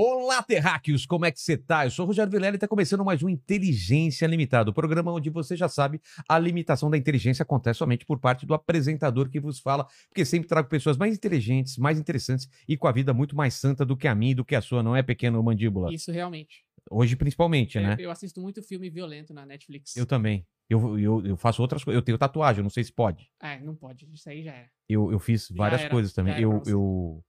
Olá, terráqueos, como é que você tá? Eu sou o Rogério Vilela e está começando mais um Inteligência Limitada, o programa onde você já sabe a limitação da inteligência acontece somente por parte do apresentador que vos fala, porque sempre trago pessoas mais inteligentes, mais interessantes e com a vida muito mais santa do que a minha e do que a sua, não é, pequeno mandíbula? Isso realmente. Hoje, principalmente, É, né? Eu assisto muito filme violento na Netflix. Eu também. Eu, eu, eu faço outras coisas. Eu tenho tatuagem, eu não sei se pode. É, não pode. Isso aí já é. Eu, eu fiz várias era, coisas também. era Eu, eu,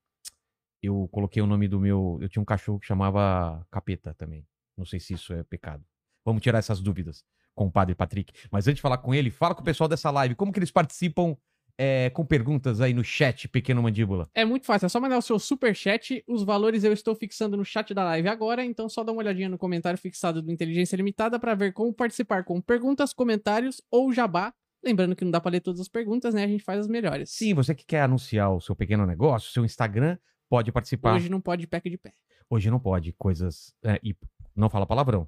eu coloquei o nome do meu. Eu tinha um cachorro que chamava Capeta também. Não sei se isso é pecado. Vamos tirar essas dúvidas com o padre Patrick. Mas antes de falar com ele, fala com o pessoal dessa live. Como que eles participam é, com perguntas aí no chat, pequeno mandíbula? É muito fácil, é só mandar o seu super chat. Os valores eu estou fixando no chat da live agora, então só dá uma olhadinha no comentário fixado do Inteligência Limitada para ver como participar com perguntas, comentários ou jabá. Lembrando que não dá para ler todas as perguntas, né? A gente faz as melhores. Sim, você que quer anunciar o seu pequeno negócio, seu Instagram, pode participar. Hoje não pode pack de pé. Hoje não pode, coisas. é, e não fala palavrão.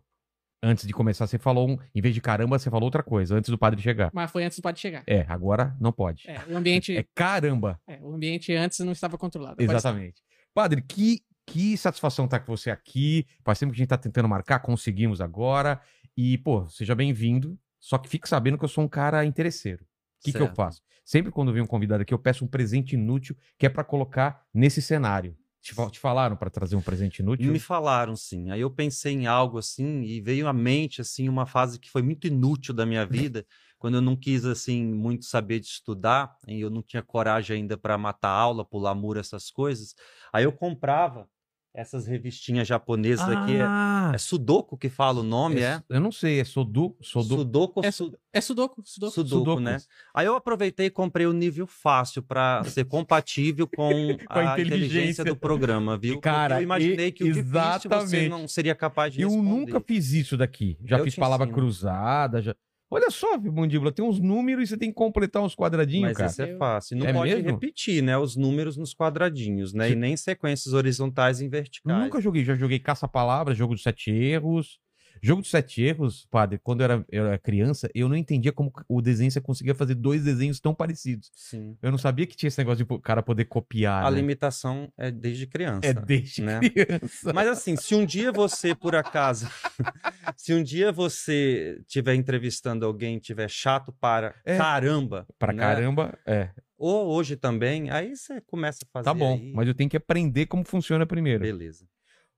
Antes de começar, você falou um. Em vez de caramba, você falou outra coisa, antes do padre chegar. Mas foi antes do padre chegar. É, agora não pode. É, o ambiente, É caramba. é, o ambiente antes não estava controlado. Está. Exatamente. Padre, que, que satisfação estar com você aqui. Faz tempo que a gente tá tentando marcar, conseguimos agora. E, pô, seja bem-vindo. Só que fique sabendo que eu sou um cara interesseiro. O que, que eu faço? Sempre quando vem um convidado aqui, eu peço um presente inútil que é pra colocar nesse cenário. Te, te falaram pra trazer um presente inútil? Me falaram, sim. Aí eu pensei em algo assim e veio à mente assim uma fase que foi muito inútil da minha vida, quando eu não quis assim muito saber de estudar, e eu não tinha coragem ainda para matar aula, pular muro, essas coisas. Aí eu comprava essas revistinhas japonesas aqui, é, Ah, é Sudoku que fala o nome, é? Eu não sei, é Sodu, Sudoku, É Su- É Sudoku, Sudoku. Sudoku, Sudoku. né? Aí eu aproveitei e comprei o nível fácil para ser compatível com, a a, inteligência. inteligência. do programa, viu? Porque Cara, eu imaginei e- que o difícil você exatamente. não seria capaz de Eu responder. nunca fiz isso daqui. Já Eu fiz palavra ensino. cruzada. Já... Olha só, mandíbula, tem uns números e você tem que completar uns quadradinhos, Mas cara. isso é Eu- fácil. Não É pode mesmo? repetir, né? Os números nos quadradinhos, né? E nem sequências horizontais e verticais. Nunca joguei, já joguei caça-palavras, jogo dos sete erros. Jogo dos sete erros, padre, quando eu era, eu era criança, eu não entendia como o desenho você conseguia fazer dois desenhos tão parecidos. Sim. Eu não sabia que tinha esse negócio de o cara poder copiar. A né? limitação é desde criança. É desde né? criança. Mas assim, se um dia você, por acaso, se um dia você estiver entrevistando alguém tiver chato para É. caramba, Pra né? caramba, é. ou hoje também, aí você começa a fazer. Tá bom, aí, mas eu tenho que aprender como funciona primeiro. Beleza.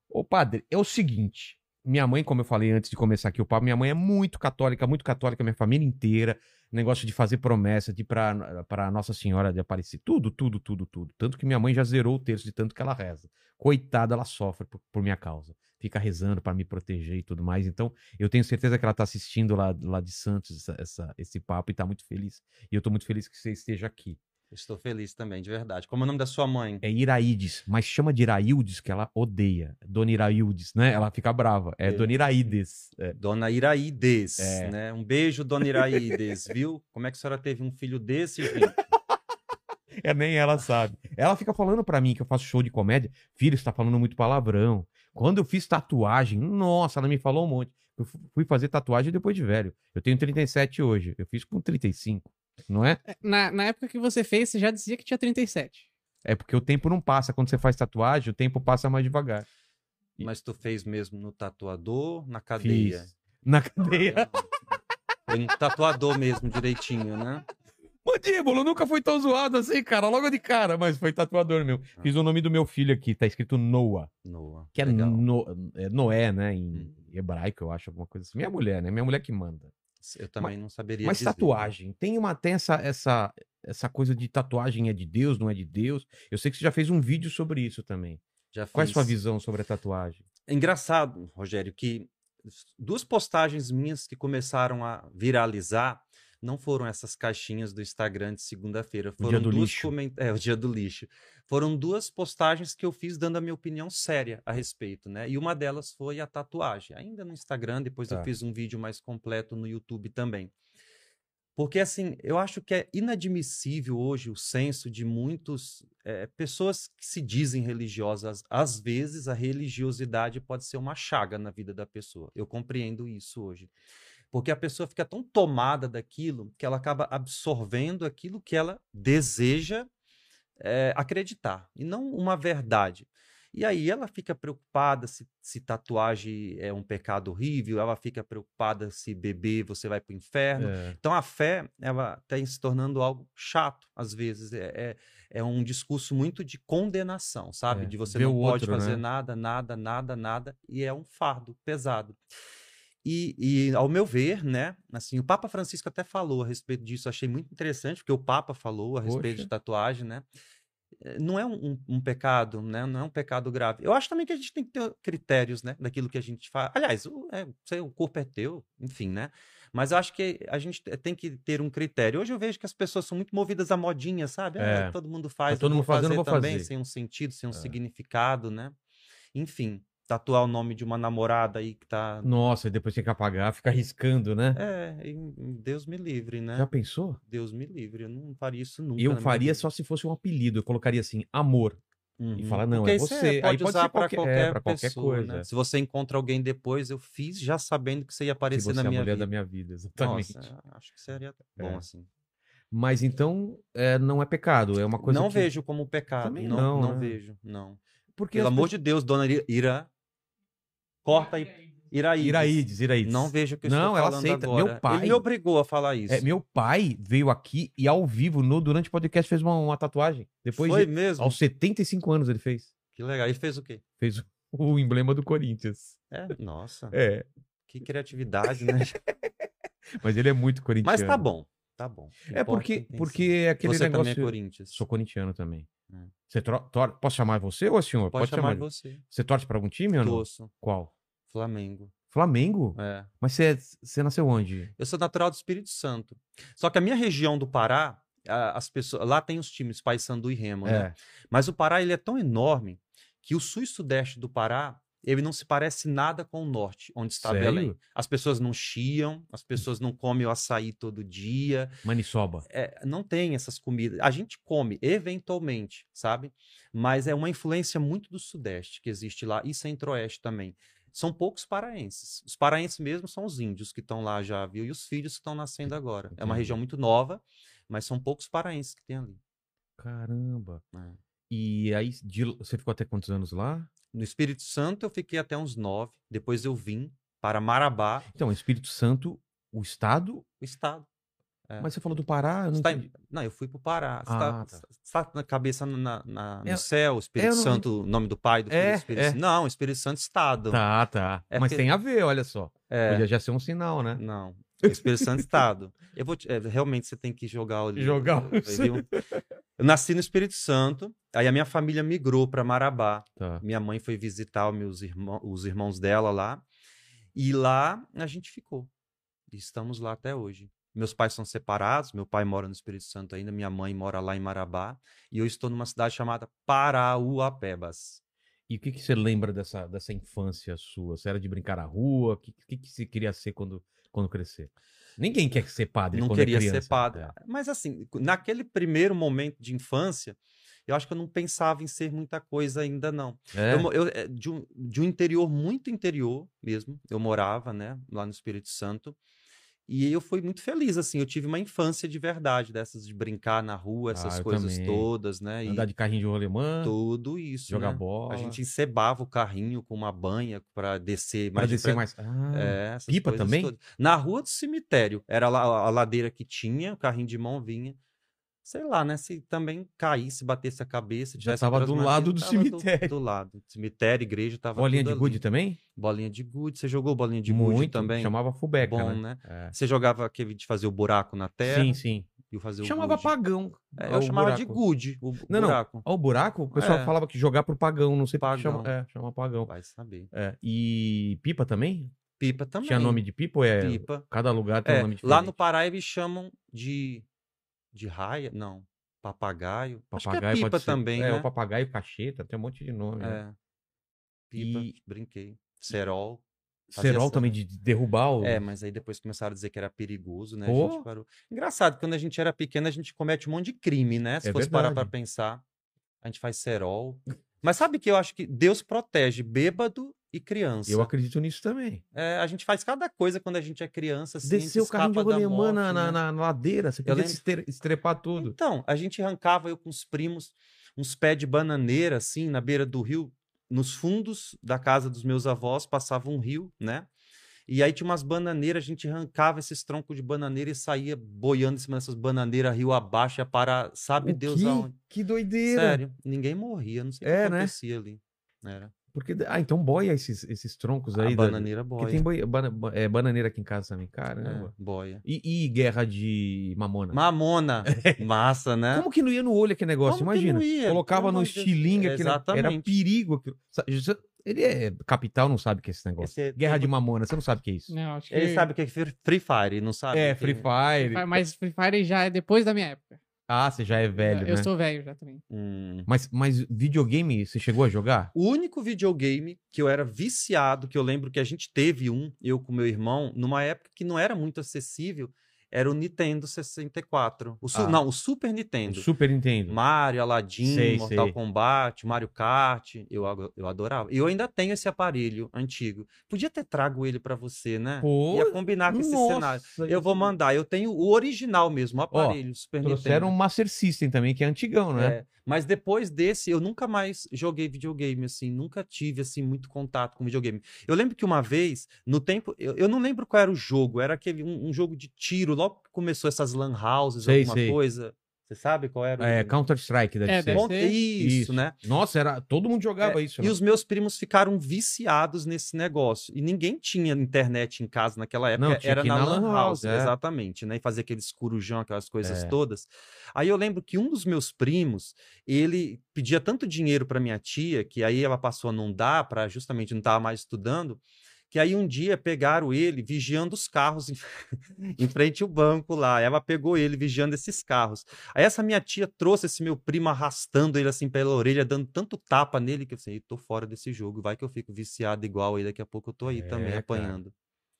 Ô, padre, é o seguinte. Minha mãe, como eu falei antes de começar aqui o papo, minha mãe é muito católica, muito católica, minha família inteira. Negócio de fazer promessa, de pra Nossa Senhora de Aparecer. Tudo, tudo, tudo, tudo. Tanto que minha mãe já zerou o terço de tanto que ela reza. Coitada, ela sofre por, por minha causa. Fica rezando pra me proteger e tudo mais. Então, eu tenho certeza que ela tá assistindo lá, lá de Santos essa, essa- esse papo e tá muito feliz. E eu tô muito feliz que você esteja aqui. Estou feliz também, de verdade. Como é o nome da sua mãe? É Iraídes, mas chama de Iraildes, que ela odeia. Dona Iraildes, né? Ela fica brava. É É. Dona Iraídes. É. Dona Iraídes, É. né? Um beijo, Dona Iraídes, viu? Como é que a senhora teve um filho desse, gente? É, nem ela sabe. Ela fica falando pra mim que eu faço show de comédia. Filho, você tá falando muito palavrão. Quando eu fiz tatuagem, nossa, ela me falou um monte. Eu fu- fui fazer tatuagem depois de velho. Eu tenho 37 hoje. Eu fiz com 35. Não é? É, Na, na época que você fez, você já dizia que tinha 37. É porque o tempo não passa. Quando você faz tatuagem, o tempo passa mais devagar. Mas tu fez mesmo no tatuador, na cadeia? Fiz. Na cadeia. Foi no tatuador mesmo, direitinho, né? Mandíbula, nunca fui tão zoado assim, cara. Logo de cara, mas foi tatuador meu. Fiz o nome do meu filho aqui, tá escrito Noah. Noah. Que é, Legal. no, é Noé, né? Em Hum. hebraico, eu acho, alguma coisa assim. Minha mulher, né? Minha mulher que manda. Eu também não saberia Mas dizer. tatuagem, tem uma tem essa, essa, essa coisa de tatuagem é de Deus, não é de Deus. Eu sei que você já fez um vídeo sobre isso também. Já Qual é a fiz. sua visão sobre a tatuagem? É engraçado, Rogério, que duas postagens minhas que começaram a viralizar não foram essas caixinhas do Instagram de segunda-feira. dia Foram do duas lixo. comen- É, o dia do lixo. Foram duas postagens que eu fiz dando a minha opinião séria a respeito, né? E uma delas foi a tatuagem. Ainda no Instagram, depois Tá. eu fiz um vídeo mais completo no YouTube também. Porque, assim, eu acho que é inadmissível hoje o senso de muitas pessoas que se dizem religiosas. Às vezes, a religiosidade pode ser uma chaga na vida da pessoa. Eu compreendo isso hoje. Porque a pessoa fica tão tomada daquilo que ela acaba absorvendo aquilo que ela deseja é, acreditar, e não uma verdade. E aí ela fica preocupada se, se, tatuagem é um pecado horrível, ela fica preocupada se beber você vai para o inferno. É. Então a fé ela está se tornando algo chato às vezes. É, é, é um discurso muito de condenação, sabe? É, de você não pode outro, fazer né? nada, nada, nada, nada, e é um fardo pesado. E, e, ao meu ver, né, assim, o Papa Francisco até falou a respeito disso, achei muito interessante, porque o Papa falou a respeito Poxa. de tatuagem, né? Eh, não é um, um, pecado, né? Não é um pecado grave. Eu acho também que a gente tem que ter critérios, né? Daquilo que a gente faz. Aliás, o, é, sei, o corpo é teu, enfim, né? Mas eu acho que a gente tem que ter um critério. Hoje eu vejo que as pessoas são muito movidas à modinha, sabe? Ah, é. Ah, todo mundo faz, tá todo mundo fazendo, fazer também, fazer. sem um sentido, sem um é. significado, né? Enfim, tatuar o nome de uma namorada aí que tá. Nossa, e depois tem que apagar, fica arriscando, né? É, Deus me livre, né? Já pensou? Deus me livre, eu não faria isso nunca. Eu faria só se fosse um apelido, eu colocaria assim, amor. Uhum. E falar, não, Porque é você. pode aí pode usar para qualquer, é, pra qualquer pessoa, coisa. Né? Se você encontra alguém depois, eu fiz já sabendo que você ia aparecer você na minha é a mulher vida. da minha vida, exatamente. Nossa, acho que seria bom é. assim. Mas então é, não é pecado, é uma coisa. Não que... vejo como pecado. Também não, não, não né? vejo, não. Porque Pelo amor de Deus, dona Ira, Corta aí. Iraídes. Iraídes, Iraídes. Não vejo o que eu Não, ela aceita. Agora. Meu pai. Ele me obrigou a falar isso. É, meu pai veio aqui e ao vivo, no, durante o podcast, fez uma, uma tatuagem. Depois Foi de, mesmo? Aos 75 anos ele fez. Que legal. E fez o quê? Fez o emblema do Corinthians. É, nossa. É. Que criatividade, né? Mas ele é muito corintiano. Mas tá bom. Tá bom. É porque, porque é aquele você negócio. Você também é Corinthians. Sou corintiano também. É. Você tor... Posso chamar você ou senhor? Pode, Pode chamar, chamar você. Você torce pra algum time ou não? Torço. Qual? Flamengo. Flamengo? É. Mas você, é, você nasceu onde? Eu sou natural do Espírito Santo. Só que a minha região do Pará, as pessoas lá tem os times Paysandu e Remo, né? é. né? Mas o Pará ele é tão enorme que o sul e sudeste do Pará ele não se parece nada com o norte, onde está Sério? Belém. As pessoas não chiam, as pessoas não comem o açaí todo dia. Maniçoba. É, não tem essas comidas. A gente come, eventualmente, sabe? Mas é uma influência muito do sudeste que existe lá e centro-oeste também são poucos paraenses. Os paraenses mesmo são os índios que estão lá já, viu? E os filhos que estão nascendo agora. Entendi. É uma região muito nova, mas são poucos paraenses que tem ali. Caramba. É. E aí, de, você ficou até quantos anos lá? No Espírito Santo eu fiquei até uns nove. Depois eu vim para Marabá. Então, Espírito Santo, o estado? O estado. É. Mas você falou do Pará? Eu não, tá, não, eu fui pro Pará. Você, tá, ah, tá. você tá na cabeça na, na no é, céu, Espírito não... Santo, nome do Pai, do Filho é, Espírito Santo. Não, Espírito Santo Estado. Tá, tá. É Mas porque... tem a ver, olha só. É. Podia já ser um sinal, né? Não. Espírito Santo Estado. Eu vou te... é, realmente você tem que jogar o Jogar o... Eu nasci no Espírito Santo, aí a minha família migrou para Marabá. Tá. Minha mãe foi visitar os, meus irmãos, os irmãos dela lá. E lá a gente ficou. E estamos lá até hoje. Meus pais são separados, meu pai mora no Espírito Santo ainda, minha mãe mora lá em Marabá, e eu estou numa cidade chamada Parauapebas. E o que, que você lembra dessa, dessa infância sua? Você era de brincar na rua? O que, que, que você queria ser quando, quando crescer? Ninguém quer ser padre não quando queria é criança. ser padre. É. Mas assim, naquele primeiro momento de infância, eu acho que eu não pensava em ser muita coisa ainda, não. É? Eu, eu, é, de, um, de um interior muito interior mesmo, eu morava, né, lá no Espírito Santo. E eu fui muito feliz, assim, eu tive uma infância de verdade, dessas de brincar na rua, essas Ah, coisas também. todas, né? Andar E de carrinho de rolemã, tudo isso, jogar né? bola. A gente encebava o carrinho com uma banha para descer Pra mais descer depressa. mais. Ah, É, essas Pipa também? todas. Na rua do cemitério, era lá a ladeira que tinha, o carrinho de mão vinha. Sei lá, né? Se também caísse, batesse a cabeça, Já tivesse tava outras do lado do cemitério. Do, lado. Cemitério, igreja, tava bolinha de gude também? Bolinha de gude. Você jogou bolinha de gude também? Chamava fubeca, Bom, né? né? É. Você jogava aquele de fazer o buraco na terra Sim, sim. e o fazer Chamava pagão. É, ao eu chamava de buraco. gude, o Não, não. buraco. Ó, o buraco, o pessoal É. falava que jogar pro pagão, não sei Pagão. chama. É, chama pagão. Vai saber. É. E pipa também? Pipa também. Tinha nome de pipa ou é? Pipa. Cada lugar tem um É, nome diferente. lá no Pará eles chamam de de raia, não, papagaio. Acho é Papagaio pipa pode ser- também, É, né? o papagaio cacheta, tem um monte de nome. né? É. Pipa, E- brinquei. Cerol. Essa- também de de derrubar o. É, mas aí depois começaram a dizer que era perigoso, né? Gente parou. Engraçado, quando a gente era pequeno, a gente comete um monte de crime, né? Se É fosse parar pra verdade. pensar, a gente faz cerol. Mas sabe que eu acho que Deus protege bêbado e criança. Eu acredito nisso também. É, a gente faz cada coisa quando a gente é criança, assim, Descer o carrinho de rolemã na, né? na- na ladeira, você podia lembro- estrepar tudo. Então, a gente arrancava eu com os primos uns pés de bananeira, assim, na beira do rio, nos fundos da casa dos meus avós, passava um rio, né? E aí tinha umas bananeiras, a gente arrancava esses troncos de bananeira e saía boiando em cima dessas bananeiras, rio abaixo, ia parar, sabe O Deus quê? aonde. Que doideira. Sério, ninguém morria, não sei o É, que né? acontecia ali. Era. Porque, ah, então boia esses, esses troncos aí. a da- bananeira Porque boia. tem boi- bana- ba- é, bananeira aqui em casa também, caramba. É, boia. E, e guerra de mamona? Mamona, massa, né? Como que não ia no olho aquele negócio? Como que Imagina. não ia? Colocava Pelo no estilingue aquele. Era Exatamente. perigo. aquilo. Ele é capital, não sabe o que é esse negócio. Esse é- Guerra de mamona, você não sabe o que é isso. Não, acho que... Ele sabe o que é Free Fire, não sabe? É, Que- Free Fire. Mas Free Fire já é depois da minha época. Ah, você já é velho, eu né? sou velho já também. Hum. Mas, mas videogame, você chegou a jogar? O único videogame que eu era viciado, que eu lembro que a gente teve um, eu com meu irmão, numa época que não era muito acessível, era o Nintendo 64. O Ah. Não, o Super O Nintendo. Super Nintendo. Mario, Aladdin, Sei, Mortal sei. Kombat, Mario Kart, eu, eu adorava. E eu ainda tenho esse aparelho antigo. Podia ter trago ele pra você, né? Pô, Ia combinar com esse nossa, cenário. Eu vou mandar. Eu tenho o original mesmo, o aparelho, Super Trouxeram um Nintendo. Master System também, que é antigão, né? É, mas depois desse, eu nunca mais joguei videogame, assim, nunca tive, assim, muito contato com videogame. Eu lembro que uma vez, no tempo, eu, eu não lembro qual era o jogo, era aquele, um, um jogo de tiro, logo que começou essas lan houses, Sei, alguma sei. coisa. Você sabe qual era? o- É, Counter-Strike deve É, ser. deve ser. Isso, né? Nossa, era, todo mundo jogava isso. E né? os meus primos ficaram viciados nesse negócio. E ninguém tinha internet em casa naquela época. Não, tinha era na na Lan House, House, é. exatamente, né? E fazer aqueles corujão, aquelas coisas É. todas. Aí eu lembro que um dos meus primos, ele pedia tanto dinheiro para minha tia, que aí ela passou a não dar, para justamente não estar mais estudando, que aí um dia pegaram ele vigiando os carros em, em frente ao banco lá. Ela pegou ele vigiando esses carros. Aí essa minha tia trouxe esse meu primo arrastando ele assim pela orelha, dando tanto tapa nele que eu falei, tô fora desse jogo, vai que eu fico viciado igual aí, daqui a pouco eu tô aí É, também cara. apanhando.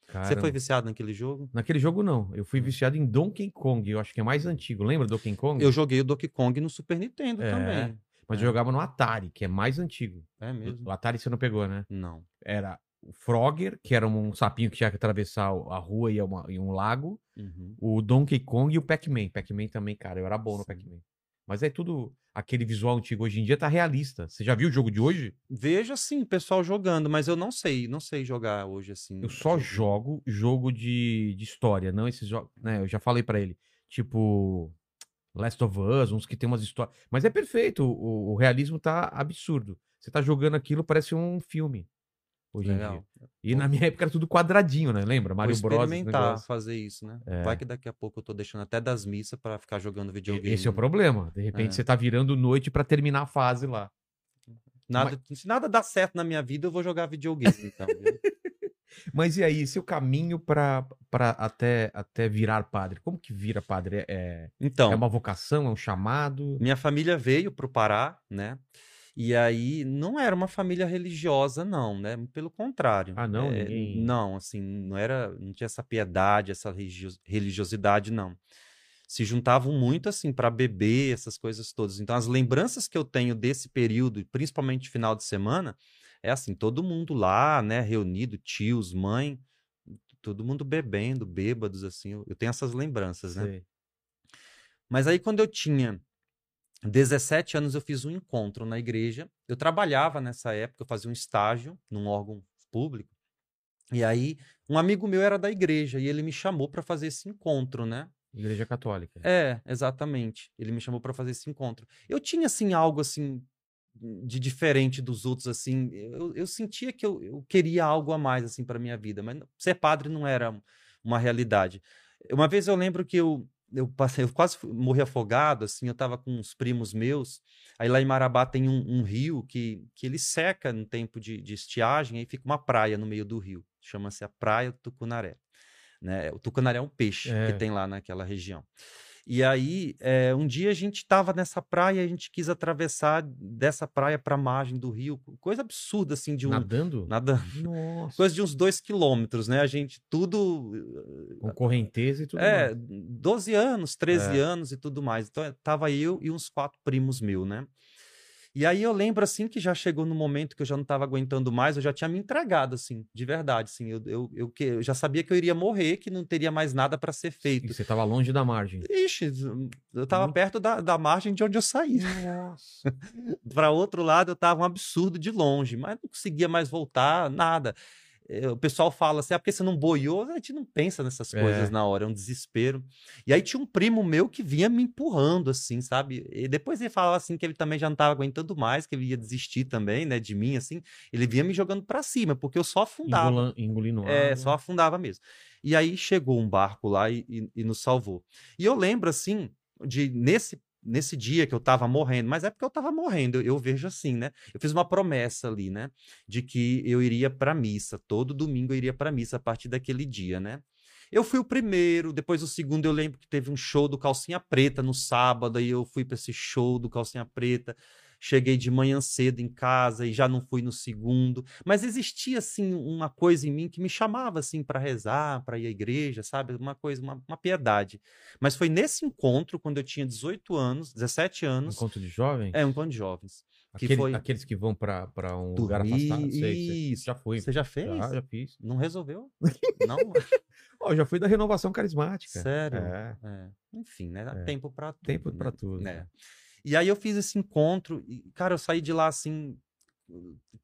Você Caramba. foi viciado naquele jogo? Naquele jogo, não. Eu fui viciado em Donkey Kong. Eu acho que é mais antigo. Lembra do Donkey Kong? Eu joguei o Donkey Kong no Super Nintendo É, também. Mas É. eu jogava no Atari, que é mais antigo. É mesmo? O Atari você não pegou, né? Não. Era o Frogger, que era um sapinho que tinha que atravessar a rua e uma- e um lago. Uhum. O Donkey Kong e o Pac-Man. Pac-Man também, cara, eu era bom no Sim. Pac-Man. Mas é tudo. Aquele visual antigo hoje em dia tá realista. Você já viu o jogo de hoje? Vejo assim, o pessoal jogando, mas eu não sei, não sei jogar hoje assim. Eu só jogo. jogo de, de história, não esses jogos. Né, eu já falei pra ele. Tipo. Last of Us, uns que tem umas histórias. Mas é perfeito, o, o realismo tá absurdo. Você tá jogando aquilo, parece um filme. Hoje em dia. Legal. E na minha época era tudo quadradinho, né? Lembra? Vou Mario Bros. experimentar fazer isso, né? É. Vai que daqui a pouco eu tô deixando até das missas pra ficar jogando videogame. Esse é o problema. De repente É. você tá virando noite pra terminar a fase lá. Nada, Se nada dá certo na minha vida, eu vou jogar videogame, então. Mas e aí, seu caminho pra, pra até, até virar padre? Como que vira padre? É, Então, é uma vocação? É um chamado? minha família veio pro Pará, né? E aí não era uma família religiosa, não, né? Pelo contrário. Ah, não? É, Ninguém- Não, assim, não era, não tinha essa piedade, essa religio- religiosidade, não. Se juntavam muito assim para beber, essas coisas todas. Então, as lembranças que eu tenho desse período, principalmente final de semana, é assim, todo mundo lá, né, reunido, tios, mãe, todo mundo bebendo, bêbados assim. Eu tenho essas lembranças, né? Sei. Mas aí, quando eu tinha 17 anos, eu fiz um encontro na igreja. Eu trabalhava nessa época, eu fazia um estágio num órgão público. E aí, um amigo meu era da igreja e ele me chamou para fazer esse encontro, né? Igreja Católica. É, exatamente. Ele me chamou para fazer esse encontro. Eu tinha, assim, algo, assim, de diferente dos outros, assim. Eu, eu sentia que eu, eu queria algo a mais, assim, para minha vida. Mas ser padre não era uma realidade. Uma vez eu lembro que eu, eu passei, eu quase morri afogado, assim, eu tava com uns primos meus. Aí lá em Marabá tem um, um rio que, que ele seca no tempo de, de estiagem, aí fica uma praia no meio do rio. Chama-se a Praia do Tucunaré. Né? O tucunaré é um peixe É. que tem lá naquela região. E aí, é, um dia a gente estava nessa praia, a gente quis atravessar dessa praia para a margem do rio, coisa absurda, assim, de um. Nadando? Nada. Nossa. Coisa de uns dois quilômetros, né? A gente tudo. Com correnteza e tudo É, mais. 12 anos, 13 É. anos e tudo mais. Então, eh, tava eu e uns quatro primos meus, né? E aí eu lembro, assim, que já chegou no momento que eu já não estava aguentando mais, eu já tinha me entregado, assim, de verdade, assim. Eu, eu, eu, eu já sabia que eu iria morrer, que não teria mais nada para ser E feito. você tava longe da margem. Ixi, eu tava Muito- perto da, da margem de onde eu saí. Para outro lado, eu tava um absurdo de longe, mas não conseguia mais voltar, nada. Eh, O pessoal fala assim, ah, porque você não boiou? A gente não pensa nessas É. coisas na hora, é um desespero. E aí tinha um primo meu que vinha me empurrando, assim, sabe? E depois ele falava assim que ele também já não tava aguentando mais, que ele ia desistir também, né, de mim, assim. Ele vinha me jogando para cima, porque eu só afundava. Engolindo É, água. só afundava mesmo. E aí chegou um barco lá e, e- e nos salvou. E eu lembro, assim, de nesse, nesse dia que eu tava morrendo, mas é porque eu tava morrendo, eu, eu vejo assim, né? Eu fiz uma promessa ali, né? De que eu iria pra missa, todo domingo eu iria pra missa a partir daquele dia, né? Eu fui o primeiro, depois o segundo eu lembro que teve um show do Calcinha Preta no sábado, aí eu fui pra esse show do Calcinha Preta. Cheguei de manhã cedo em casa e já não fui no segundo. Mas existia, assim, uma coisa em mim que me chamava, assim, para rezar, para ir à igreja, sabe? Uma coisa, uma, uma piedade. Mas foi nesse encontro, quando eu tinha 18 anos, 17 anos. Encontro de jovem? É, um encontro de jovens. que Aquele- foi- Aqueles que vão pra um lugar Dormir, afastado? Sei, isso. Já fui. Você já fez? Já, já fiz. Não resolveu? Não? Ó, eu já fui da renovação carismática. Sério? É, É. Enfim, né? Dá É. Tempo para tudo. tempo né? pra tudo. né? E aí eu fiz esse encontro e, cara, eu saí de lá assim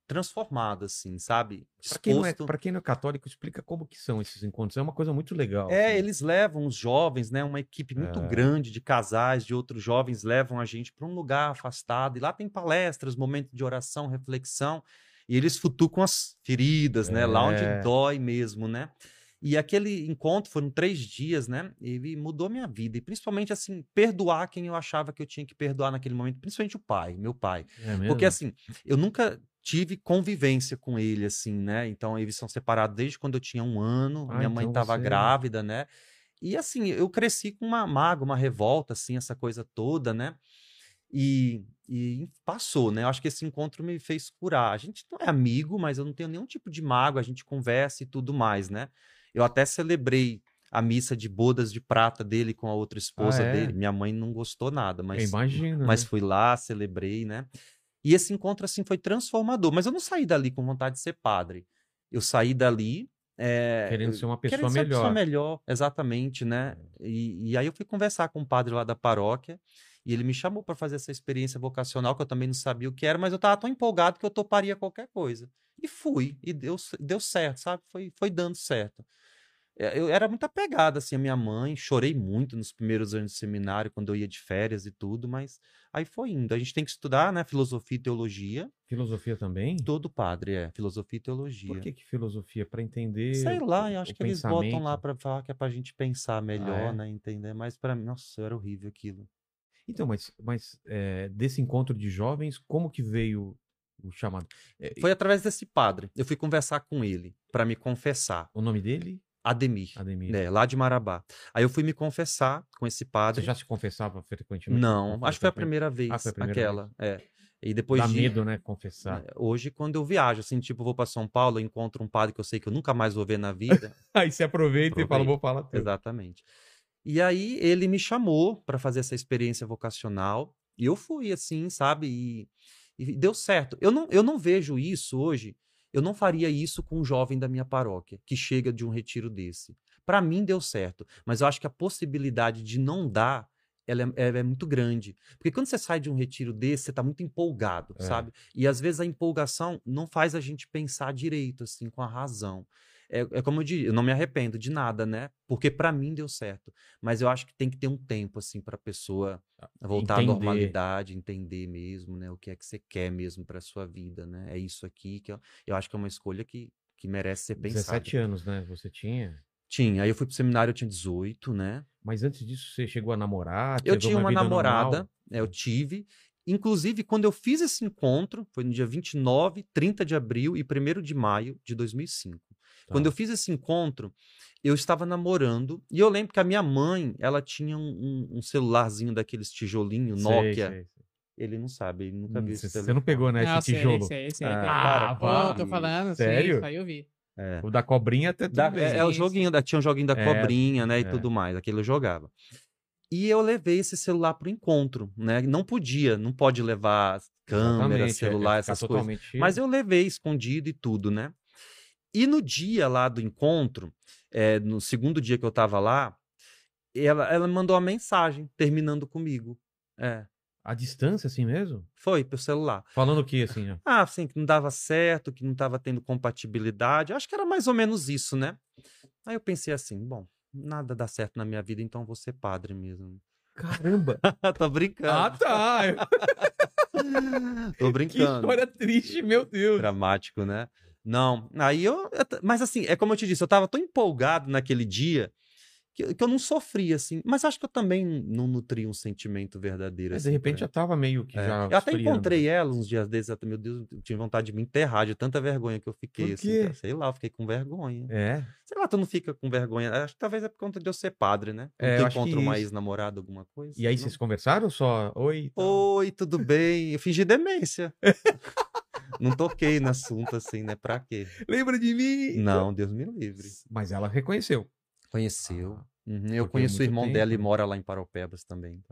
transformado assim, sabe? Pra quem, não é, quem não é católico, explica como que são esses encontros. É uma coisa muito legal. É, assim. eles levam os jovens, né? Uma equipe muito É. grande de casais, de outros jovens, levam a gente para um lugar afastado. E lá tem palestras, momentos de oração, reflexão. E eles futucam as feridas, né? Lá onde É. dói mesmo, né? E aquele encontro foram três dias, né? Ele mudou minha vida. E principalmente, assim, perdoar quem eu achava que eu tinha que perdoar naquele momento. Principalmente o pai, meu pai. É? Porque assim, eu nunca tive convivência com ele, assim, né? Então, eles são separados desde quando eu tinha um ano. Ah, minha mãe então estava você- grávida, né? E assim, eu cresci com uma mágoa, uma revolta, assim, essa coisa toda, né? E, e passou, né? Eu acho que esse encontro me fez curar. A gente não é amigo, mas eu não tenho nenhum tipo de mágoa, a gente conversa e tudo mais, né? Eu até celebrei a missa de bodas de prata dele com a outra esposa é? dele. Minha mãe não gostou nada, mas Imagina. mas né? fui lá, celebrei, né? E esse encontro, assim, foi transformador. Mas eu não saí dali com vontade de ser padre. Eu saí dali... é, Querendo ser uma pessoa querendo ser uma pessoa melhor. melhor, exatamente, né? E, e aí eu fui conversar com o padre lá da paróquia e ele me chamou para fazer essa experiência vocacional, que eu também não sabia o que era, mas eu tava tão empolgado que eu toparia qualquer coisa. E fui, e deu, deu certo, sabe? Foi, foi dando certo. É, Eu era muito apegado, assim, à minha mãe, chorei muito nos primeiros anos de seminário, quando eu ia de férias e tudo, mas aí foi indo. A gente tem que estudar, né, filosofia e teologia. Filosofia também? Todo padre é filosofia e teologia. Por que, que filosofia? Pra entender. Sei lá, eu acho que eles botam pensamento? lá pra falar que é pra gente pensar melhor, é? né, entender. Mas pra mim, nossa, era horrível aquilo. Então, mas, mas é, desse encontro de jovens, como que veio o chamado? É, Foi através desse padre. Eu fui conversar com ele pra me confessar. O nome dele? Ademir, Ademir. né, lá de Marabá. Aí eu fui me confessar com esse padre. Você já se confessava frequentemente? Não, acho que foi a primeira vez, Ah, a primeira aquela. É. E depois Dá de medo, né? Confessar. É, Hoje, quando eu viajo, assim, tipo, vou pra São Paulo, encontro um padre que eu sei que eu nunca mais vou ver na vida. Aí você aproveita e fala, vou falar tudo. Exatamente. E aí ele me chamou para fazer essa experiência vocacional e eu fui assim, sabe? E, e deu certo. Eu não, eu não vejo isso hoje. Eu não faria isso com um jovem da minha paróquia que chega de um retiro desse. Para mim deu certo, mas eu acho que a possibilidade de não dar ela é, é muito grande. Porque quando você sai de um retiro desse, você está muito empolgado, É. sabe? E às vezes a empolgação não faz a gente pensar direito, assim, com a razão. É, é como eu diria, eu não me arrependo de nada, né? Porque para mim deu certo. Mas eu acho que tem que ter um tempo, assim, para a pessoa voltar Entender. à normalidade, entender mesmo, né? O que é que você quer mesmo para sua vida, né? É isso aqui que eu, eu acho que é uma escolha que, que merece ser pensada. 17 anos, né? Você tinha. Tinha. Aí eu fui pro seminário, eu tinha 18, né? Mas antes disso, você chegou a namorar? Eu tinha uma vida namorada, é, eu tive. Inclusive, quando eu fiz esse encontro, foi no dia 29, 30 de abril e 1 de maio de 2005. Quando eu fiz esse encontro, eu estava namorando e eu lembro que a minha mãe, ela tinha um, um- um celularzinho daqueles tijolinho Sei, Nokia. sei, sei. Ele não sabe, ele nunca viu esse Hum, Você telefone. não pegou, né? Ah, Esse sei, tijolo. sei, sei. Ah, Ah, Pô, tô falando, Sério? sim, isso aí eu vi. É. O da cobrinha até Tá Da- é, é o joguinho, da, tinha um joguinho da É, cobrinha, né, e é. tudo mais, aquele eu jogava. E eu levei esse celular pro encontro, né? Não podia, não pode levar câmera, Exatamente, é, celular, essas coisas. totalmente- Mas eu levei escondido e tudo, né? E no dia lá do encontro, é, no segundo dia que eu tava lá, ela, ela mandou uma mensagem terminando comigo. É, A distância, assim mesmo? foi pro celular. Falando o que, assim? ó? Ah, assim, que não dava certo, que não tava tendo compatibilidade. Acho que era mais ou menos isso, né? Aí eu pensei assim, bom, nada dá certo na minha vida, então eu vou ser padre mesmo. Caramba! Tô brincando. ah, tá! Tô que brincando. história triste, meu Deus! Dramático, né? Não, aí eu. eu Mas assim, é como eu te disse, eu tava tão empolgado naquele dia que, que eu não sofri, assim. Mas acho que eu também não nutri um sentimento verdadeiro. Mas assim, de repente ela. tava meio que É. já. Eu até encontrei ela uns dias desses, até, meu Deus, eu tinha vontade de me enterrar, de tanta vergonha que eu fiquei. Assim, sei lá, eu fiquei com vergonha. É. Sei lá, tu não fica com vergonha. Acho que talvez é por conta de eu ser padre, né? É, eu tu encontra uma ex-namorada, alguma coisa. E aí não? vocês conversaram só? Oi? Oi, tudo bem? Eu fingi demência. não toquei no assunto assim, né? Pra quê? Lembra de mim? Não, Deus me livre. Mas ela reconheceu. Conheceu. Ah, Uhum, Eu porque conheço o irmão tempo, dela e mora lá em Paropebas também.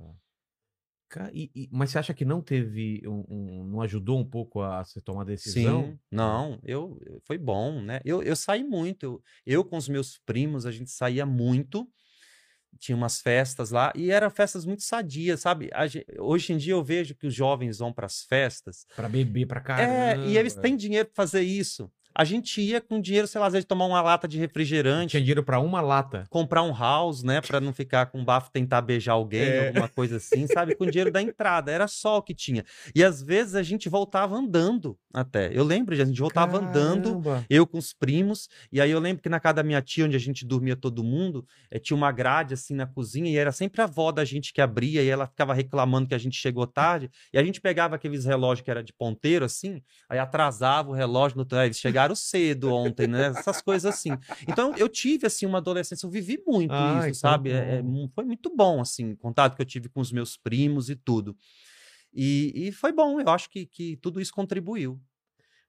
Ca- e- e- mas você acha que não teve. Um, um- não ajudou um pouco a você tomar decisão? Sim, não, eu foi bom, né? Eu, eu saí muito. Eu, eu com os meus primos, a gente saía muito. Tinha umas festas lá e eram festas muito sadias, sabe? Hoje em dia eu vejo que os jovens vão para as festas Pra beber pra caramba. É, e eles têm dinheiro para fazer isso. A gente ia com dinheiro, sei lá, às vezes tomar uma lata de refrigerante, Tinha dinheiro pra uma lata. comprar um house, né, para não ficar com bafo, tentar beijar alguém, É. alguma coisa assim, sabe? Com dinheiro da entrada, era só o que tinha. E às vezes a gente voltava andando até. Eu lembro, a gente voltava andando, Caramba. eu com os primos, e aí eu lembro que na casa da minha tia, onde a gente dormia todo mundo, eh, tinha uma grade assim na cozinha, e era sempre a avó da gente que abria, e ela ficava reclamando que a gente chegou tarde, e a gente pegava aqueles relógios que era de ponteiro, assim, aí atrasava o relógio, no... ah, eles chegaram cedo ontem, né? Essas coisas assim. Então eu tive, assim, uma adolescência, eu vivi muito Ah, então isso, sabe? É- é foi muito bom, assim, o contato que eu tive com os meus primos e tudo. E, e foi bom, eu acho que, que tudo isso contribuiu.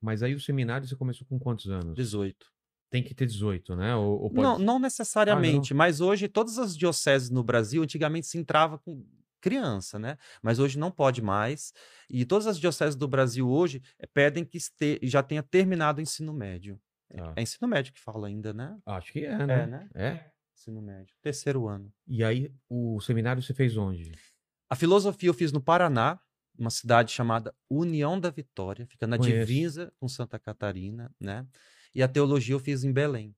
Mas aí o seminário você começou com quantos anos? 18. Tem que ter 18, né? Ou, ou pode... Não, não necessariamente, mas hoje todas as dioceses no Brasil, antigamente se entrava com criança, né? Mas hoje não pode mais. E todas as dioceses do Brasil hoje eh, pedem que este- já tenha terminado o ensino médio. É- Tá. É ensino médio que fala ainda, né? Acho que é, né? É, né? É. Ensino médio. Terceiro ano. E aí o seminário você fez onde? A filosofia eu fiz no Paraná, uma cidade chamada União da Vitória, fica na Conheço. divisa com Santa Catarina, né? E a teologia eu fiz em Belém.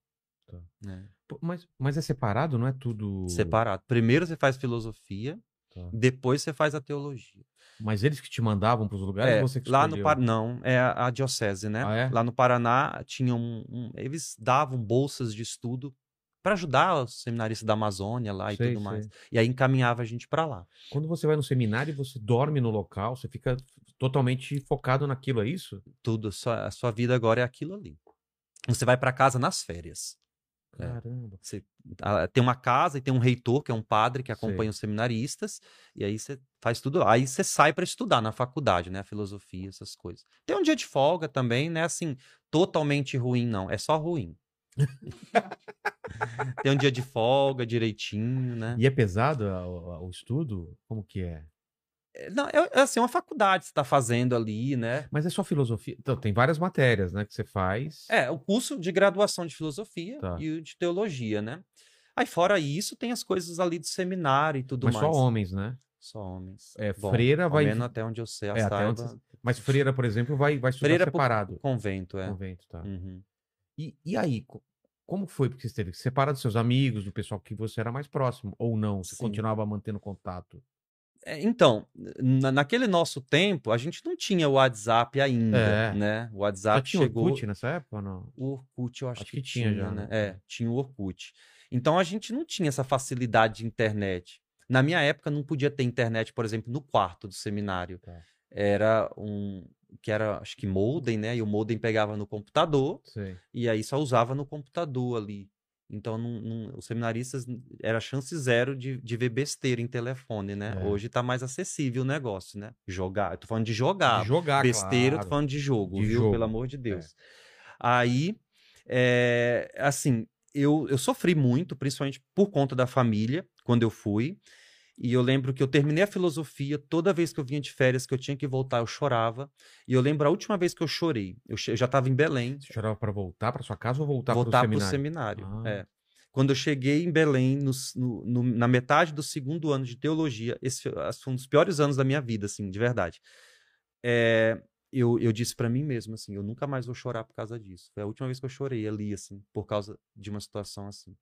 Tá. né? Mas, mas é separado, não é tudo. Separado. Primeiro você faz filosofia, Tá. depois você faz a teologia. Mas eles que te mandavam para os lugares É, você que lá no? Paraná, não, é a, a diocese, né? Ah, é? Lá no Paraná tinham um, um- eles davam bolsas de estudo para ajudar os seminaristas da Amazônia lá e Sei, tudo mais. sei. E aí encaminhava a gente para lá. Quando você vai no seminário, você dorme no local, você fica totalmente focado naquilo, é isso? Tudo, a sua, a sua vida agora é aquilo ali. Você vai para casa nas férias. É. Caramba. Você ah, tem uma casa e tem um reitor, que é um padre que acompanha Sei. os seminaristas, e aí você faz tudo. Aí você sai para estudar na faculdade, né? Filosofia, essas coisas. Tem um dia de folga também, né? Assim, totalmente ruim, não. É só ruim. tem um dia de folga direitinho, né? E é pesado a- a- o estudo? Como que é? É, Não, é, é assim, uma faculdade que você está fazendo ali, né? Mas é só filosofia? Então, tem várias matérias, né, que você faz. É, o curso de graduação de filosofia Tá. e o de teologia, né? Aí, fora isso, tem as coisas ali do seminário e tudo Mas mais. só homens, né? Só homens. É, Bom, freira vai- menos até onde eu sei, É, até onde Mas freira, por exemplo, vai, vai estudar Freira por- separado. convento, é. Convento, tá. Uhum. E, e aí, co- como foi porque você teve que separar dos seus amigos, do pessoal que você era mais próximo? Ou não? Você Sim. continuava mantendo contato? É, então, na- naquele nosso tempo, a gente não tinha o WhatsApp ainda, É. né? O Já WhatsApp tinha chegou... Orkut nessa época ou não? O Orkut, eu acho, Acho que, que tinha já, né? né? É, tinha o Orkut. Então a gente não tinha essa facilidade de internet. Na minha época não podia ter internet, por exemplo, no quarto do seminário. Tá. Era um, que era, acho que modem, né? E o modem pegava no computador Sei. e aí só usava no computador ali. Então, não- não- os seminaristas era chance zero de, de ver besteira em telefone, né? É. Hoje tá mais acessível o negócio, né? Jogar. Eu tô falando de jogar. De jogar, besteira, eu claro. tô falando de jogo, De viu? jogo, Pelo amor de Deus. Aí, é, assim, eu, eu sofri muito, principalmente por conta da família, quando eu fui. E eu lembro que eu terminei a filosofia, toda vez que eu vinha de férias, que eu tinha que voltar, eu chorava. E eu lembro a última vez que eu chorei. Eu, eu já estava em Belém, Você chorava pra voltar pra sua casa ou voltar, voltar pro para o seminário? seminário. Ah. é. Quando eu cheguei em Belém, no no- na metade do segundo ano de teologia, esse foi foi um dos piores anos da minha vida, assim, de verdade. É, eu, eu disse para mim mesmo, assim, eu nunca mais vou chorar por causa disso. Foi a última vez que eu chorei ali, assim, por causa de uma situação assim.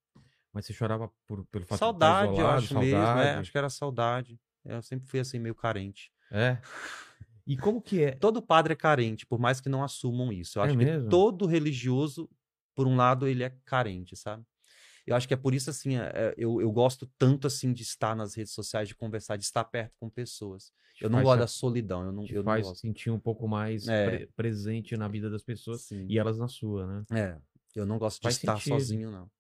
Mas você chorava por, pelo fato Saudade, de estar eu isolado, acho saudade. mesmo. É, acho que era saudade. Eu sempre fui assim, meio carente. É. E como que é? Todo padre é carente, por mais que não assumam isso. Eu É acho mesmo? que todo religioso, por um lado, ele é carente, sabe? Eu acho que é por isso, assim, é- é, eu, eu gosto tanto, assim, de estar nas redes sociais, de conversar, de estar perto com pessoas. Te Eu não gosto da solidão, eu não, eu não faz gosto. sentir um pouco mais É. pre- presente na vida das pessoas Sim. e elas na sua, né? É, eu não gosto de Faz estar sentido. sozinho, não.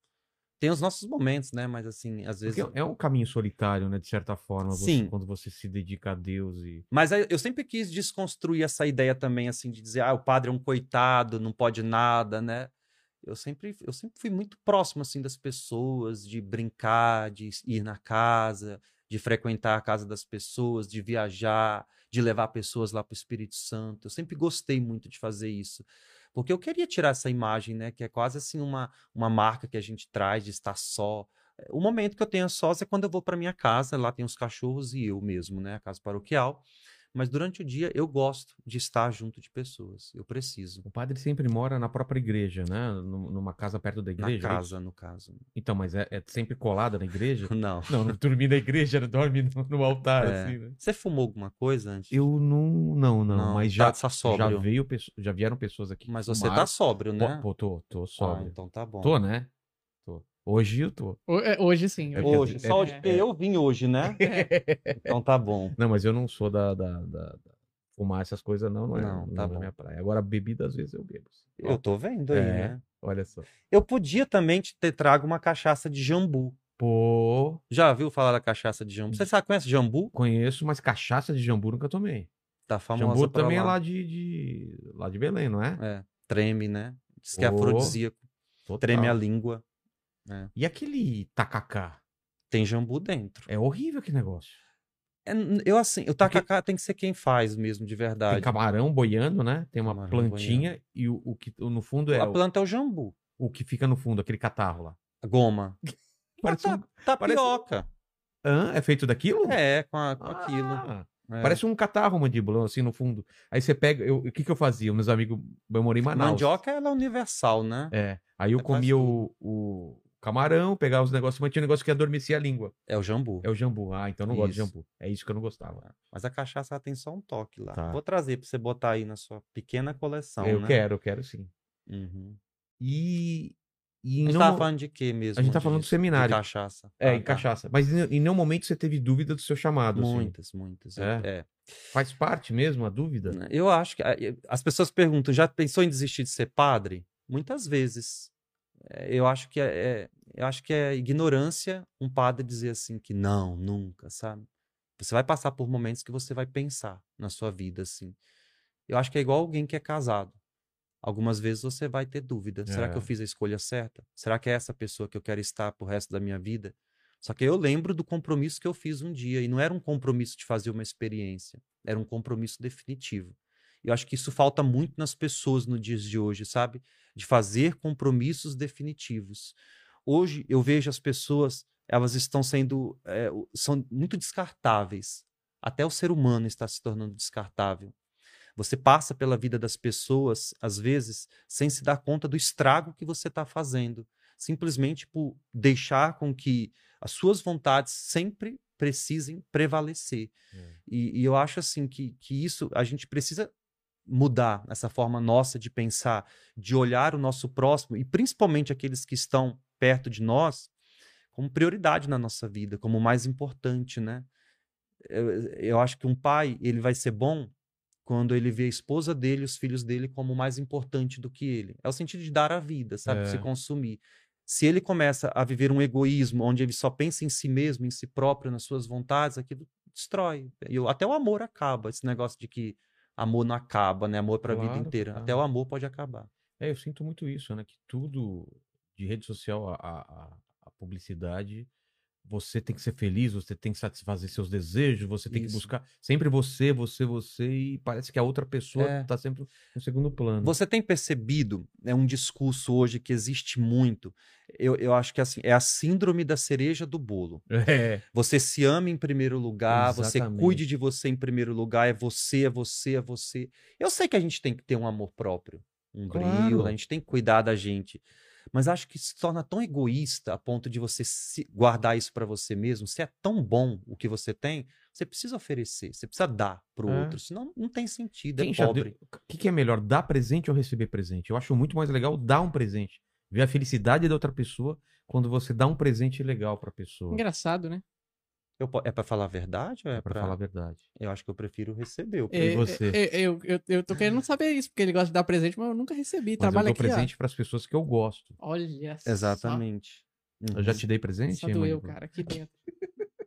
Tem os nossos momentos, né? Mas, assim, às vezes... Porque é um caminho solitário, né? De certa forma, você- Sim. quando você se dedica a Deus e. Mas eu sempre quis desconstruir essa ideia também, assim, de dizer, ah, o padre é um coitado, não pode nada, né? Eu sempre, eu sempre fui muito próximo, assim, das pessoas, de brincar, de ir na casa, de frequentar a casa das pessoas, de viajar, de levar pessoas lá para o Espírito Santo. Eu sempre gostei muito de fazer isso. Porque eu queria tirar essa imagem, né? Que é quase assim uma, uma marca que a gente traz de estar só. O momento que eu tenho sós é quando eu vou para minha casa, lá tem os cachorros e eu mesmo, né? A casa paroquial. Mas durante o dia eu gosto de estar junto de pessoas. Eu preciso. O padre sempre mora na própria igreja, né? Num- Numa casa perto da Na igreja. é isso? casa, no caso. Então, mas é, é sempre colada na igreja? Não. Não, não dormir na igreja, dorme no, no altar, É. assim, né? Você fumou alguma coisa antes? Eu não, não, não, Não, mas já, tá já veio, já vieram pessoas aqui. Mas você fumaram. tá sóbrio, Pô, né? Pô, tô, tô Ah, sóbrio. então tá bom. Tô, né? Hoje eu tô. Ho- é, Hoje sim. É hoje Hoje, só É. hoje, porque eu vim hoje, né? Então tá bom. Não, mas eu não sou da, da, da- da- fumar essas coisas, não, não é, Não, não tá é bom. minha praia. Agora, bebida, às vezes eu bebo. Eu tô vendo aí, É. né? Olha só. Eu podia também te ter trago uma cachaça de jambu. Pô, Já viu falar da cachaça de jambu? Você sabe, conhece jambu? conheço, mas cachaça de jambu nunca tomei. Tá famosa jambu pra também é lá. lá de, de- lá de Belém, não é? É, treme, né? Diz que é afrodisíaco. Total. Treme a língua. E aquele tacacá? Tem jambu dentro. É horrível que negócio. É, eu assim, o tacacá tem que ser quem faz mesmo, de Tem verdade. camarão boiando, né? Tem uma Camarão plantinha e o, o que no fundo é A o, planta é o jambu. o que fica no fundo, aquele catarro lá. A goma. Parece tá, um... tapioca. Hã? É feito daquilo? É, com, a- com aquilo. Ah, É. Parece um catarro mandíbula, assim, no fundo. Aí você pega. eu- O que, que eu fazia? Meus amigos. Eu morei em Manaus. Mandioca ela é universal, né? É. Aí eu É comia o, o camarão, pegava os negócios, mas tinha um negócio que adormecia a língua. É o jambu. É o jambu. Ah, então eu não gosto de Isso. jambu. É isso que eu não gostava. Mas a cachaça ela tem só um toque lá. Tá. Vou trazer pra você botar aí na sua pequena coleção, eu né? quero, eu quero sim. Uhum. E. E A gente não- tava falando de quê mesmo? A gente tá falando do seminário. De cachaça. É, Ah, em tá. cachaça. Mas em, em nenhum momento você teve dúvida do seu chamado. assim. Muitas, muitas. Eu- É? é. Faz parte mesmo a dúvida? Eu acho que. As pessoas perguntam: já pensou em desistir de ser padre? Muitas vezes. Eh, Eu acho que é, é- eu acho que é ignorância um padre dizer assim que não, nunca, sabe? Você vai passar por momentos que você vai pensar na sua vida assim. Eu acho que é igual alguém que é casado. Algumas vezes você vai ter dúvida. Será que eu É. fiz a escolha certa? Será que é essa pessoa que eu quero estar pro resto da minha vida? Só que eu lembro do compromisso que eu fiz um dia, e não era um compromisso de fazer uma experiência, era um compromisso definitivo. Eu acho que isso falta muito nas pessoas no dias de hoje, sabe? De fazer compromissos definitivos. Hoje eu vejo as pessoas, elas estão sendo, é, são muito descartáveis. Até o ser humano está se tornando descartável. Você passa pela vida das pessoas, às vezes, sem se dar conta do estrago que você está fazendo, simplesmente por deixar com que as suas vontades sempre precisem prevalecer. É. E, e eu acho assim que, que isso a gente precisa mudar essa forma nossa de pensar, de olhar o nosso próximo e principalmente aqueles que estão perto de nós como prioridade na nossa vida, como o mais importante, né? Eu, eu acho que um pai ele vai ser bom quando ele vê a esposa dele, os filhos dele como mais importante do que ele. É o sentido de dar a vida, sabe? Se É. consumir. Se ele começa a viver um egoísmo onde ele só pensa em si mesmo, em si próprio, nas suas vontades, aquilo destrói. E até o amor acaba. Esse negócio de que amor não acaba, né? Amor para a vida Claro, inteira. Até claro. o amor pode acabar. É, eu sinto muito isso, né? Que tudo de rede social, a, a- a publicidade, você tem que ser feliz, você tem que satisfazer seus desejos, você tem que Isso. buscar sempre você, você, você, e parece que a outra pessoa É. tá sempre no segundo plano. Você tem percebido, é um discurso hoje que existe muito. Eu, eu acho que assim, é a síndrome da cereja do bolo. É, Você se ama em primeiro lugar, você Exatamente. cuide de você em primeiro lugar, é você, é você, é você. Eu sei que a gente tem que ter um amor próprio, um brilho, Claro. a gente tem que cuidar da gente. Mas acho que se torna tão egoísta a ponto de você se- guardar isso para você mesmo. Se é tão bom o que você tem, você precisa oferecer, você precisa dar pro É. outro. Senão não tem sentido, Quem é já pobre. O que, que é melhor, dar presente ou receber presente? Eu acho muito mais legal dar um presente. Ver a felicidade da outra pessoa quando você dá um presente legal pra pessoa. Engraçado, né? Eu é para falar a verdade ou é, É pra pra... falar a verdade. Eu acho que eu prefiro receber. o É, presente. você? é, é, eu, eu, eu tô querendo saber isso, porque ele gosta de dar presente, mas eu nunca recebi. Mas Trabalha eu aqui, dou ó. presente pras pessoas que eu gosto. Olha só. Exatamente. Eu já Uhum. te dei presente? Só doeu, cara, aqui dentro.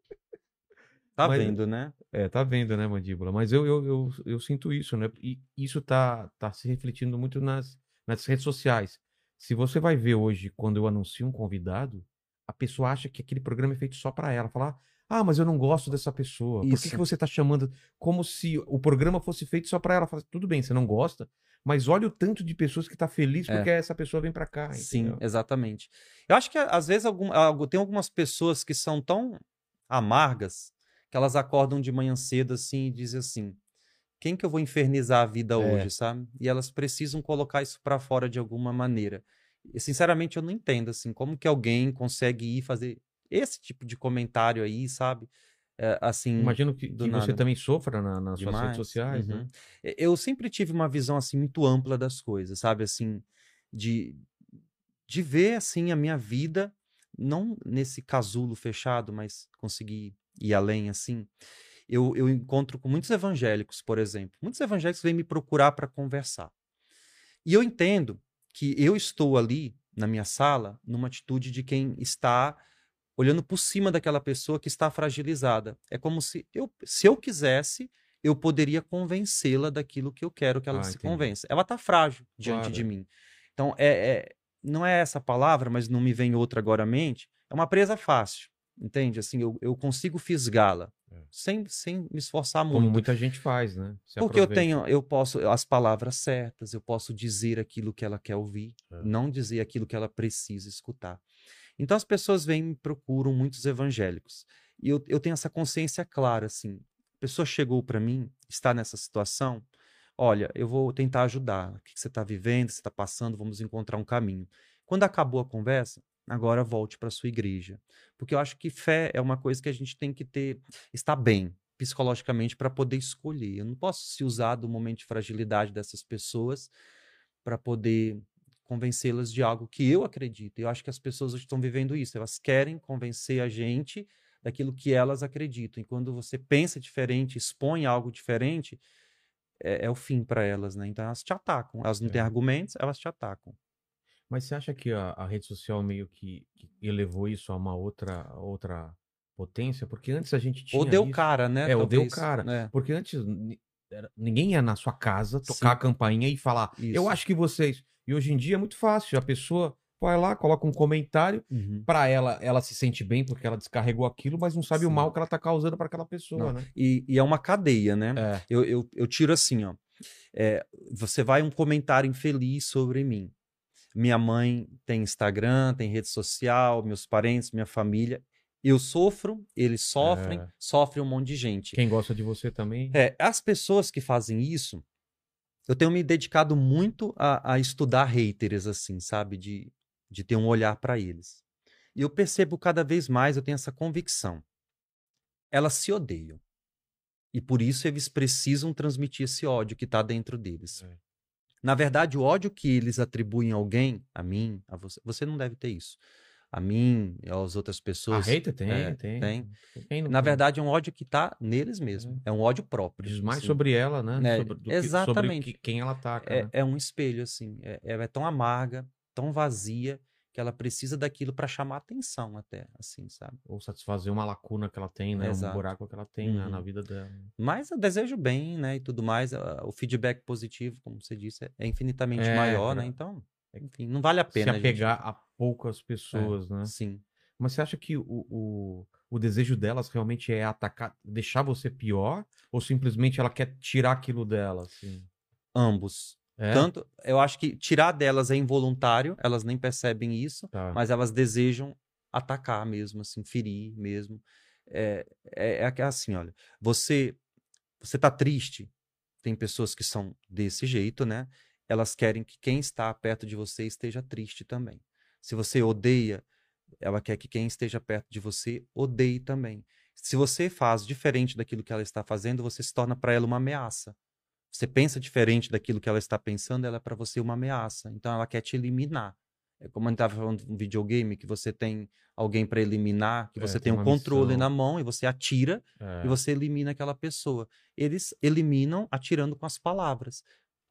Tá Mas- vendo, né? É, tá vendo, né, Mandíbula? Mas eu, eu, eu, eu sinto isso, né? E isso tá, tá se refletindo muito nas, nas redes sociais. Se você vai ver hoje, quando eu anuncio um convidado, a pessoa acha que aquele programa é feito só pra ela. Falar, ah, mas eu não gosto dessa pessoa. Por que, Isso. que você tá chamando como se o programa fosse feito só pra ela? Fala, tudo bem, você não gosta, mas olha o tanto de pessoas que tá feliz É. porque essa pessoa vem pra cá. Sim, entendeu? exatamente. Eu acho que às vezes algum, tem algumas pessoas que são tão amargas que elas acordam de manhã cedo assim e dizem assim: quem que eu vou infernizar a vida É. hoje, sabe? E elas precisam colocar isso pra fora de alguma maneira. E, sinceramente, eu não entendo assim, como que alguém consegue ir fazer esse tipo de comentário aí, sabe? É, assim, Imagino que, que você também sofra na- nas suas Demais. redes sociais, Uhum. né? Eu sempre tive uma visão assim muito ampla das coisas, sabe? Assim, de, de ver assim a minha vida não nesse casulo fechado, mas conseguir ir além assim. Eu, eu encontro com muitos evangélicos, por exemplo. Muitos evangélicos vêm me procurar para conversar. E eu entendo que eu estou ali na minha sala numa atitude de quem está olhando por cima daquela pessoa que está fragilizada. É como se eu, se eu quisesse, eu poderia convencê-la daquilo que eu quero que ela Ah, se entendi. convença. Ela está frágil diante Claro. de mim. Então, é, é- não é essa palavra, mas não me vem outra agora à mente. É uma presa fácil, entende? Assim, eu, eu consigo fisgá-la É. sem, sem me esforçar Como muito. muita gente faz, né? Se Porque eu aproveita. tenho, eu posso as palavras certas, eu posso dizer aquilo que ela quer ouvir, É. não dizer aquilo que ela precisa escutar. Então as pessoas vêm e procuram, muitos evangélicos. E eu, eu tenho essa consciência clara, assim. A pessoa chegou para mim, está nessa situação, olha, eu vou tentar ajudar. O que você está vivendo, o que você está passando, vamos encontrar um caminho. Quando acabou a conversa, agora volte para sua igreja. Porque eu acho que fé é uma coisa que a gente tem que ter, estar bem psicologicamente para poder escolher. Eu não posso se usar do momento de fragilidade dessas pessoas para poder convencê-las de algo que eu acredito. Eu acho que as pessoas hoje estão vivendo isso. Elas querem convencer a gente daquilo que elas acreditam. E quando você pensa diferente, expõe algo diferente, é, é o fim para elas, né? Então elas te atacam. Elas não têm É. argumentos, elas te atacam. Mas você acha que a, a rede social meio que, que elevou isso a uma outra, outra potência? Porque antes a gente tinha Ou deu isso. cara, né? É, ou deu cara. É. Porque antes era- ninguém ia na sua casa tocar Sim. a campainha e falar, eu Isso. acho que vocês. E hoje em dia é muito fácil. A pessoa vai lá, coloca um comentário, Uhum. pra ela, ela se sente bem porque ela descarregou aquilo, mas não sabe o Sim. mal que ela tá causando pra aquela pessoa, Não. né? E, e é uma cadeia, né? É. Eu, eu, eu tiro assim, ó. É, você vai um comentário infeliz sobre mim. Minha mãe tem Instagram, tem rede social, meus parentes, minha família. Eu sofro, eles sofrem, É. sofre um monte de gente. Quem gosta de você também. É, as pessoas que fazem isso, eu tenho me dedicado muito a, a estudar haters, assim, sabe? De, de ter um olhar para eles. E eu percebo cada vez mais, eu tenho essa convicção. Elas se odeiam. E por isso eles precisam transmitir esse ódio que está dentro deles. É. Na verdade, o ódio que eles atribuem a alguém, a mim, a você, você não deve ter isso. A mim e às outras A pessoas. hater tem, É, tem. tem. Não Na tem? verdade, é um ódio que tá neles mesmo. É um ódio próprio. Diz mais assim. sobre ela, né? É, sobre, do sobre exatamente. que- quem ela ataca. é, né? é um espelho, assim. É, é- é tão amarga, tão vazia, que ela precisa daquilo para chamar atenção até, assim, sabe? Ou satisfazer uma lacuna que ela tem, né? Um Exato. buraco que ela tem né, Uhum. na vida dela. Mas eu desejo bem, né, e tudo mais. a- O feedback positivo, como você disse, é- é infinitamente É, maior, né? Então, enfim, não vale a pena. Se a gente- apegar a poucas pessoas, né? Sim. Mas você acha que o, o, o desejo delas realmente é atacar, deixar você pior? Ou simplesmente ela quer tirar aquilo dela, assim? Ambos. É? Tanto, eu acho que tirar delas é involuntário, elas nem percebem isso, Tá. mas elas desejam atacar mesmo, assim, ferir mesmo. É, é, é assim, olha, você você tá triste, tem pessoas que são desse jeito, né? Elas querem que quem está perto de você esteja triste também. Se você odeia, ela quer que quem esteja perto de você odeie também. Se você faz diferente daquilo que ela está fazendo, você se torna para ela uma ameaça. Você pensa diferente daquilo que ela está pensando, ela é para você uma ameaça. Então ela quer te eliminar. É como a gente estava falando de um videogame que você tem alguém para eliminar, que É, você tem tem um controle missão. na mão e você atira É. e você elimina aquela pessoa. Eles eliminam atirando com as palavras.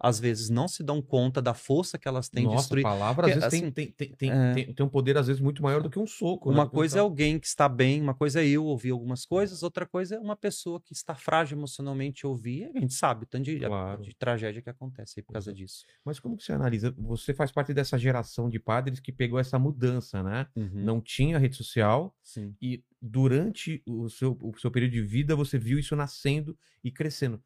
Às vezes não se dão conta da força que elas têm de Nossa, destruir. palavra às vezes tem, assim, tem, tem, tem, é. tem, tem um poder, às vezes, muito maior do que um soco. né? Uma um coisa é alguém que está bem, uma coisa é eu ouvir algumas coisas, outra coisa é uma pessoa que está frágil emocionalmente ouvir. A gente sabe o tanto de, Claro. de tragédia que acontece aí por causa disso. Mas como que você analisa? Você faz parte dessa geração de padres que pegou essa mudança, né? Uhum, Não tinha rede social Sim. e durante o seu, o seu período de vida você viu isso nascendo e crescendo.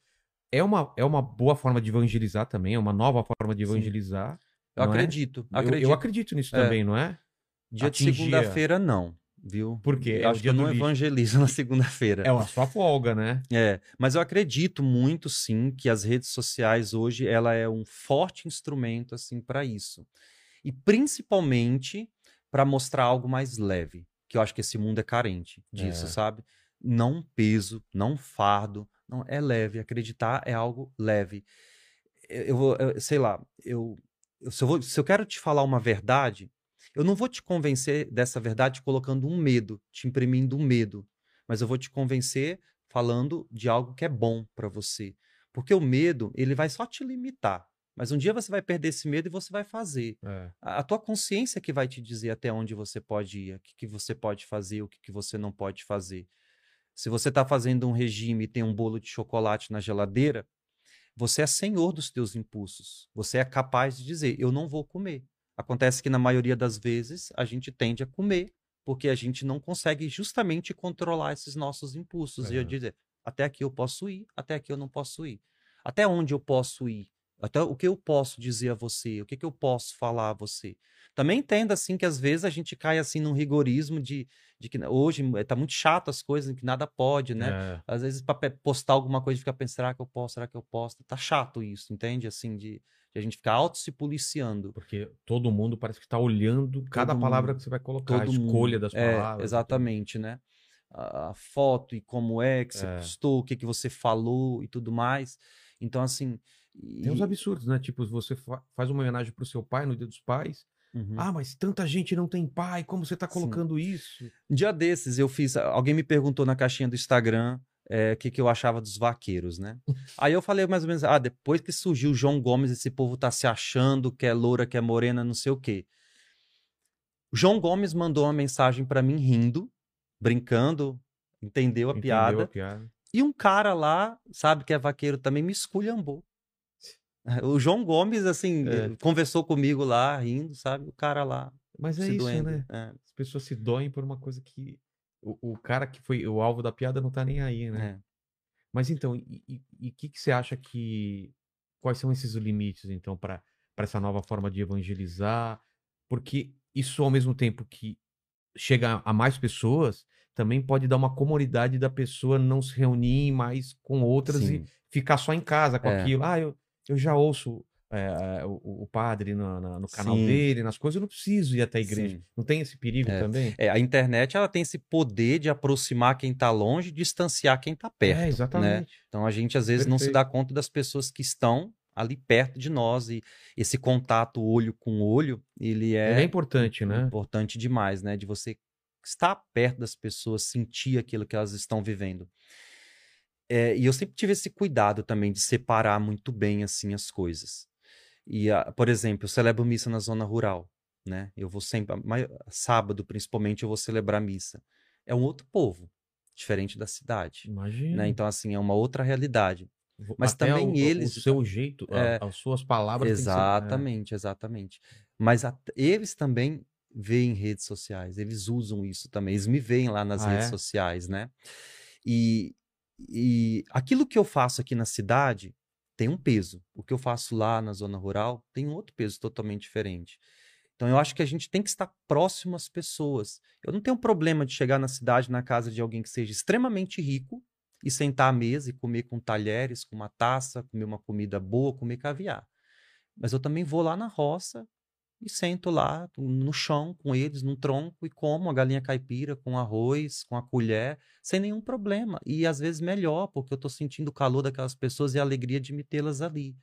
É uma, é uma boa forma de evangelizar também, é uma nova forma de evangelizar. Eu não é? acredito, Eu- acredito. Eu, acredito nisso É. também, não é? Dia atingir de segunda-feira, não, viu? Por quê? É Eu o acho que eu não lixo. evangelizo na segunda-feira. É a sua folga, né? É, mas eu acredito muito sim que as redes sociais hoje ela é um forte instrumento assim para isso. E principalmente para mostrar algo mais leve, que eu acho que esse mundo é carente disso, É. sabe? Não um peso, não um fardo, não é leve, acreditar é algo leve. Eu, vou, sei lá, eu, eu- se, eu vou- se eu quero te falar uma verdade, eu não vou te convencer dessa verdade colocando um medo, te imprimindo um medo, mas eu vou te convencer falando de algo que é bom para você. Porque o medo, ele vai só te limitar. Mas um dia você vai perder esse medo e você vai fazer. É. A, a tua consciência que vai te dizer até onde você pode ir, o que, que você pode fazer, o que, que você não pode fazer. Se você está fazendo um regime e tem um bolo de chocolate na geladeira, você é senhor dos teus impulsos. Você é capaz de dizer, eu não vou comer. Acontece que na maioria das vezes a gente tende a comer porque a gente não consegue justamente controlar esses nossos impulsos e É. eu dizer, até aqui eu posso ir, até aqui eu não posso ir. Até onde eu posso ir? Até o que eu posso dizer a você? O que, que eu posso falar a você? Também entenda assim que às vezes a gente cai assim num rigorismo de, de que hoje está muito chato as coisas, que nada pode, né? É. Às vezes para postar alguma coisa fica pensando, será que eu posso? Será que eu posso? Tá chato isso, entende? Assim de, de a gente ficar auto se policiando. Porque todo mundo parece que está olhando cada Todo palavra mundo. que você vai colocar, a escolha mundo. das É, palavras. exatamente, né? A, a foto e como é que você É. postou, o que, que você falou e tudo mais. Então, assim. Tem uns e- absurdos, né? Tipo, você fa- faz uma homenagem pro seu pai no Dia dos Pais. Uhum. Ah, mas tanta gente não tem pai, como você tá Sim. colocando isso? Um dia desses eu fiz. Alguém me perguntou na caixinha do Instagram eh, o que, que eu achava dos vaqueiros, né? Aí eu falei mais ou menos: ah, depois que surgiu o João Gomes, esse povo tá se achando que é loura, que é morena, não sei o quê. O João Gomes mandou uma mensagem pra mim rindo, brincando, entendeu a Entendeu piada. a piada? E um cara lá, sabe, que é vaqueiro também, me esculhambou. O João Gomes, assim, É. conversou comigo lá, rindo, sabe? O cara lá Mas é isso, doendo. né? É, As pessoas se doem por uma coisa que o, o cara que foi o alvo da piada não tá nem aí, né? é. Mas então, e o que, que você acha que. Quais são esses limites, então, para essa nova forma de evangelizar? Porque isso, ao mesmo tempo que chega a mais pessoas, também pode dar uma comodidade da pessoa não se reunir mais com outras e Sim. ficar só em casa com É. aquilo. Ah, eu, eu já ouço é, é, o, o padre no, na- no canal Sim. dele, nas coisas, eu não preciso ir até a igreja. Sim. Não tem esse perigo É. também? É, a internet ela tem esse poder de aproximar quem está longe e distanciar quem está perto. É, exatamente. Então a gente às vezes não se Perfeito. dá conta das pessoas que estão ali perto de nós e esse contato olho com olho, ele é, Ele é importante, né? importante demais, né? De você estar perto das pessoas, sentir aquilo que elas estão vivendo. É, e eu sempre tive esse cuidado também de separar muito bem assim as coisas. E, ah, por exemplo, eu celebro missa na zona rural, né? Eu vou sempre, mai- sábado principalmente, eu vou celebrar missa. É um outro povo, diferente da cidade, Imagina. né? Então, assim, é uma outra realidade. mas Até também o, eles- O seu jeito, a- É, as suas palavras. que ser- é. Exatamente, exatamente. Mas at- eles também veem redes sociais, eles usam isso também, eles me veem lá nas Ah, redes é? sociais, né? E, e aquilo que eu faço aqui na cidade tem um peso. O que eu faço lá na zona rural tem um outro peso totalmente diferente. Então eu acho que a gente tem que estar próximo às pessoas. Eu não tenho problema de chegar na cidade, na casa de alguém que seja extremamente rico e sentar à mesa e comer com talheres, com uma taça, comer uma comida boa, comer caviar. Mas eu também vou lá na roça e sento lá no chão com eles, num tronco, e como a galinha caipira com arroz, com a colher, sem nenhum problema. E às vezes melhor, porque eu estou sentindo o calor daquelas pessoas e a alegria de me tê-las ali.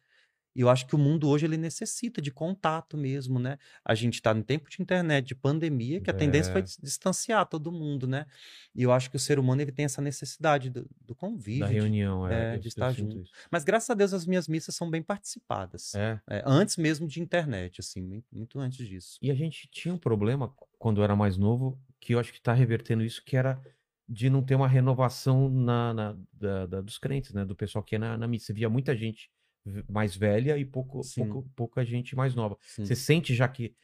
E eu acho que o mundo hoje ele necessita de contato mesmo, né? A gente está no tempo de internet, de pandemia, que a tendência foi É. dis- distanciar todo mundo, né? E eu acho que o ser humano ele tem essa necessidade do, do convívio. Da de- reunião, é. é, eu- de estar junto. isso. Mas graças a Deus as minhas missas são bem participadas. É. É, antes mesmo de internet, assim, muito, antes disso. E a gente tinha um problema quando eu era mais novo, que eu acho que está revertendo isso, que era de não ter uma renovação na, na- da- da- dos crentes, né? Do pessoal que ia na, na missa. Você via muita gente mais velha e pouco, pouco- pouca gente mais nova. Sim. Você sente já que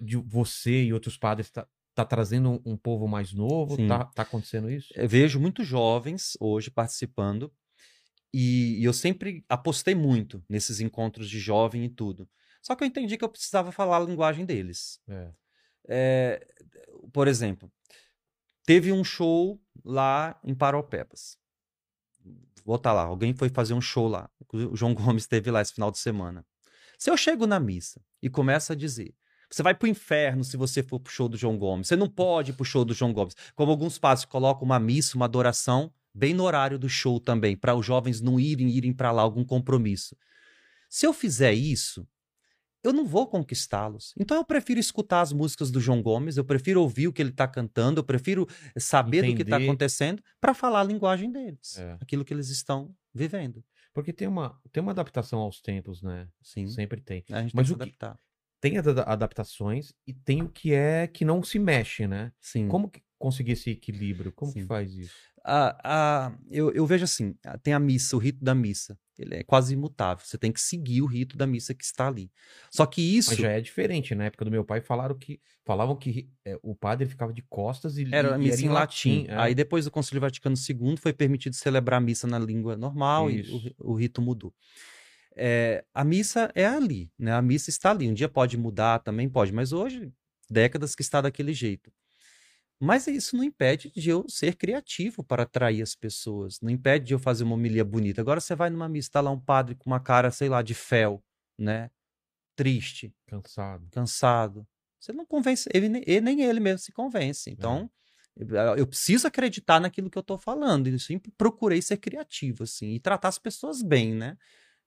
de você e outros padres tá, tá trazendo um, um povo mais novo? Sim. Tá, tá acontecendo isso? Eu vejo muitos jovens hoje participando e, e eu sempre apostei muito nesses encontros de jovem e tudo. Só que eu entendi que eu precisava falar a linguagem deles. É. É, por exemplo, teve um show lá em Paropebas. Botar lá, alguém foi fazer um show lá. O João Gomes esteve lá esse final de semana. Se eu chego na missa e começo a dizer, você vai pro inferno se você for pro show do João Gomes. Você não pode ir pro show do João Gomes. Como alguns padres colocam uma missa, uma adoração, bem no horário do show também, para os jovens não irem irem para lá algum compromisso. Se eu fizer isso, eu não vou conquistá-los. Então eu prefiro escutar as músicas do João Gomes, eu prefiro ouvir o que ele está cantando, eu prefiro saber do que está acontecendo para falar a linguagem deles, É. aquilo que eles estão vivendo. Porque tem uma, tem uma adaptação aos tempos, né? Sim, Sempre tem. a gente Mas tem que que- adaptar. Tem adaptações e tem o que é que não se mexe, né? Sim. Como que conseguir esse equilíbrio? Como que Sim. faz isso? a, a- eu, eu vejo assim, a- tem a missa, o rito da missa. Ele é quase imutável. Você tem que seguir o rito da missa que está ali. Só que isso Mas já é diferente. Na época do meu pai falaram que falavam que é, o padre ficava de costas e era e a missa em em latim. é. Aí depois do Concílio Vaticano II foi permitido celebrar a missa na língua normal e Isso. o, ri- o rito mudou. É, a missa é ali, né? A missa está ali. Um dia pode mudar, também pode, mas hoje décadas que está daquele jeito. Mas isso não impede de eu ser criativo para atrair as pessoas. Não impede de eu fazer uma homilia bonita. Agora você vai numa missa, está lá um padre com uma cara, sei lá, de fel, né? Triste, Cansado. cansado. Você não convence, ele, nem- ele mesmo se convence. Então, eu, eu preciso acreditar naquilo que eu estou falando. E eu sempre procurei ser criativo, assim, e tratar as pessoas bem, né?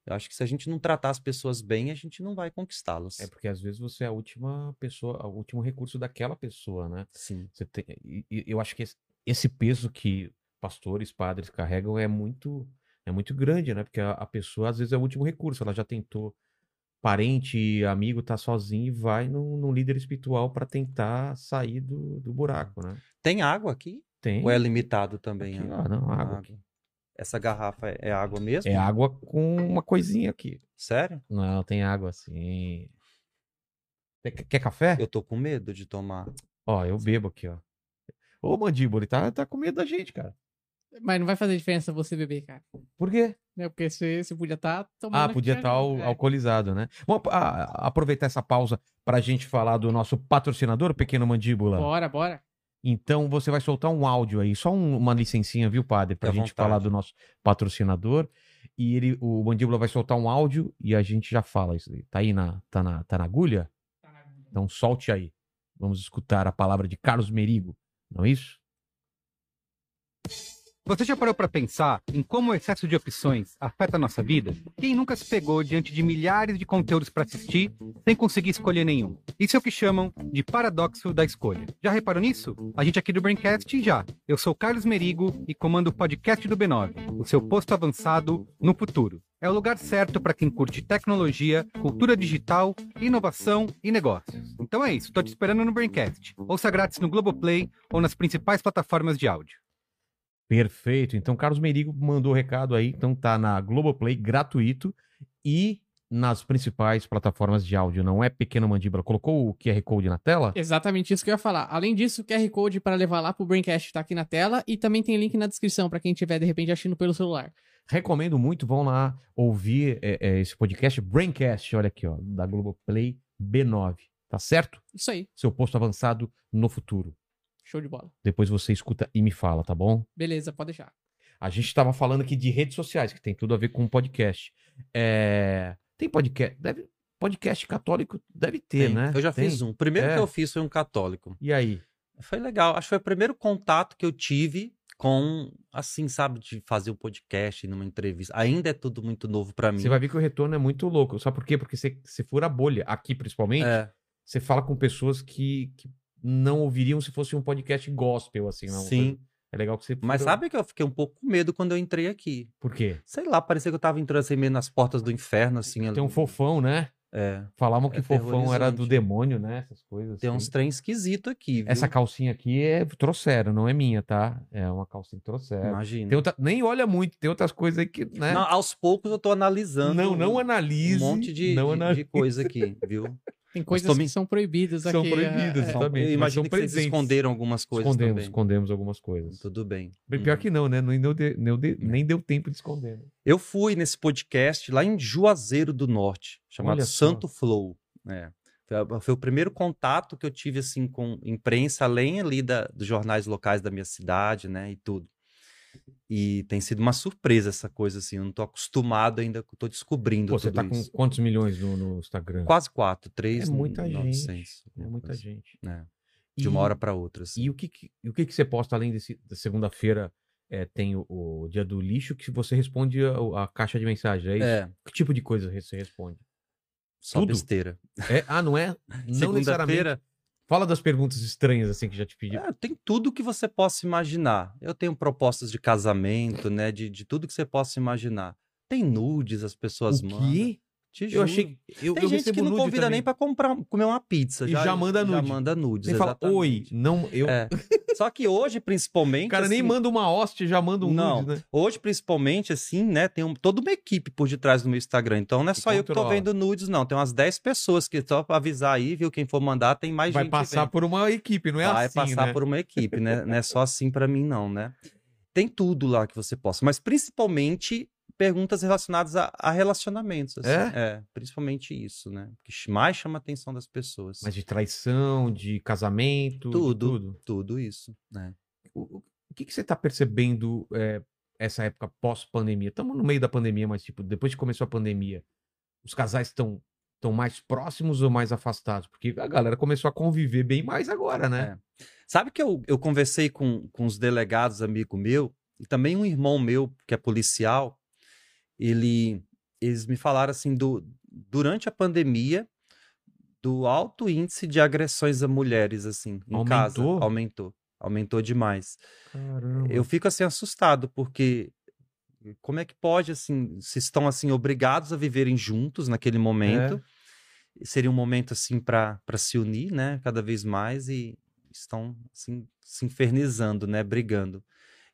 Eu acho que se a gente não tratar as pessoas bem, a gente não vai conquistá-las. É porque às vezes você é a última pessoa, o último recurso daquela pessoa, né? Sim. Você tem, e- e eu acho que esse, esse peso que pastores, padres carregam é muito é muito grande, né? Porque a, a pessoa às vezes é o último recurso. Ela já tentou parente, amigo, tá sozinho e vai num, num líder espiritual para tentar sair do, do buraco, né? Tem água aqui? Tem. Ou é limitado também? Aqui, a- ó, não, a água aqui. Essa garrafa é, é água mesmo? É água com uma coisinha aqui. Sério? Não, tem água assim. Quer, quer café? Eu tô com medo de tomar. Ó, eu bebo aqui, ó. Ô, mandíbula, ele tá, tá com medo da gente, cara. Mas não vai fazer diferença você beber, cara. Por quê? Né? Porque você, você podia estar tomando. Ah, podia estar agora. É. alcoolizado, né? Vamos a- aproveitar essa pausa pra gente falar do nosso patrocinador, Pequeno Mandíbula. Bora, bora. Então você vai soltar um áudio aí, só um- uma licencinha, viu, padre? Pra Fique à gente falar vontade. do nosso patrocinador. E ele, o Mandíbula vai soltar um áudio e a gente já fala isso aí. Tá aí na, tá na, tá na agulha? Então solte aí. Vamos escutar a palavra de Carlos Merigo, não é isso? Você já parou para pensar em como o excesso de opções afeta a nossa vida? Quem nunca se pegou diante de milhares de conteúdos para assistir sem conseguir escolher nenhum? Isso é o que chamam de paradoxo da escolha. Já reparou nisso? A gente aqui do Braincast já. Eu sou Carlos Merigo e comando o podcast do B9, o seu posto avançado no futuro. É o lugar certo para quem curte tecnologia, cultura digital, inovação e negócios. Então é isso, tô te esperando no Braincast. Ouça grátis no Globoplay ou nas principais plataformas de áudio. Perfeito. Então, Carlos Merigo mandou o recado aí. Então, tá na Globoplay gratuito e nas principais plataformas de áudio. Não é Pequeno Mandíbula. Colocou o QR Code na tela? Exatamente isso que eu ia falar. Além disso, o QR Code para levar lá pro Braincast tá aqui na tela e também tem link na descrição para quem estiver de repente assistindo pelo celular. Recomendo muito. Vão lá ouvir é, é, esse podcast Braincast. Olha aqui, ó, da Globoplay B9. Tá certo? Isso aí. Seu posto avançado no futuro. Show de bola. Depois você escuta e me fala, tá bom? Beleza, pode deixar. A gente estava falando aqui de redes sociais, que tem tudo a ver com podcast. É, Tem podcast. Deve... Podcast católico deve ter, Tem. né? Eu já Tem? fiz um. O primeiro É. que eu fiz foi um católico. E aí? Foi legal. Acho que foi o primeiro contato que eu tive com, assim, sabe, de fazer um podcast numa entrevista. Ainda é tudo muito novo pra mim. Você vai ver que o retorno é muito louco. Sabe por quê? Porque você, você fura a bolha. Aqui, principalmente, É, você fala com pessoas que, que não ouviriam se fosse um podcast gospel, assim. Não. sim. É legal que você. Mas sabe que eu fiquei um pouco com medo quando eu entrei aqui. Por quê? Sei lá, parecia que eu tava entrando assim meio nas portas do inferno, assim. Tem um fofão, né? É. Falavam que É fofão era do demônio, né? Essas coisas. Tem assim. uns trem esquisito aqui, viu? Essa calcinha aqui é troceira, não é minha, tá? É uma calcinha troceira. Imagina. Tem outra... Nem olha muito, tem outras coisas aí que, né? Não, aos poucos eu tô analisando não, não um analise. monte de, não de- analise. de coisa aqui, viu? Tem coisas me- que são proibidas São aqui. proibidas, é, Exatamente, mas Eu imagino são que vocês presentes. esconderam algumas coisas escondemos, também. escondemos algumas coisas. Tudo bem. Bem, Pior Uhum. que não, né? Nem deu, de- nem deu, nem deu tempo de esconder. né? Eu fui nesse podcast lá em Juazeiro do Norte, chamado Olha só. Santo Flow. É. Foi o primeiro contato que eu tive assim com imprensa, além ali da, dos jornais locais da minha cidade, né, e tudo. E tem sido uma surpresa essa coisa assim, eu não tô acostumado ainda, tô descobrindo Pô, você tá com isso. quantos milhões no, no Instagram? Quase quatro, três, É muita nove- gente. 900, É muita coisa, gente. né, de uma E- hora para outra. assim. E o que, que- e o que, que você posta além desse, da segunda-feira? é, tem o, o dia do lixo que você responde a, a caixa de mensagem, é isso? É, Que tipo de coisa você responde? só Tudo? besteira. É? Ah, não é? Não necessariamente. Fala das perguntas estranhas assim que já te pedi. É, tem tudo que você possa imaginar. Eu tenho propostas de casamento, né? De, de tudo que você possa imaginar. Tem nudes, as pessoas o mandam. quê? Te Eu juro. achei. Eu, Tem eu gente que não convida também. nem pra comprar, comer uma pizza. E já manda nude. Já manda nudes. Nem fala, oi, não, eu. É. Só que hoje, principalmente. O cara nem assim, manda uma hóstia, já manda um Não. nude, né? Hoje, principalmente, assim, né? Tem um- toda uma equipe por detrás do meu Instagram. Então não é Que só eu que tô controla. vendo nudes, não. Tem umas 10 pessoas que, só pra avisar aí, viu? Quem for mandar, tem mais Vai gente. passar vendo. por uma equipe, não é vai assim, passar né? por uma equipe, né? Não é só assim pra mim, não, né? Tem tudo lá que você possa, mas principalmente perguntas relacionadas a, a relacionamentos. assim. É? principalmente isso, né? Que mais chama a atenção das pessoas. Mas de traição, de casamento, de Tudo. tudo. Tudo isso, né? O, o- que, que você tá percebendo é, essa época pós-pandemia? Estamos no meio da pandemia, mas tipo, depois que começou a pandemia, os casais estão estão mais próximos ou mais afastados? Porque a galera começou a conviver bem mais agora, né? Sabe que eu, eu conversei com, com os delegados, amigo meu, e também um irmão meu, que é policial, ele, eles me falaram assim, do, durante a pandemia, do alto índice de agressões a mulheres, assim, em casa. Aumentou? Aumentou. Aumentou demais. Caramba. Eu fico assim assustado, porque como é que pode, assim, se estão assim obrigados a viverem juntos naquele momento, seria um momento assim para se unir, né, cada vez mais e estão assim se infernizando, né, brigando.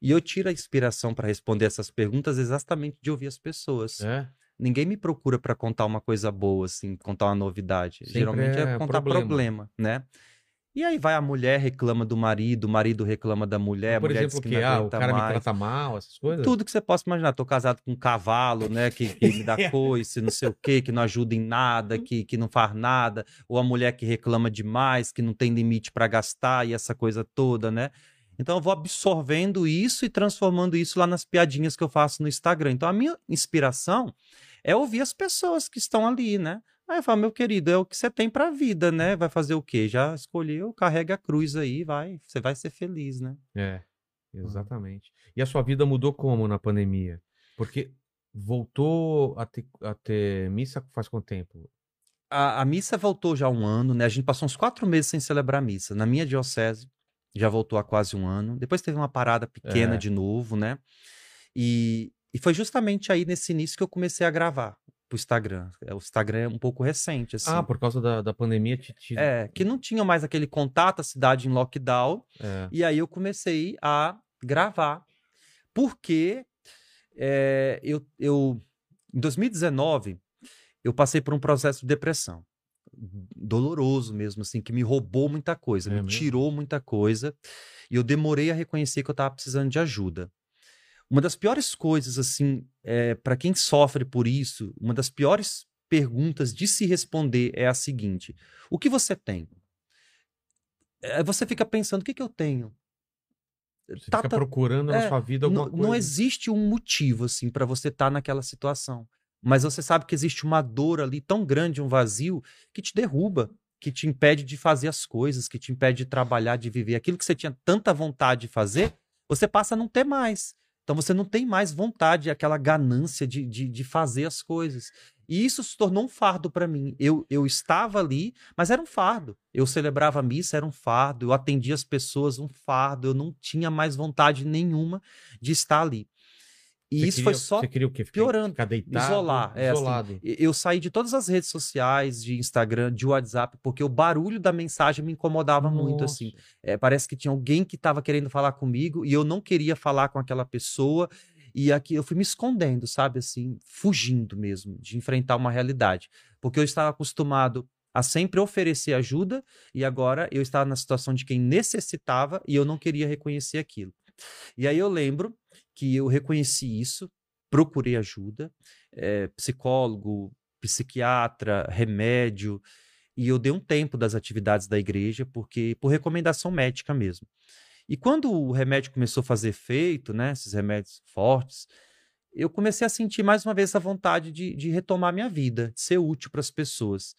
E eu tiro a inspiração para responder essas perguntas exatamente de ouvir as pessoas. É? Ninguém me procura para contar uma coisa boa, assim, contar uma novidade. Sempre Geralmente é, é contar problema. problema. né? E aí vai a mulher reclama do marido, o marido reclama da mulher, a Por mulher exemplo, diz que que? não Ah, o cara me mais. trata mal, essas coisas? Tudo que você possa imaginar. Tô casado com um cavalo, né? Que, que me dá coice, não sei o quê, que não ajuda em nada, que, que não faz nada. Ou a mulher que reclama demais, que não tem limite para gastar e essa coisa toda, né? Então eu vou absorvendo isso e transformando isso lá nas piadinhas que eu faço no Instagram. Então a minha inspiração é ouvir as pessoas que estão ali, né? Aí eu falo, meu querido, é o que você tem pra vida, né? Vai fazer o quê? Já escolheu, carrega a cruz aí, vai. Você vai ser feliz, né? É. Exatamente. E a sua vida mudou como na pandemia? Porque voltou a ter, a ter missa faz quanto tempo? A, a missa voltou já há um ano, né? A gente passou uns quatro meses sem celebrar a missa. Na minha diocese, já voltou há quase um ano. Depois teve uma parada pequena É. de novo, né? E, e foi justamente aí nesse início que eu comecei a gravar pro Instagram. É, O Instagram é um pouco recente, assim. Ah, por causa da, da pandemia te, te- É, que não tinha mais aquele contato, a cidade em lockdown. é. E aí eu comecei a gravar. Porque é, eu, eu, em 2019, eu passei por um processo de depressão. Doloroso mesmo, assim, que me roubou muita coisa, É me mesmo? tirou muita coisa. E eu demorei a reconhecer que eu estava precisando de ajuda. Uma das piores coisas, assim, é, para quem sofre por isso, uma das piores perguntas de se responder é a seguinte: o que você tem? É, você fica pensando, o que, que eu tenho? Você Tá- fica tá- procurando na é, sua vida alguma não, coisa. não existe um motivo assim para você estar naquela situação, mas você sabe que existe uma dor ali tão grande, um vazio que te derruba, que te impede de fazer as coisas, que te impede de trabalhar, de viver aquilo que você tinha tanta vontade de fazer, você passa a não ter mais. Então você não tem mais vontade, aquela ganância de, de, de fazer as coisas. E isso se tornou um fardo para mim. Eu, eu estava ali, mas era um fardo. Eu celebrava a missa, era um fardo. Eu atendia as pessoas, um fardo. Eu não tinha mais vontade nenhuma de estar ali. E Você isso queria- foi só Você queria o quê? Ficar- piorando. Ficar deitado? Isolar, é, assim, isolado. E- Eu saí de todas as redes sociais, de Instagram, de WhatsApp, porque o barulho da mensagem me incomodava muito, assim. Nossa. É, parece que tinha alguém que estava querendo falar comigo e eu não queria falar com aquela pessoa. E aqui eu fui me escondendo, sabe, assim, fugindo mesmo de enfrentar uma realidade. Porque eu estava acostumado a sempre oferecer ajuda e agora eu estava na situação de quem necessitava e eu não queria reconhecer aquilo. E aí eu lembro que eu reconheci isso, procurei ajuda, eh, psicólogo, psiquiatra, remédio, e eu dei um tempo das atividades da igreja, porque por recomendação médica mesmo. E quando o remédio começou a fazer efeito, né, esses remédios fortes, eu comecei a sentir mais uma vez essa vontade de, de retomar minha vida, de ser útil para as pessoas.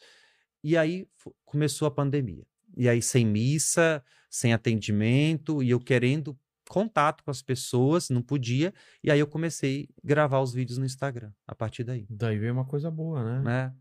E aí começou a pandemia. E aí sem missa, sem atendimento, e eu querendo contato com as pessoas, não podia. E aí eu comecei a gravar os vídeos no Instagram, a partir daí. Daí veio uma coisa boa, né? Né?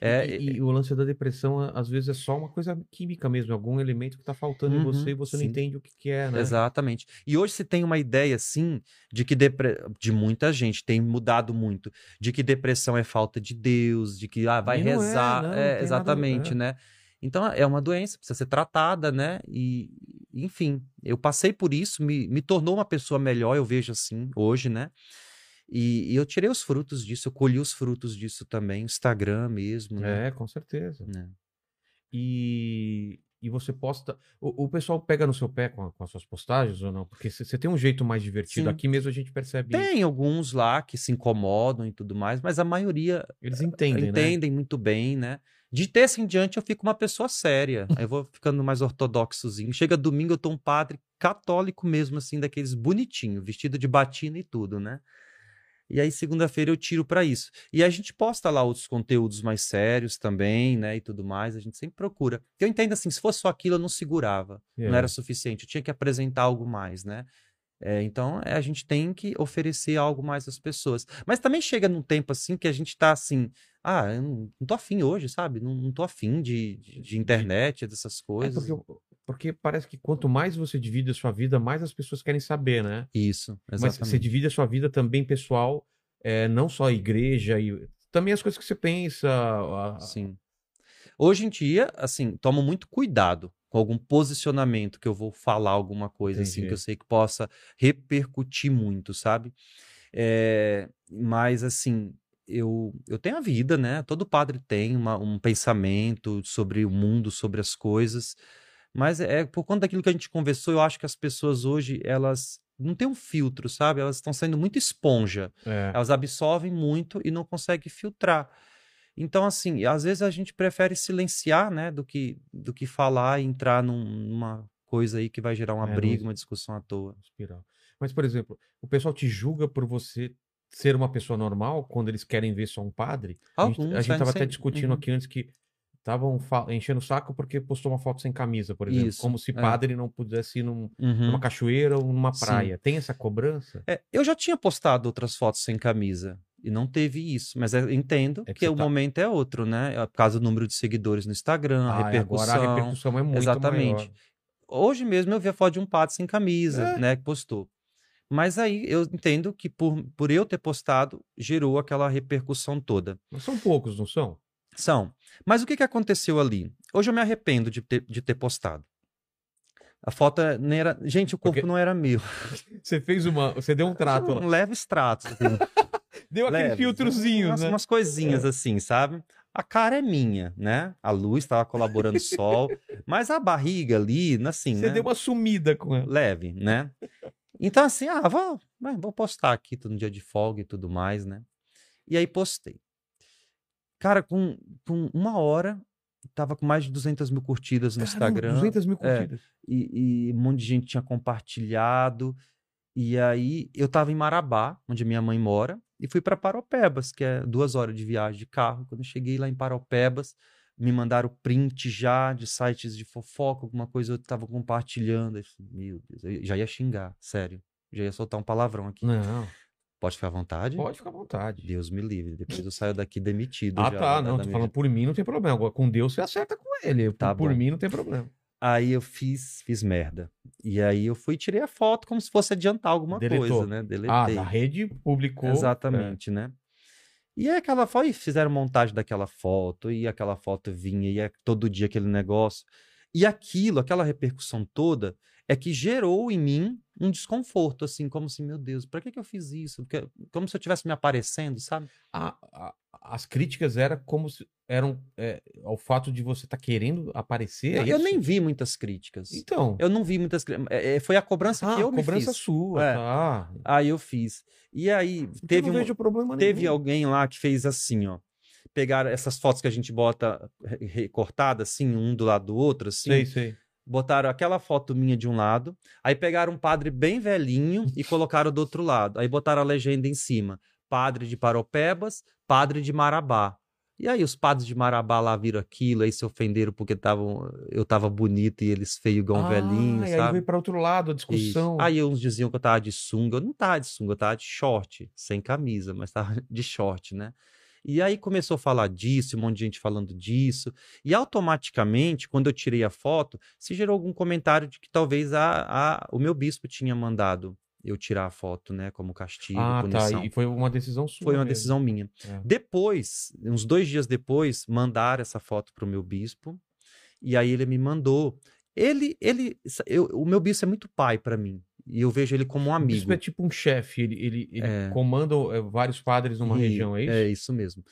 É, e, e o lance da depressão, às vezes, é só uma coisa química mesmo, algum elemento que tá faltando em Uhum, você e você não sim. entende o que, que é, né? Exatamente. E hoje se tem uma ideia, assim, de que depre... de muita gente, tem mudado muito, de que depressão é falta de Deus, de que ah, vai E não é, rezar. não, não é, tem nada- exatamente, é. né? Então é uma doença, precisa ser tratada, né? E, enfim, eu passei por isso, me, me tornou uma pessoa melhor, eu vejo assim, hoje, né? E, e eu tirei os frutos disso, eu colhi os frutos disso também, Instagram mesmo, né? É, com certeza. Né? E, e você posta. O, o pessoal pega no seu pé com, a- com as suas postagens ou não? Porque você tem um jeito mais divertido. Sim. Aqui mesmo a gente percebe. isso. Tem alguns lá que se incomodam e tudo mais, mas a maioria Eles entendem, né? entendem muito bem, né? De terça em diante eu fico uma pessoa séria. Aí eu vou ficando mais ortodoxozinho. Chega domingo eu tô um padre católico mesmo, assim, daqueles bonitinho, vestido de batina e tudo, né? E aí segunda-feira eu tiro pra isso. E a gente posta lá outros conteúdos mais sérios também, né? E tudo mais. A gente sempre procura. Eu entendo assim, se fosse só aquilo eu não segurava. Não É. era suficiente. Eu tinha que apresentar algo mais, né? É, então é, a gente tem que oferecer algo mais às pessoas. Mas também chega num tempo assim que a gente tá assim, ah, eu não, não tô afim hoje, sabe? Não, não tô afim de, de, de internet, dessas É coisas. porque, eu- porque parece que quanto mais você divide a sua vida, mais as pessoas querem saber, né? Isso, Mas exatamente. você divide a sua vida também pessoal, é, não só a igreja, e também as coisas que você pensa. a- Sim. Hoje em dia, assim, tomo muito cuidado com algum posicionamento que eu vou falar alguma coisa assim que Entendi. eu sei que possa repercutir muito, sabe? É, mas assim, eu, eu tenho a vida, né? Todo padre tem uma- um pensamento sobre o mundo, sobre as coisas. Mas é por conta daquilo que a gente conversou, eu acho que as pessoas hoje, elas não têm um filtro, sabe? Elas estão sendo muito esponja. é. Elas absorvem muito e não conseguem filtrar. Então, assim, às vezes a gente prefere silenciar, né, do que, do que falar e entrar num- numa coisa aí que vai gerar uma É, briga, não- uma discussão à toa. espiral. Mas, por exemplo, o pessoal te julga por você ser uma pessoa normal quando eles querem ver só um padre? A gente, Alguns, a gente né, tava não sei. até discutindo Uhum. aqui antes que estavam enchendo o saco porque postou uma foto sem camisa, por exemplo. Isso, Como se é. padre não pudesse ir num- Uhum. numa cachoeira ou numa Sim. praia. Tem essa cobrança? É, eu já tinha postado outras fotos sem camisa e não teve isso, mas eu entendo É que que, o tá- momento é outro, né? É Por causa do número de seguidores no Instagram, a Ah, repercussão. Agora a repercussão é muito Exatamente. maior. Hoje mesmo eu vi a foto de um padre sem camisa, É. né, que postou. Mas aí eu entendo que por, por eu ter postado, gerou aquela repercussão toda. Mas são poucos, não são? São. Mas o que, que aconteceu ali? Hoje eu me arrependo de ter, de ter postado. A foto é- nem era. Gente, o corpo Porque- não era meu. Você fez uma. Você deu um trato. Um leve extrato. assim. Deu aquele leves, filtrozinho, umas, né? umas coisinhas assim, sabe? A cara é minha, né? A luz estava colaborando o sol, mas a barriga ali, assim, Você né? deu uma sumida com ela. leve, né? Então, assim, ah, vou, vai, vou postar aqui todo dia de folga e tudo mais, né? E aí postei. Cara, com, com uma hora, tava com mais de 200 mil curtidas no Caramba, Instagram. 200 mil É. curtidas. E, e um monte de gente tinha compartilhado. E aí eu tava em Marabá, onde minha mãe mora, e fui para Paropebas, que é duas horas de viagem de carro. Quando eu cheguei lá em Paropebas, me mandaram print já de sites de fofoca, alguma coisa eu tava compartilhando. Eu falei, Meu Deus, eu já ia xingar, sério. Já ia soltar um palavrão aqui. Não, Pode ficar à vontade? pode ficar à vontade. Deus me livre. Depois eu saio daqui demitido. Ah, já tá. Não, tô minha falando por mim não tem problema. Agora com Deus você acerta com ele. Tá por bom. mim não tem problema. Aí eu fiz, fiz merda. E aí eu fui e tirei a foto como se fosse adiantar alguma Deletou. coisa, né? Deletei. Ah, da rede publicou. Exatamente, né? E aí aquela foto, e fizeram montagem daquela foto, e aquela foto vinha, e é todo dia aquele negócio. E aquilo, aquela repercussão toda, é que gerou em mim um desconforto, assim, como assim, meu Deus, pra que que eu fiz isso? Porque, como se eu estivesse me aparecendo, sabe? A- a- as críticas era como se, eram é, ao fato de você estar querendo aparecer. é eu nem vi muitas críticas. Então. Eu não vi muitas críticas. É, é, foi a cobrança ah, que eu me cobrança fiz. sua. É. Tá. Aí eu fiz. E aí, Então teve não um, Teve nenhum. alguém lá que fez assim, ó. Pegaram essas fotos que a gente bota re- recortadas, assim, um do lado do outro, assim. Sei, sei. Botaram aquela foto minha de um lado, aí pegaram um padre bem velhinho e colocaram do outro lado. Aí botaram a legenda em cima: Padre de Paropebas, Padre de Marabá. E aí os padres de Marabá lá viram aquilo, aí se ofenderam porque tavam, eu tava bonito e eles feio igual um velhinho, Ah, e aí sabe? veio para outro lado a Isso. discussão. Aí uns diziam que eu tava de sunga. Eu não tava de sunga, eu tava de short, sem camisa, mas tava de short, né? E aí começou a falar disso, um monte de gente falando disso. E automaticamente, quando eu tirei a foto, se gerou algum comentário de que talvez a, a- o meu bispo tinha mandado eu tirar a foto, né? Como castigo, ah, punição. tá. E foi uma decisão sua. Foi uma mesmo. decisão minha. É. Depois, uns dois dias depois, mandaram essa foto pro meu bispo. E aí ele me mandou. Ele, ele, eu- o meu bispo é muito pai para mim. E eu vejo ele como um amigo. é tipo um chefe, ele, ele, ele É. comanda é, vários padres numa E- região, é isso? É isso mesmo.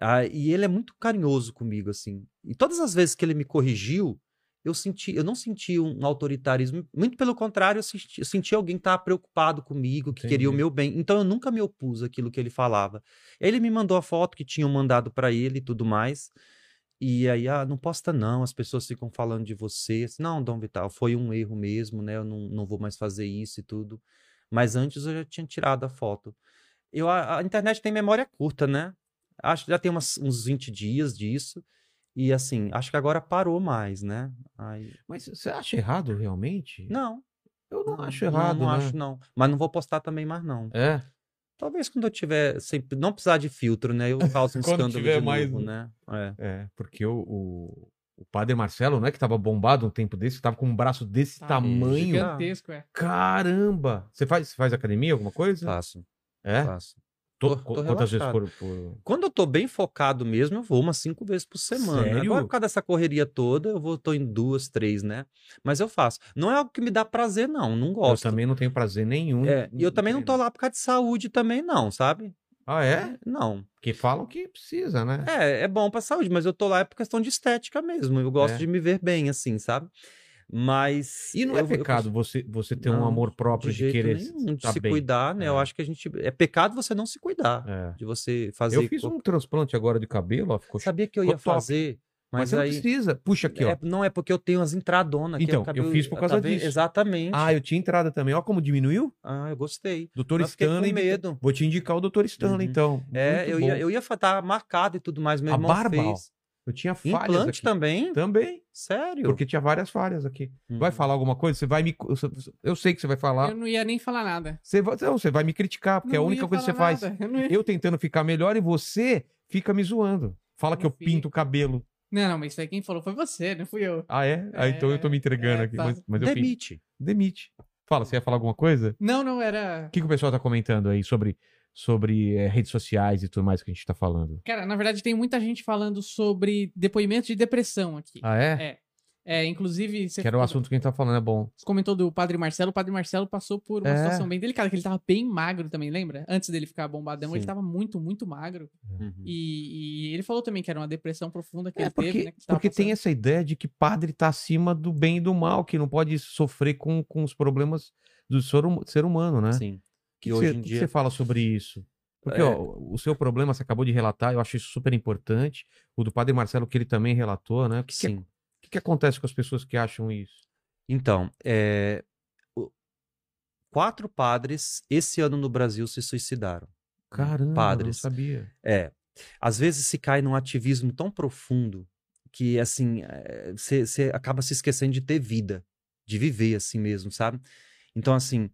Ah, e ele é muito carinhoso comigo, assim. E todas as vezes que ele me corrigiu, eu senti, eu não senti um autoritarismo. Muito pelo contrário, eu senti, eu senti alguém que estava preocupado comigo, que queria o Entendi. meu bem. Então eu nunca me opus àquilo que ele falava. Ele me mandou a foto que tinham mandado para ele e tudo mais. E aí, ah, não posta não, as pessoas ficam falando de você. Não, Dom Vital, foi um erro mesmo, né? Eu não, não vou mais fazer isso e tudo. Mas antes eu já tinha tirado a foto. Eu, a, a internet tem memória curta, né? Acho que já tem umas- uns 20 dias disso. E assim, acho que agora parou mais, né? Aí, Mas você acha errado realmente? não. Eu não, acho não, errado, Não, né? acho, não. Mas não vou postar também mais, não. É. Talvez quando eu tiver. Sempre, não precisar de filtro, né? Eu causo um Quando escândalo tiver de mais novo, né? É. É, porque o, o, o padre Marcelo, não é que tava bombado um tempo desse, que tava com um braço desse Tá tamanho. Gigantesco, é. Caramba! Você faz, você faz academia, alguma coisa? Faço, É? faço. Tô- tô quantas vezes por, por- Quando eu tô bem focado mesmo, eu vou umas cinco vezes por semana. Sério? Agora, por causa dessa correria toda, eu vou, tô em duas, três, né? Mas eu faço. Não é algo que me dá prazer, não. Não Eu gosto. também não tenho prazer nenhum. É, e eu também não tô lá por causa de saúde também, não, sabe? Ah, é? Não. Porque falam que precisa, né? É, é bom pra saúde, mas eu tô lá é por questão de estética mesmo. Eu gosto É. de me ver bem, assim, sabe? Mas. E não eu- é eu pecado cons- você, você ter um Não, amor próprio de, jeito querer nenhum, de estar se bem. cuidar, né? Eu É. acho que a gente. É pecado você não se cuidar. É. De você fazer. Eu fiz um transplante agora de cabelo, ó, ficou Sabia que eu ia fazer, Mas, mas, você não aí. precisa. Puxa aqui, ó. É, não é porque eu tenho as entradonas aqui. Então, o cabelo- eu fiz por causa tá disso. Exatamente. Ah, eu tinha entrada também. Ó como diminuiu. Ah, eu gostei. Doutor Eu Stanley. medo. Vou te indicar o doutor Stanley, Uhum. então. É, Muito eu bom. ia, eu ia estar marcado e tudo mais. Meu A barba, ó. Eu tinha falhas Implante aqui. também? Também, Sério? porque tinha várias falhas aqui. Vai Uhum. falar alguma coisa? Você vai me. Eu sei que você vai falar. Eu não ia nem falar nada. Você vai, não, você vai me criticar, porque é a Não única coisa que você falar faz. nada. Eu não, ia- Eu tentando ficar melhor e você fica me zoando. Fala que eu filho. pinto o cabelo. não, não, mas isso aí quem falou foi você, não fui eu. Ah, é? Ah, então eu tô me entregando é, aqui. tá. Mas, mas pinto. Demite. Demite. Fala, você ia falar alguma coisa? Não, não, era. O que, que o pessoal tá comentando aí sobre, sobre eh, redes sociais e tudo mais que a gente tá falando? Cara, na verdade tem muita gente falando sobre depoimentos de depressão aqui. Ah, é? É. É, inclusive, você que era o assunto que a gente tá falando, é bom. você comentou do Padre Marcelo. O Padre Marcelo passou por uma É. situação bem delicada, que ele tava bem magro também, lembra? Antes dele ficar bombadão, ele Sim. tava muito, muito magro. Uhum. E, e ele falou também que era uma depressão profunda que É, ele porque, teve, né? porque tem passando. essa ideia de que padre tá acima do bem e do mal, que não pode sofrer com, com os problemas do ser, hum- ser humano, né? Sim. O que, que hoje você, em que dia- você fala sobre isso? Porque É. ó, o seu problema você acabou de relatar, eu acho isso super importante. O do padre Marcelo, que ele também relatou, né? O que, que, Sim. o que, que acontece com as pessoas que acham isso? Então, é, o- quatro padres esse ano no Brasil se suicidaram. Caramba, não padres. sabia. É. Às vezes se cai num ativismo tão profundo que, assim, você acaba se esquecendo de ter vida, de viver assim mesmo, sabe? Então, assim,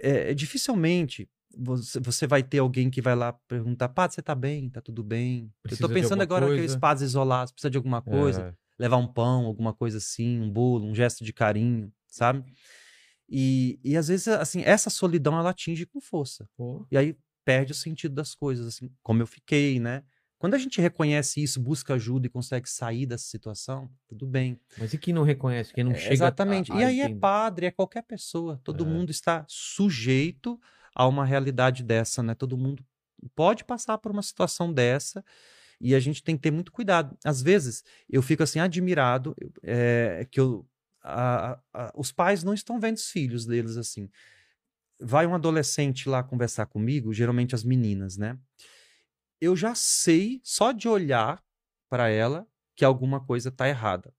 é, dificilmente você, você vai ter alguém que vai lá perguntar: Padre, você tá bem? Tá tudo bem? Precisa Eu tô pensando agora coisa?" aqueles padres isolados, precisa de alguma coisa, É, levar um pão, alguma coisa assim, um bolo, um gesto de carinho, sabe? E, e às vezes, assim, essa solidão ela atinge com força. pô, E aí perde o sentido das coisas, assim, como eu fiquei, né? Quando a gente reconhece isso, busca ajuda e consegue sair dessa situação, tudo bem. mas e quem não reconhece? Quem não É, chega Exatamente. a- a e aí é entender? padre, é qualquer pessoa. Todo É. mundo está sujeito a uma realidade dessa, né? Todo mundo pode passar por uma situação dessa e a gente tem que ter muito cuidado. Às vezes eu fico assim admirado é, que eu, a- a- os pais não estão vendo os filhos deles assim. Vai um adolescente lá conversar comigo, geralmente as meninas, né? Eu já sei só de olhar para ela que alguma coisa tá errada.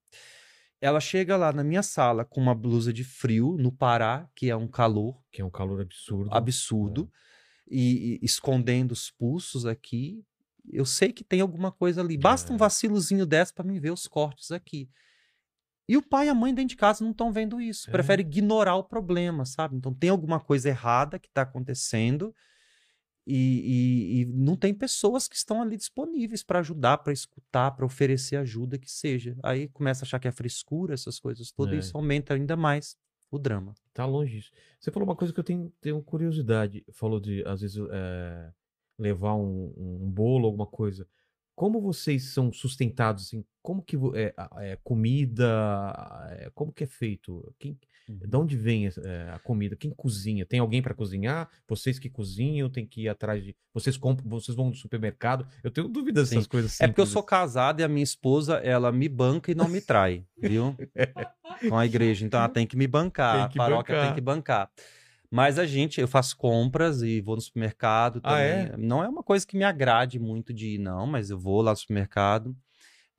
Ela chega lá na minha sala com uma blusa de frio no Pará, que é um calor Que é um calor absurdo. absurdo, e, e escondendo os pulsos aqui. Eu sei que tem alguma coisa ali. Basta um É. vacilozinho dessa para mim ver os cortes aqui. E o pai e a mãe dentro de casa não estão vendo isso. É. Prefere ignorar o problema, sabe? Então tem alguma coisa errada que está acontecendo e, e- e não tem pessoas que estão ali disponíveis para ajudar, para escutar, para oferecer ajuda que seja. Aí começa a achar que é frescura, essas coisas todas, É. e isso aumenta ainda mais o drama. Tá longe disso. Você falou uma coisa que eu tenho, tenho curiosidade. Falou de, às vezes, é, levar um, um bolo, alguma coisa. Como vocês são sustentados, assim? Como que é, é comida? é, como que é feito? Quem, de onde vem é, a comida? Quem cozinha? Tem alguém para cozinhar? Vocês que cozinham? Tem que ir atrás de. Vocês compram? Vocês vão no supermercado? Eu tenho dúvidas dessas coisas. É porque eu simples, sou casado e a minha esposa, ela me banca e não me trai, viu? Com a igreja. Então ela tem que me bancar, que a paróquia bancar. tem que bancar. Mas a gente, eu faço compras e vou no supermercado Ah, também. é? Não é uma coisa que me agrade muito de ir, não, mas eu vou lá no supermercado.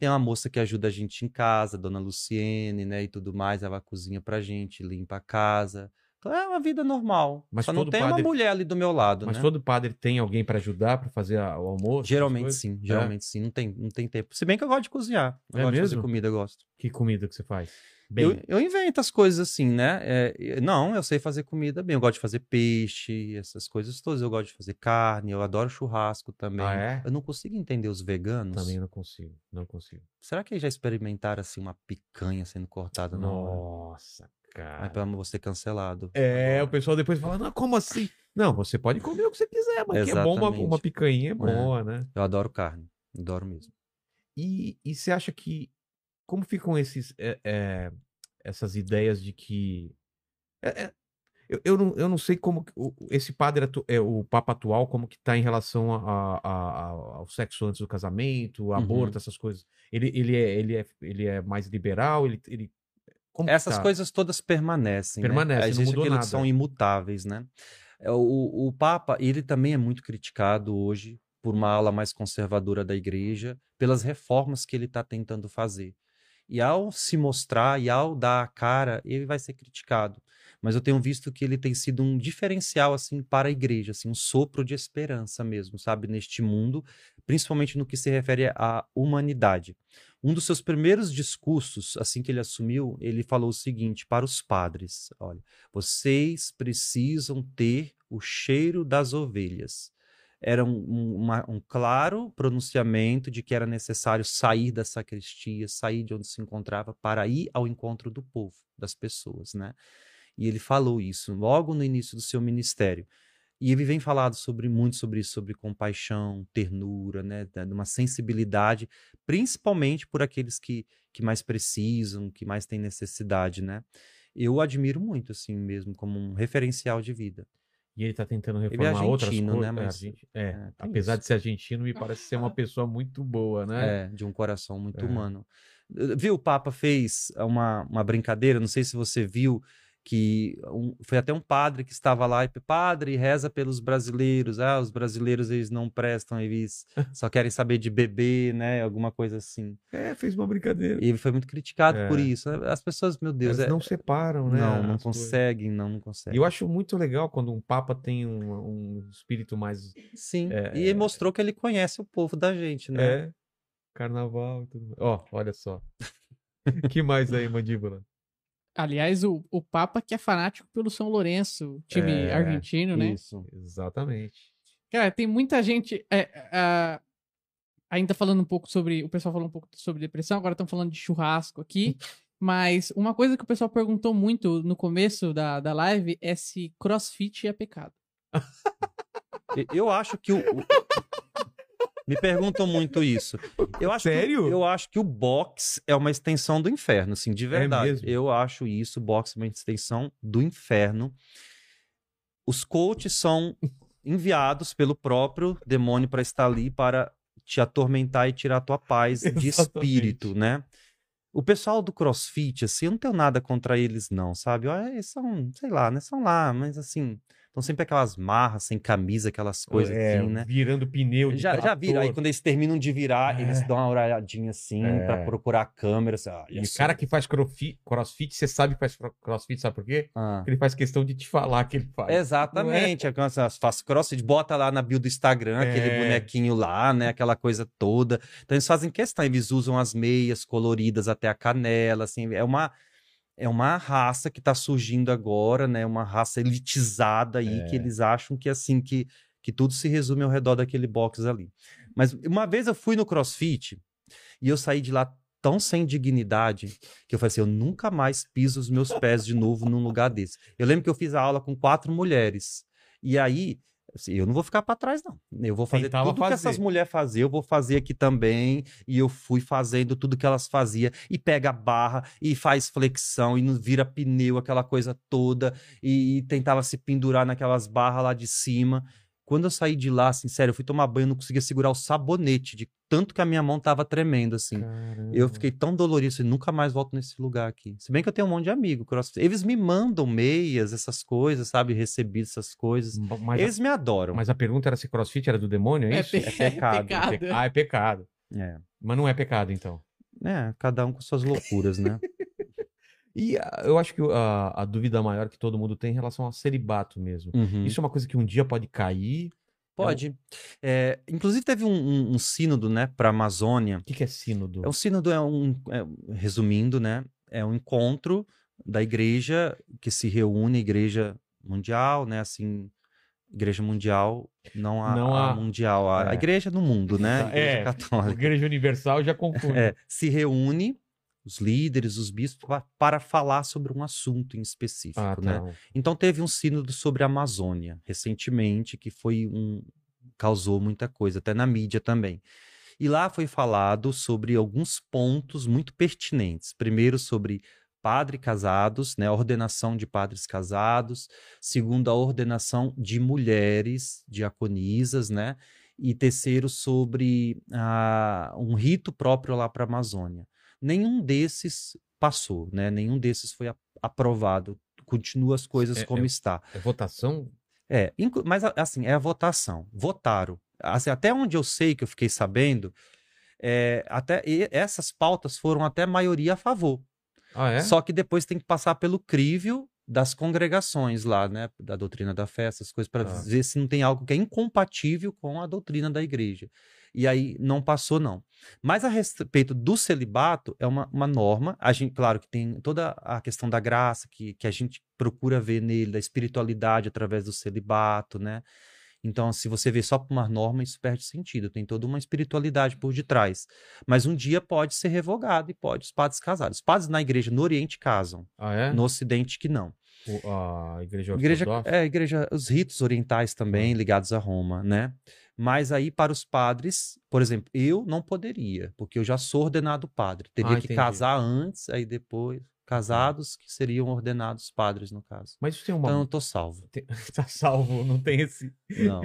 Tem uma moça que ajuda a gente em casa, dona Luciene, né, e tudo mais. Ela cozinha pra gente, limpa a casa. Então é uma vida normal. Mas Só não tem padre- uma mulher ali do meu lado, Mas né? todo padre tem alguém para ajudar para fazer a- o almoço? Geralmente sim, geralmente sim. Não tem, não tem tempo. Se bem que eu gosto de cozinhar. Eu É gosto de mesmo? fazer comida, eu gosto. Que comida que você faz? Bem, Eu, eu invento as coisas assim, né? É, não, eu sei fazer comida bem. Eu gosto de fazer peixe, essas coisas todas. Eu gosto de fazer carne, eu adoro churrasco também. Ah, é? Eu não consigo entender os veganos. também não consigo. Não consigo. Será que eles já experimentaram assim uma picanha sendo cortada na Nossa, Aí cara. pra você ser cancelado. É, o pessoal depois fala, não, como assim? Não, você pode comer o que você quiser, mas que é bom uma, uma picanha é boa, né? Eu adoro carne. Adoro mesmo. E, e você acha que como ficam esses é, é, essas ideias de que é, é, eu, eu, não, eu não sei como o- esse padre atu- é o papa atual como que tá em relação a, a- a- ao sexo antes do casamento, aborto, essas coisas. Ele, ele é ele é ele é mais liberal, ele, ele como Essas tá? coisas todas permanecem. Permanecem, né? não mudou nada. são imutáveis, né? É, O, o Papa, ele também é muito criticado hoje por uma ala mais conservadora da igreja, pelas reformas que ele está tentando fazer. E ao se mostrar e ao dar a cara, ele vai ser criticado. Mas eu tenho visto que ele tem sido um diferencial assim para a igreja, assim, um sopro de esperança mesmo, sabe, neste mundo, principalmente no que se refere à humanidade. Um dos seus primeiros discursos, assim que ele assumiu, ele falou o seguinte para os padres: olha, vocês precisam ter o cheiro das ovelhas. Era um, um, uma, um claro pronunciamento de que era necessário sair da sacristia, sair de onde se encontrava, para ir ao encontro do povo, das pessoas, né? E ele falou isso logo no início do seu ministério. E ele vem falado sobre muito sobre isso, sobre compaixão, ternura, né, uma sensibilidade, principalmente por aqueles que, que mais precisam, que mais têm necessidade, né? Eu admiro muito assim mesmo como um referencial de vida. E ele tá tentando é reformar outras argentino, coisas. né? É, Mas- é, é, apesar isso. de ser argentino, me parece ser uma pessoa muito boa, né? É, de um coração muito É. humano. Viu, o Papa fez uma, uma brincadeira, não sei se você viu, que um- foi até um padre que estava lá e padre reza pelos brasileiros. Ah, os brasileiros eles não prestam, eles só querem saber de beber, né? Alguma coisa assim. É, fez uma brincadeira. E ele foi muito criticado por É. isso. As pessoas, meu Deus, Elas é- não separam, né? não, não as coisas. conseguem, não, não conseguem. eu acho muito legal quando um papa tem um, um espírito mais. Sim. É, E mostrou que ele conhece o povo da gente, né? É, carnaval tudo. Ó, olha só. que mais aí, mandíbula? Aliás, o, o Papa que é fanático pelo São Lourenço, time É, argentino, né? Isso. Exatamente. Cara, tem muita gente. é, é, ainda falando um pouco sobre. O pessoal falou um pouco sobre depressão, agora estão falando de churrasco aqui. Mas uma coisa que o pessoal perguntou muito no começo da, da live é se crossfit é pecado. Eu acho que o. Me perguntam muito isso. Eu acho Sério? Que, eu acho que o box é uma extensão do inferno, assim, de verdade. mesmo? Eu acho isso, o box é uma extensão do inferno. Os coaches são enviados pelo próprio demônio para estar ali para te atormentar e tirar a tua paz de Exatamente. espírito, né? O pessoal do CrossFit, assim, eu não tenho nada contra eles, não, sabe? Olha, eles são, sei lá, né? São lá, mas assim, estão sempre aquelas marras sem camisa, aquelas coisas é, assim, né? Virando pneu de Já, já viram, aí quando eles terminam de virar, eles É. dão uma olhadinha assim É. pra procurar a câmera. Assim, ah, E o cara que faz crossfit, crossfit, você sabe que faz cro- crossfit, sabe por quê? Ah. Ele faz questão de te falar que ele faz. Exatamente, é? Faz crossfit, bota lá na bio do Instagram aquele É. bonequinho lá, né? Aquela coisa toda. Então eles fazem questão, eles usam as meias coloridas até a canela, assim, é uma é uma raça que tá surgindo agora, né? Uma raça elitizada aí É. que eles acham que assim que que tudo se resume ao redor daquele box ali. Mas uma vez eu fui no CrossFit e eu saí de lá tão sem dignidade que eu falei assim, eu nunca mais piso os meus pés de novo num lugar desse. Eu lembro que eu fiz a aula com quatro mulheres. E aí, eu não vou ficar para trás, não. Eu vou fazer Tentava tudo que fazer. essas mulheres faziam, eu vou fazer aqui também. E eu fui fazendo tudo que elas faziam. E pega a barra, e faz flexão, e não vira pneu, aquela coisa toda. E, e tentava se pendurar naquelas barras lá de cima. Quando eu saí de lá, assim, sério, eu fui tomar banho, eu não conseguia segurar o sabonete, de tanto que a minha mão tava tremendo, assim. Caramba. Eu fiquei tão dolorido, assim, nunca mais volto nesse lugar aqui. Se bem que eu tenho um monte de amigo, crossfit. Eles me mandam meias, essas coisas, sabe? Recebi essas coisas. Mas, Eles me adoram. a, mas a pergunta era se crossfit era do demônio, é, É, isso? pe- É pecado, pecado. Pe- Ah, é pecado. É. Mas não é pecado, então. É, cada um com suas loucuras, né? E ah, eu acho que a, a dúvida maior que todo mundo tem em relação ao celibato mesmo. Uhum. Isso é uma coisa que um dia pode cair. Pode. É, inclusive, teve um, um, um sínodo, né, para a Amazônia. O que, que é sínodo? É um sínodo, é um, é- resumindo, né, é um encontro da igreja que se reúne, igreja mundial, né, assim, igreja mundial, não a, Não a a- mundial, a, a é. igreja no mundo, né, igreja É, católica. Igreja Universal já confunde. É, se reúne os líderes, os bispos, pa- para falar sobre um assunto em específico, Ah, né? tá. Então teve um sínodo sobre a Amazônia recentemente que foi um causou muita coisa até na mídia também. E lá foi falado sobre alguns pontos muito pertinentes. Primeiro sobre padre casados, né, a ordenação de padres casados. Segundo a ordenação de mulheres diaconisas, né? E terceiro sobre ah, um rito próprio lá para a Amazônia. Nenhum desses passou, né? Nenhum desses foi aprovado. Continua as coisas É- como é- está. É votação? É, mas assim, é a votação. Votaram. Assim, até onde eu sei que eu fiquei sabendo, é, até essas pautas foram até maioria a favor. Ah, é? Só que depois tem que passar pelo crível das congregações lá, né, da doutrina da fé, essas coisas, para Ah. ver se não tem algo que é incompatível com a doutrina da igreja. E aí não passou, não. Mas a respeito do celibato, é uma, uma norma. A gente, claro que tem toda a questão da graça, que, que a gente procura ver nele, da espiritualidade através do celibato, né? Então, se você vê só por uma norma, isso perde sentido. Tem toda uma espiritualidade por detrás. Mas um dia pode ser revogado e pode os padres casarem. Os padres na igreja no Oriente casam, Ah, é? no Ocidente que não. O- a igreja Igreja, é, igreja, os ritos orientais também ligados a Roma, né? Mas aí para os padres, por exemplo, eu não poderia, porque eu já sou ordenado padre. Teria Ah, que casar antes, aí depois casados que seriam ordenados padres no caso. Mas isso tem uma... Então eu tô salvo. tem- tá salvo, não tem esse... Não,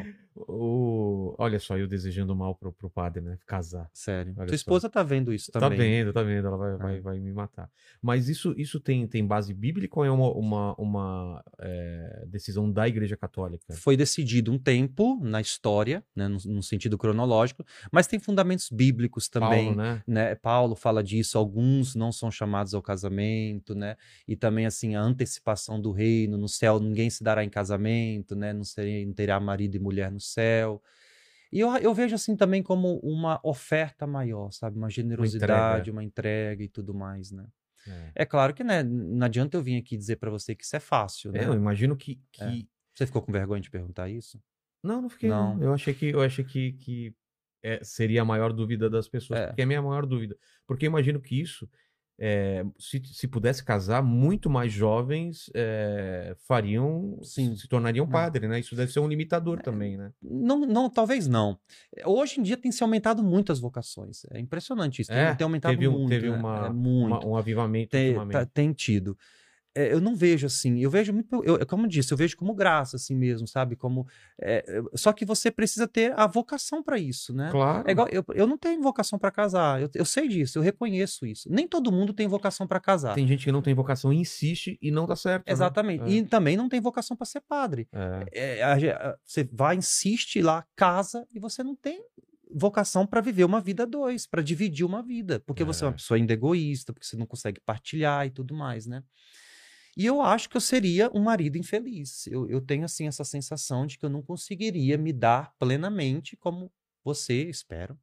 O... Olha só, eu desejando mal pro, pro padre, né? Casar. sério. Olha Tua só. esposa tá vendo isso Tá também. vendo, tá vendo, ela vai, É. vai, vai me matar. Mas isso, isso tem, tem base bíblica ou é uma, uma, uma é, decisão da Igreja Católica? Foi decidido um tempo na história, né, no, no sentido cronológico, mas tem fundamentos bíblicos também. Paulo, né? né? Paulo fala disso, alguns não são chamados ao casamento, né? E também assim a antecipação do reino no céu, ninguém se dará em casamento, né? Não, não terá marido e mulher no céu. E eu, eu vejo assim também como uma oferta maior, sabe? Uma generosidade, uma entrega, e tudo mais, né? É. É claro que, né? Não adianta eu vir aqui dizer pra você que isso é fácil, né? É, eu imagino que. que... É. Você ficou com vergonha de perguntar isso? Não, não fiquei. Não. Não. Eu achei que, eu achei que, que é, seria a maior dúvida das pessoas, É. porque é a minha maior dúvida. Porque eu imagino que isso, é, se, se pudesse casar, muito mais jovens é, fariam, Sim. se tornariam É. padre, né? Isso deve ser um limitador também, né? Não, não, talvez não. Hoje em dia tem se aumentado muito as vocações. É impressionante isso. Tem, É, tem aumentado teve um, muito. teve né? uma, É muito. uma- um avivamento tem, tá- tem tido. É, eu não vejo assim, eu vejo muito, eu, como eu disse, eu vejo como graça assim mesmo, sabe? Como, é, só que você precisa ter a vocação para isso, né? Claro. É igual, eu, eu não tenho vocação para casar, eu, eu sei disso, eu reconheço isso. Nem todo mundo tem vocação para casar. Tem gente que não tem vocação e insiste e não dá certo. né? Exatamente. É. E também não tem vocação para ser padre. É. É, a a- você vai, insiste lá, casa e você não tem vocação para viver uma vida dois, para dividir uma vida, porque você é É. uma pessoa ainda egoísta, porque você não consegue partilhar e tudo mais, né? E eu acho que eu seria um marido infeliz. Eu, eu tenho assim essa sensação de que eu não conseguiria me dar plenamente como você, espero,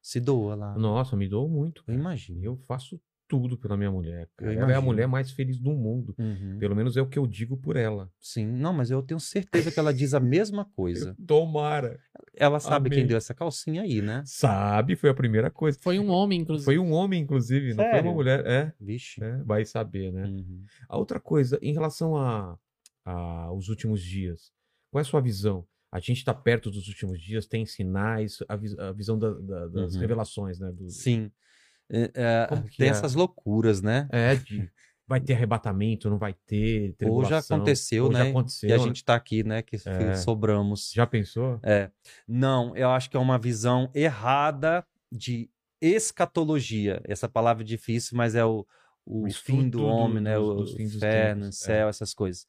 se doa lá. Nossa, me dou muito. Eu cara. imagino. Eu faço tudo pela minha mulher. cara. Ela é a mulher mais feliz do mundo. Uhum. Pelo menos é o que eu digo por ela. Sim, não, mas eu tenho certeza que ela diz a mesma coisa. Tomara. Ela sabe quem Amém. deu essa calcinha aí, né? Sabe, foi a primeira coisa. Foi um homem, inclusive. Foi um homem, inclusive, não foi Sério? uma mulher. É, Vixe. é, vai saber, né? Uhum. A outra coisa, em relação a, a os últimos dias, qual é a sua visão? A gente está perto dos últimos dias, tem sinais, a, vis- a visão da- da- das Uhum. revelações, né? do- Sim. É, é, tem é? essas loucuras, né? É, de vai ter arrebatamento, não vai ter, Ou já aconteceu, ou né? já aconteceu, E a gente tá aqui, né? Que, É. sobramos. Já pensou? É. Não, eu acho que é uma visão errada de escatologia. Essa palavra é difícil, mas é o, o, O fim do do- homem, né? dos- O dos inferno, tempos, céu, essas coisas.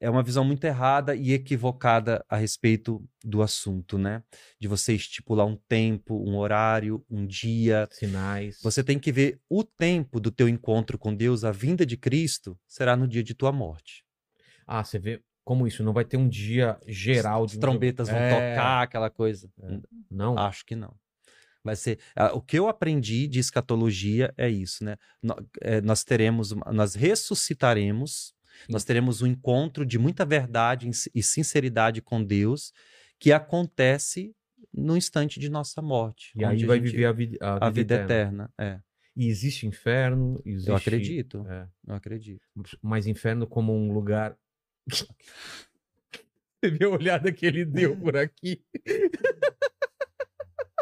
É uma visão muito errada e equivocada a respeito do assunto, né? De você estipular um tempo, um horário, um dia, Sinais. Você tem que ver o tempo do teu encontro com Deus, a vinda de Cristo, será no dia de tua morte. Ah, você vê como isso não vai ter um dia geral de As trombetas vão É, tocar, aquela coisa. É. Não. Acho que não. Vai ser. o que eu aprendi de escatologia é isso, né? É, nós teremos, nós ressuscitaremos, nós teremos um encontro de muita verdade e sinceridade com Deus que acontece no instante de nossa morte. E aí vai gente- viver a vida, a a vida vida eterna. eterna. É, E existe inferno, existe... eu acredito. É. Eu acredito. Mas inferno como um lugar... Você viu a olhada que ele deu por aqui?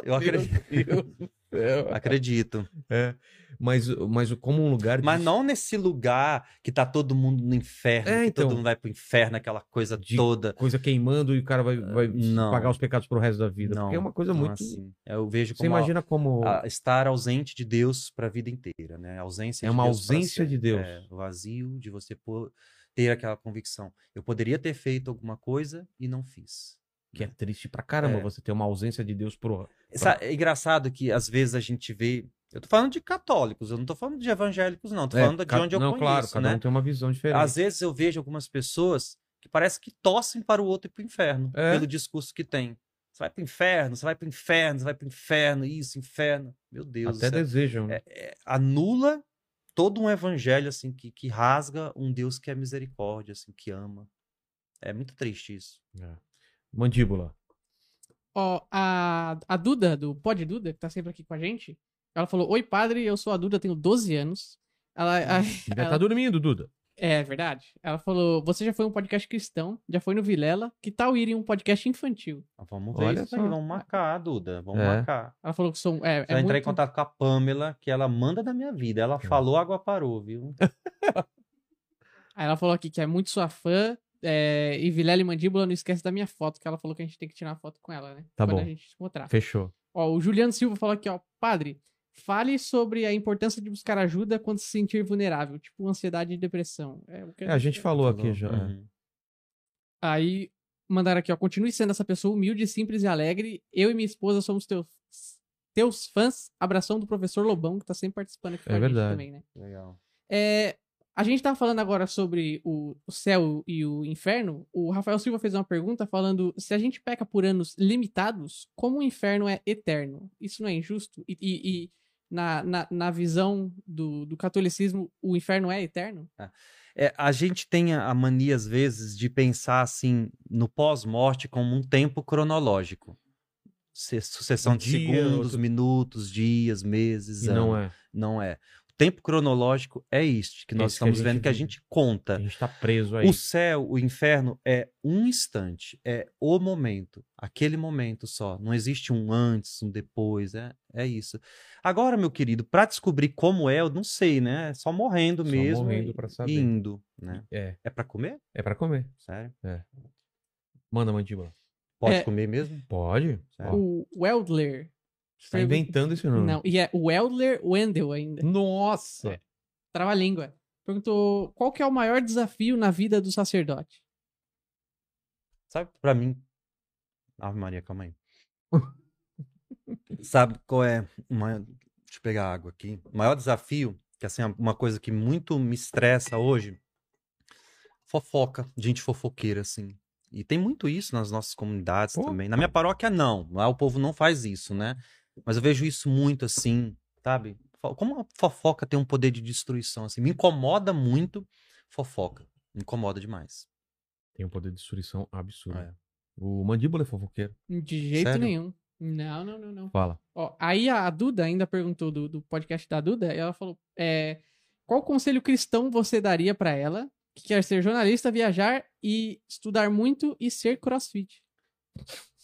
Eu acredito. Meu Deus do céu. acredito. É. Mas, mas como um lugar de... Mas não nesse lugar que tá todo mundo no inferno, É, que então. todo mundo vai pro inferno, aquela coisa De- toda. coisa queimando e o cara vai, vai não. pagar os pecados pro resto da vida. Não, Porque é uma coisa não muito... assim. Eu vejo Você como a- imagina como... a- estar ausente de Deus para a vida inteira, né? A ausência É de uma pra ausência de. Deus. É, o vazio de você ter aquela convicção. Eu poderia ter feito alguma coisa e não fiz. Que é triste pra caramba É. você ter uma ausência de Deus pro... Sa- É engraçado que às vezes a gente vê Eu tô falando de católicos, eu não tô falando de evangélicos, não. Tô É, falando de onde eu Não, conheço, claro, cada né? um tem uma visão diferente. Às vezes eu vejo algumas pessoas que parece que tossem para o outro ir pro inferno, É. pelo discurso que tem. Você vai pro inferno, você vai pro inferno, você vai pro inferno, isso, inferno. Meu Deus. Até isso é- desejam, né? anula todo um evangelho assim que, que rasga um Deus que é misericórdia, assim, que ama. É muito triste isso. É. Mandíbula. Ó, a, a Duda, do Pod Duda, que tá sempre aqui com a gente, ela falou: Oi, padre, eu sou a Duda, tenho 12 anos. Ela, a- Devia ela- tá dormindo, Duda. É verdade. Ela falou: Você já foi um podcast cristão, já foi no Vilela, que tal ir em um podcast infantil? Ah, Vamos ver Olha isso aí, só. vamos marcar, Duda. Vamos É. marcar. Ela falou que são. É, Já é entrei em muito... contato com a Pamela, que ela manda da minha vida. Ela falou, água parou, viu? Aí ela falou aqui que é muito sua fã. É, e Vilela e Mandíbula, não esquece da minha foto, que ela falou que a gente tem que tirar foto com ela, né? Tá Quando bom. a gente se encontrar. Fechou. Ó, o Juliano Silva falou aqui, ó, padre, fale sobre a importância de buscar ajuda quando se sentir vulnerável, tipo ansiedade e depressão. É, o que É, a gente falou aqui já. é. Uhum. Aí mandaram aqui, ó, continue sendo essa pessoa humilde, simples e alegre. Eu e minha esposa somos teus, teus fãs. Abração do professor Lobão, que tá sempre participando aqui com É a gente verdade. também, né? Legal. É, a gente tava falando agora sobre o, o céu e o inferno. O Rafael Silva fez uma pergunta falando se a gente peca por anos limitados, como o inferno é eterno? Isso não é injusto? E, e- e na, na, na visão do, do catolicismo, o inferno é eterno? É, a gente tem a a mania, às vezes, de pensar assim no pós-morte como um tempo cronológico. Se- Sucessão Um de dia, segundos, outro- minutos, dias, meses, E anos. não é. Não é. O tempo cronológico é este, que nós Esse que estamos gente vendo que a vive. gente conta. A gente tá preso aí. O céu, o inferno é um instante, é o momento, aquele momento só. Não existe um antes, um depois, é, é isso. Agora, meu querido, para descobrir como é, eu não sei, né? É só morrendo Só mesmo morrendo pra e saber. indo, né? É, É para comer? é pra comer. Sério? Manda, mandíbula. Pode É. comer mesmo? Pode. Sério? O Weldler. Você tá inventando esse nome. Não, e é Weldler Wendell ainda. Nossa! Trava-língua. Perguntou qual que é o maior desafio na vida do sacerdote? Sabe, pra mim. Ave Maria, calma aí. Sabe qual é. o maior- Deixa eu pegar água aqui. O maior desafio, que assim, é uma coisa que muito me estressa hoje, fofoca, gente fofoqueira, assim. E tem muito isso nas nossas comunidades Pô. também. Na minha paróquia, não. Lá o povo não faz isso, né? Mas eu vejo isso muito assim, sabe? Como a fofoca tem um poder de destruição, assim. Me incomoda muito fofoca. Me incomoda demais. Tem um poder de destruição absurdo. É. O mandíbula é fofoqueiro. De jeito Sério? nenhum. Não, não, não, não. Fala. Ó, aí a Duda ainda perguntou do, do podcast da Duda, e ela falou: é, qual conselho cristão você daria pra ela que quer ser jornalista, viajar e estudar muito e ser crossfit?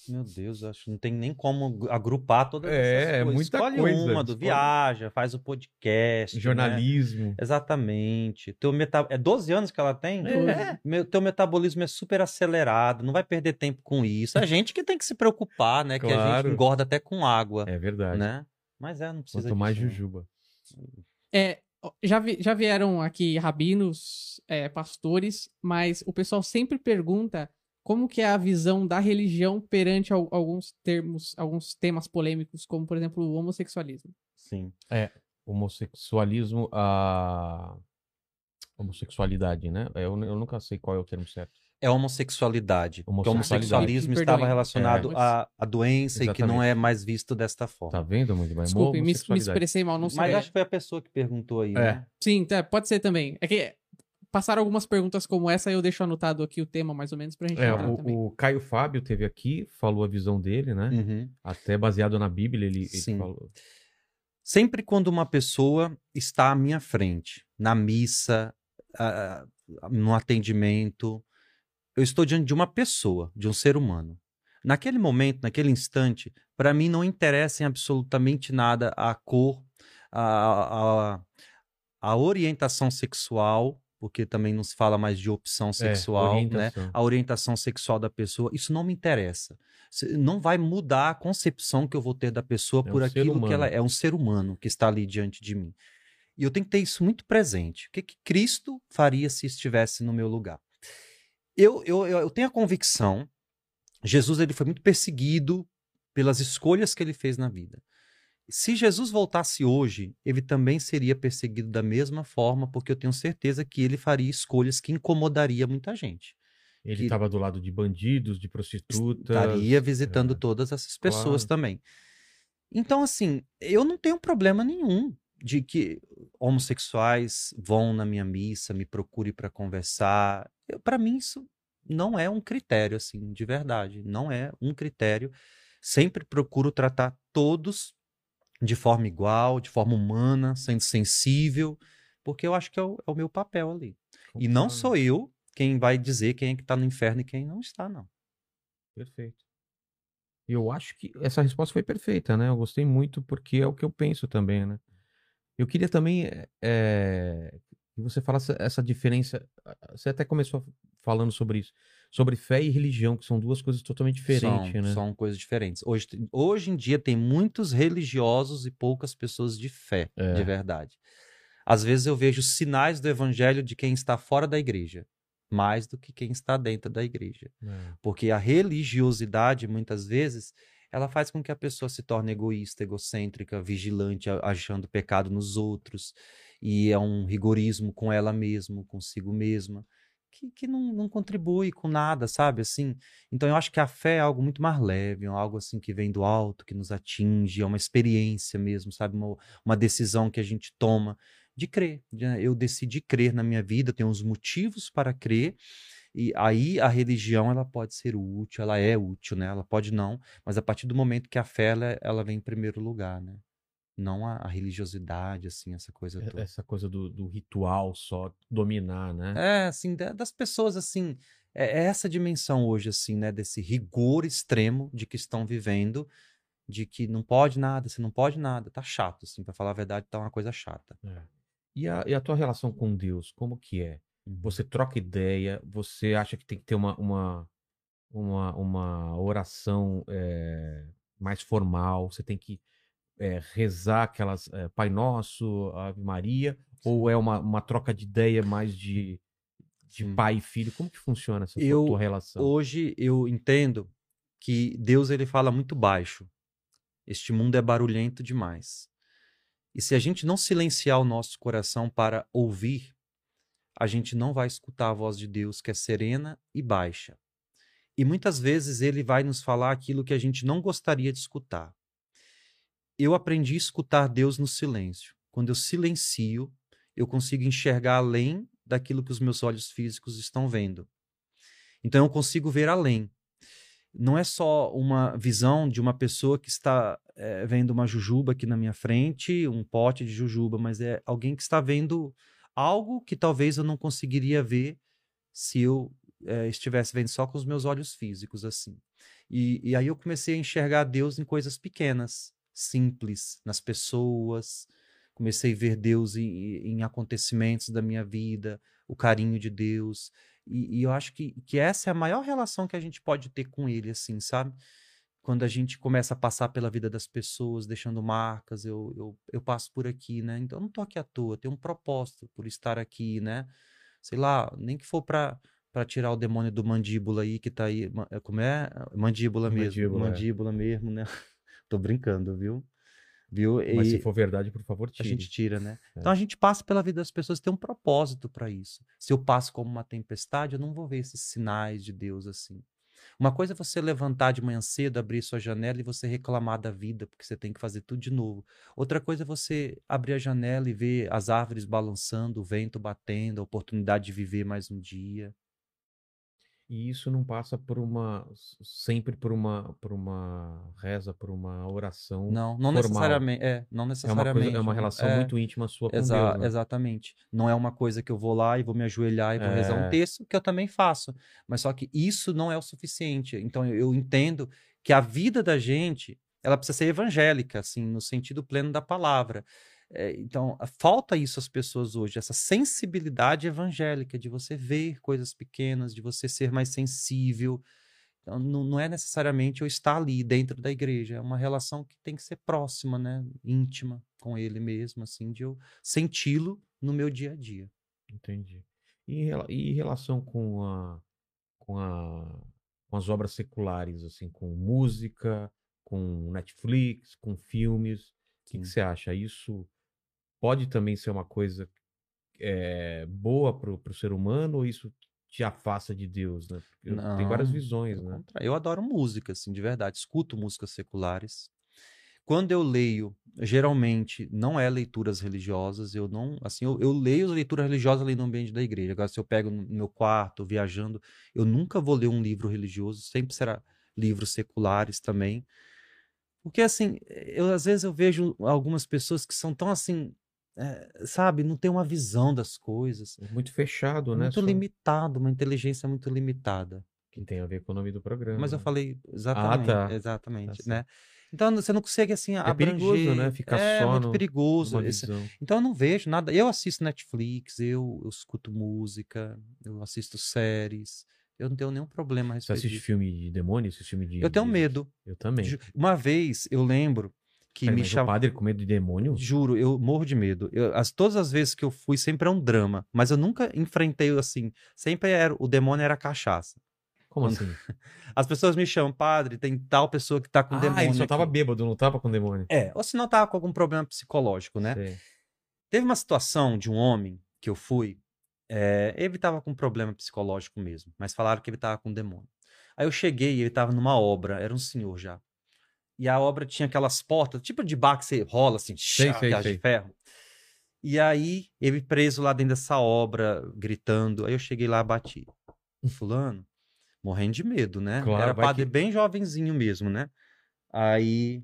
Meu Deus, acho que não tem nem como agrupar todas É, essas é coisas. muita Escolhe coisa, uma, do escolhe. viaja, faz o podcast. né? Jornalismo. Exatamente. Teu meta... É 12 anos que ela tem? É. Meu, teu metabolismo é super acelerado, não vai perder tempo com isso. A gente que tem que se preocupar, né? Que a Claro. gente engorda até com água, É verdade. né? Mas é, não precisa Quanto mais disso, não. jujuba. É, já, vi- já vieram aqui rabinos, é, pastores, mas o pessoal sempre pergunta como que é a visão da religião perante al- alguns termos, alguns temas polêmicos, como por exemplo o homossexualismo. Sim. Homossexualismo, a. Homossexualidade, né? Eu, eu nunca sei qual é o termo certo. É homossexualidade. Porque o Homossexualidade. homossexualismo estava relacionado É. à, à doença e que não Exatamente. é mais visto desta forma. Tá vendo, mandíbula? É Desculpe, me, me homossexualidade. expressei mal, não Mas sabia. acho que foi a pessoa que perguntou aí, É. né? Sim, tá, pode ser também. É que passaram algumas perguntas como essa, eu deixo anotado aqui o tema mais ou menos pra gente É, falar também. o, o Caio Fábio teve aqui, falou a visão dele, né? Uhum. Até baseado na Bíblia, ele, ele Sim. falou. Sempre quando uma pessoa está à minha frente, na missa, ah, no atendimento, eu estou diante de uma pessoa, de um ser humano. Naquele momento, naquele instante, para mim não interessa em absolutamente nada a cor, a, a, a orientação sexual, porque também não se fala mais de opção sexual, né? orientação. a orientação sexual da pessoa, isso não me interessa. Não vai mudar a concepção que eu vou ter da pessoa É por um aquilo que ela é. É um ser humano que está ali diante de mim. E eu tenho que ter isso muito presente. O que, que Cristo faria se estivesse no meu lugar? Eu, eu, eu eu tenho a convicção, Jesus ele foi muito perseguido pelas escolhas que ele fez na vida. Se Jesus voltasse hoje, ele também seria perseguido da mesma forma, porque eu tenho certeza que ele faria escolhas que incomodaria muita gente. Ele estava do lado de bandidos, de prostitutas. Estaria visitando é. todas essas pessoas Claro. também. Então, assim, eu não tenho problema nenhum de que homossexuais vão na minha missa, me procure para conversar. Para mim, isso não é um critério, assim, de verdade. Não é um critério. Sempre procuro tratar todos de forma igual, de forma humana, sendo sensível, porque eu acho que é o, é o meu papel ali. E não Concordo. sou eu quem vai dizer quem é que está no inferno e quem não está, não. Perfeito. Eu acho que essa resposta foi perfeita, né? Eu gostei muito porque é o que eu penso também, né? Eu queria também eh, que você falasse essa diferença. Você até começou falando sobre isso, sobre fé e religião, que são duas coisas totalmente diferentes, são, né? são coisas diferentes. Hoje, hoje em dia tem muitos religiosos e poucas pessoas de fé, É. de verdade. Às vezes eu vejo sinais do evangelho de quem está fora da igreja, mais do que quem está dentro da igreja. É. Porque a religiosidade, muitas vezes, ela faz com que a pessoa se torne egoísta, egocêntrica, vigilante, achando pecado nos outros. E é um rigorismo com ela mesma, consigo mesma, que, que não, não contribui com nada, sabe? Assim, então eu acho que a fé é algo muito mais leve, é algo assim que vem do alto, que nos atinge, é uma experiência mesmo, sabe? Uma, uma decisão que a gente toma de crer. de- Eu decidi crer na minha vida, tenho os motivos para crer, e aí a religião ela pode ser útil, ela é útil, né? Ela pode não, mas a partir do momento que a fé ela, ela vem em primeiro lugar, né? Não a, a religiosidade, assim, essa coisa toda. Essa coisa do, do ritual só dominar, né? É, assim, da- das pessoas, assim, é é essa dimensão hoje, assim, né, desse rigor extremo de que estão vivendo, de que não pode nada, você não pode nada, tá chato, assim, pra falar a verdade, tá uma coisa chata. É. E, a, e a tua relação com Deus, como que é? Você troca ideia, você acha que tem que ter uma, uma, uma, uma oração eh, mais formal, você tem que eh, rezar aquelas eh, Pai Nosso, Ave Maria, ou é uma, uma troca de ideia mais de, de Sim. pai e filho? Como que funciona essa Eu- tua relação? Hoje eu entendo que Deus ele fala muito baixo. Este mundo é barulhento demais. E se a gente não silenciar o nosso coração para ouvir, a gente não vai escutar a voz de Deus, que é serena e baixa. E muitas vezes ele vai nos falar aquilo que a gente não gostaria de escutar. Eu aprendi a escutar Deus no silêncio. Quando eu silencio, eu consigo enxergar além daquilo que os meus olhos físicos estão vendo. Então eu consigo ver além. Não é só uma visão de uma pessoa que está eh, vendo uma jujuba aqui na minha frente, um pote de jujuba, mas é alguém que está vendo algo que talvez eu não conseguiria ver se eu eh, estivesse vendo só com os meus olhos físicos assim. E, e aí eu comecei a enxergar Deus em coisas pequenas, simples, nas pessoas. Comecei a ver Deus em, em acontecimentos da minha vida, o carinho de Deus. E, e eu acho que, que essa é a maior relação que a gente pode ter com Ele, assim, sabe? Quando a gente começa a passar pela vida das pessoas, deixando marcas, eu, eu, eu passo por aqui, né? Então eu não tô aqui à toa, tem um propósito por estar aqui, né? Sei lá, nem que for para para tirar o demônio do mandíbula aí que tá aí, é, como é? Mandíbula mesmo, Mandíbula, é. mandíbula mesmo, né? Tô brincando, viu? Viu? Mas E- se for verdade, por favor, a tire. gente tira, né? É. Então a gente passa pela vida das pessoas, tem um propósito para isso. Se eu passo como uma tempestade, eu não vou ver esses sinais de Deus assim. Uma coisa é você levantar de manhã cedo, abrir sua janela e você reclamar da vida, porque você tem que fazer tudo de novo. Outra coisa é você abrir a janela e ver as árvores balançando, o vento batendo, a oportunidade de viver mais um dia. E isso não passa por uma, sempre por uma, por uma reza, por uma oração. Não, não formal. necessariamente. É, não É uma necessariamente. coisa, é uma relação É. muito íntima sua com Exa- Deus, né? Exatamente. Não é uma coisa que eu vou lá e vou me ajoelhar e vou rezar É. um texto, que eu também faço. Mas só que isso não é o suficiente. Então eu, eu entendo que a vida da gente, ela precisa ser evangélica, assim, no sentido pleno da palavra. É, então, falta isso às pessoas hoje, essa sensibilidade evangélica de você ver coisas pequenas, de você ser mais sensível. Então, não, não é necessariamente eu estar ali dentro da igreja, é uma relação que tem que ser próxima, né? íntima com ele mesmo, assim, de eu senti-lo no meu dia a dia. Entendi. E, e em relação com a, com a, com as obras seculares, assim, com música, com Netflix, com filmes, que, Sim. que você acha? Isso pode também ser uma coisa é, boa pro, pro ser humano ou isso te afasta de Deus, né? Tem várias visões, né? Eu adoro música, assim, de verdade. Escuto músicas seculares. Quando eu leio, geralmente não é leituras religiosas. Eu não, assim, eu, eu leio as leituras religiosas ali no ambiente da igreja. Agora, se eu pego no meu quarto, viajando, eu nunca vou ler um livro religioso. Sempre será livros seculares também. Porque, assim, eu às vezes eu vejo algumas pessoas que são tão assim, eh, sabe, não tem uma visão das coisas. Muito fechado, né? Muito limitado, uma inteligência muito limitada. Que tem a ver com o nome do programa. Mas eu falei exatamente, tá. exatamente, Tá né? Então você não consegue assim É abranger. perigoso, né? Ficar é só muito no- perigoso. Esse-. Então eu não vejo nada. Eu assisto Netflix, eu, eu escuto música, eu assisto séries. Eu não tenho nenhum problema a Você respeito assiste disso. filme de demônio? Assiste filme de. Eu tenho medo. Eu também. Uma vez eu lembro que Peraí, me chamaram. padre com medo de demônio? Juro, eu morro de medo. Eu- as, todas as vezes que eu fui, sempre é um drama. Mas eu nunca enfrentei assim. Sempre era. O demônio era a cachaça. Como Quando- assim? As pessoas me chamam, padre, tem tal pessoa que tá com ah, demônio. ele só tava aqui." bêbado, não tava com demônio. É, ou se não tava com algum problema psicológico, né? Sei. Teve uma situação de um homem que eu fui, é, ele tava com problema psicológico mesmo, mas falaram que ele tava com demônio. Aí eu cheguei e ele tava numa obra, era um senhor já. E a obra tinha aquelas portas, tipo de bar que você rola assim, Sei, sei, aquelas sei. de ferro. E aí, ele preso lá dentro dessa obra, gritando. Aí eu cheguei lá, bati. Fulano, morrendo de medo, né? Claro, Era padre que- bem jovenzinho mesmo, né? Aí,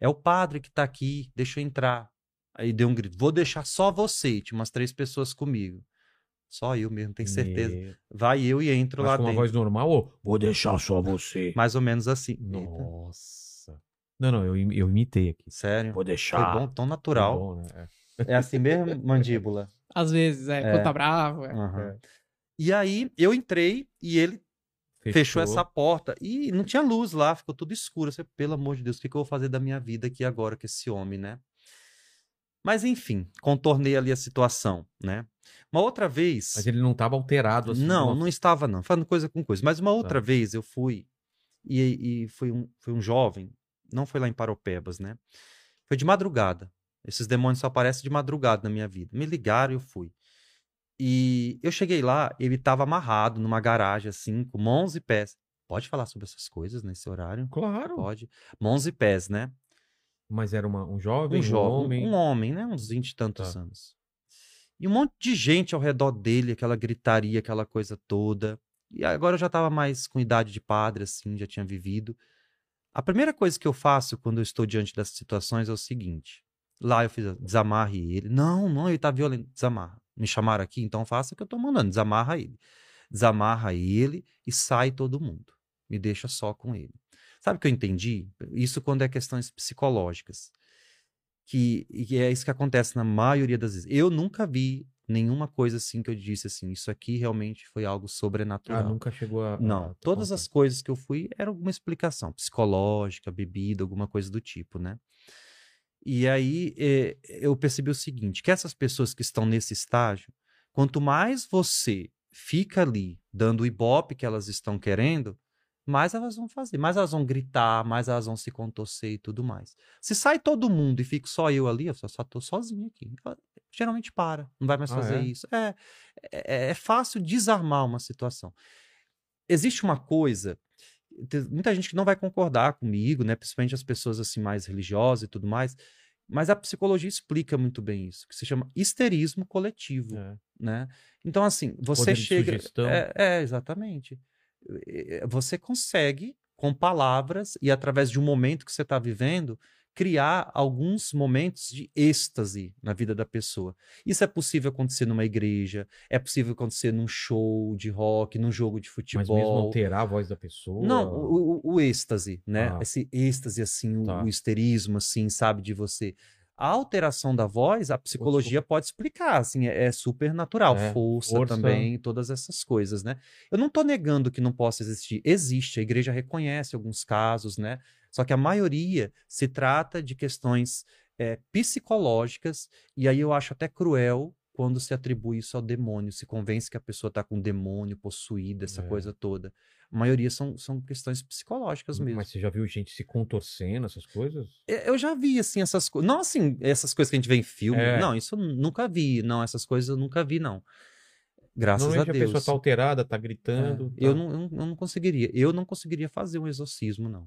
é o padre que tá aqui, deixa eu entrar. Aí deu um grito, vou deixar só você, tinha umas três pessoas comigo. Só eu mesmo, tenho certeza. Meu. Vai eu e entro Mas lá com uma dentro. voz normal ou vou deixar só você? Mais ou menos assim. Eita, Nossa. Não, não, eu, eu imitei aqui. sério. Vou Foi deixar. bom, tão Foi natural. bom, né? É assim mesmo, mandíbula. Às vezes, é, É. quando tá bravo. é. Aham. E aí eu entrei e ele É. fechou essa porta e não tinha luz lá, ficou tudo escuro. Você, pelo amor de Deus, o que, que eu vou fazer da minha vida aqui agora com esse homem, né? Mas enfim, contornei ali a situação, né? Uma outra vez. Mas ele não tava alterado assim. não, não estava, não. Falando coisa com coisa. Mas uma outra Tá. vez eu fui e, e foi, um, foi um jovem, não foi lá em Paropebas, né? Foi de madrugada. Esses demônios só aparecem de madrugada na minha vida. Me ligaram e eu fui. E eu cheguei lá, ele estava amarrado numa garagem, assim, com mãos e pés. Pode falar sobre essas coisas nesse horário? Claro. Pode. Mãos e pés, né? Mas era uma- um jovem, Um um, jovem, homem. um homem, né? Uns 20 e tantos Tá. anos. E um monte de gente ao redor dele, aquela gritaria, aquela coisa toda. E agora eu já estava mais com idade de padre, assim, já tinha vivido. A primeira coisa que eu faço quando eu estou diante dessas situações é o seguinte. Lá eu fiz, desamarre ele. Não, não, ele tá violento. Desamarra. Me chamaram aqui, então faça o que eu tô mandando. Desamarra ele. Desamarra ele e sai todo mundo. Me deixa só com ele. Sabe o que eu entendi? Isso quando é questões psicológicas. Que, e é isso que acontece na maioria das vezes. Eu nunca vi nenhuma coisa assim que eu disse assim, isso aqui realmente foi algo Ah, sobrenatural. nunca chegou a. Não, a- todas as coisas que eu fui era alguma explicação psicológica, bebida, alguma coisa do tipo, né? E aí eh, eu percebi o seguinte, que essas pessoas que estão nesse estágio, quanto mais você fica ali dando o ibope que elas estão querendo, mais elas vão fazer, mais elas vão gritar, mais elas vão se contorcer e tudo mais. Se sai todo mundo e fico só eu ali, eu só, só tô sozinho aqui. ela Geralmente para, não vai mais Ah, fazer é? isso. É, é, é fácil desarmar uma situação existe uma coisa, muita gente que não vai concordar comigo, né? Principalmente as pessoas assim mais religiosas e tudo mais, mas a psicologia explica muito bem isso, que se chama histerismo coletivo, É. né? Então assim, você Poder de chega, é, é, exatamente, É, você consegue com palavras e através de um momento que você está vivendo criar alguns momentos de êxtase na vida da pessoa. Isso é possível acontecer numa igreja, é possível acontecer num show de rock, num jogo de futebol. Mas mesmo alterar a voz da pessoa. Não, o, o- o êxtase, né? Ah. Esse êxtase, assim, o, Tá. o histerismo, assim, sabe, de você. A alteração da voz, a psicologia pode explicar, assim, é, é super natural. É, força, força. também, todas essas coisas, né? Eu não tô negando que não possa existir. Existe, a igreja reconhece alguns casos, né? Só que a maioria se trata de questões é, psicológicas, e aí eu acho até cruel quando se atribui isso ao demônio, se convence que a pessoa está com um demônio possuída, essa É. coisa toda. A maioria são, são questões psicológicas mesmo. Mas você já viu gente se contorcendo, essas coisas? É, Eu já vi, assim, essas coisas. Não, assim, essas coisas que a gente vê em filme. É. Não, isso eu nunca vi. Não, essas coisas eu nunca vi, não. Graças a Normalmente a, Deus. pessoa tá alterada, tá É, gritando. Eu, tá- não, eu não- eu não conseguiria. Eu não conseguiria fazer um exorcismo, não.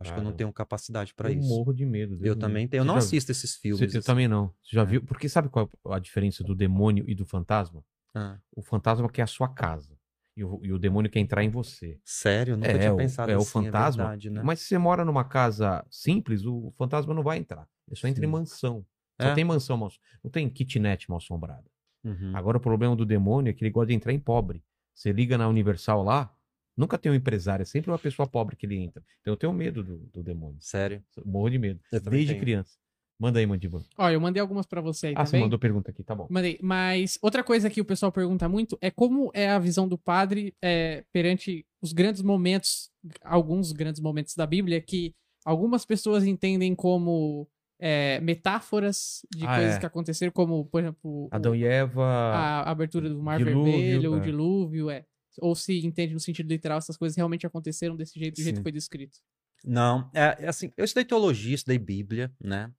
Acho que eu não tenho capacidade para eu isso. morro de medo. Deus Eu também tenho. Eu Você não já- assisto esses você- filmes. Eu assim. também não. Você já É. viu? Porque sabe qual é a diferença do demônio e do fantasma? Ah, O fantasma quer a sua casa. E o, e o demônio quer entrar em você. sério? Eu nunca É, tinha o- pensado é o assim, fantasma, É verdade, né? Mas se você mora numa casa simples, o fantasma não vai entrar. Ele só entra em Sim. mansão. Só É? tem mansão mal Não tem kitnet mal assombrada. Uhum. Agora o problema do demônio é que ele gosta de entrar em pobre. Você liga na Universal lá, nunca tem um empresário, é sempre uma pessoa pobre que ele entra. Então eu tenho medo do, do demônio. Sério. Morro de medo. Desde tenho. criança. Manda aí, Mandíbula. Ó, eu mandei algumas pra você aí Ah, você mandou pergunta aqui, tá bom. Mandei. Mas outra coisa que o pessoal pergunta muito é como é a visão do padre é, perante os grandes momentos, alguns grandes momentos da Bíblia, que algumas pessoas entendem como é, metáforas de Ah, coisas é. que aconteceram, como, por exemplo, o- Adão e Eva. a abertura do Mar dilúvio, Vermelho, o é. dilúvio, é. Ou se entende no sentido literal, essas coisas realmente aconteceram desse jeito, do jeito Sim. que foi descrito. Não, é, é assim, eu estudei teologia, estudei Bíblia, né?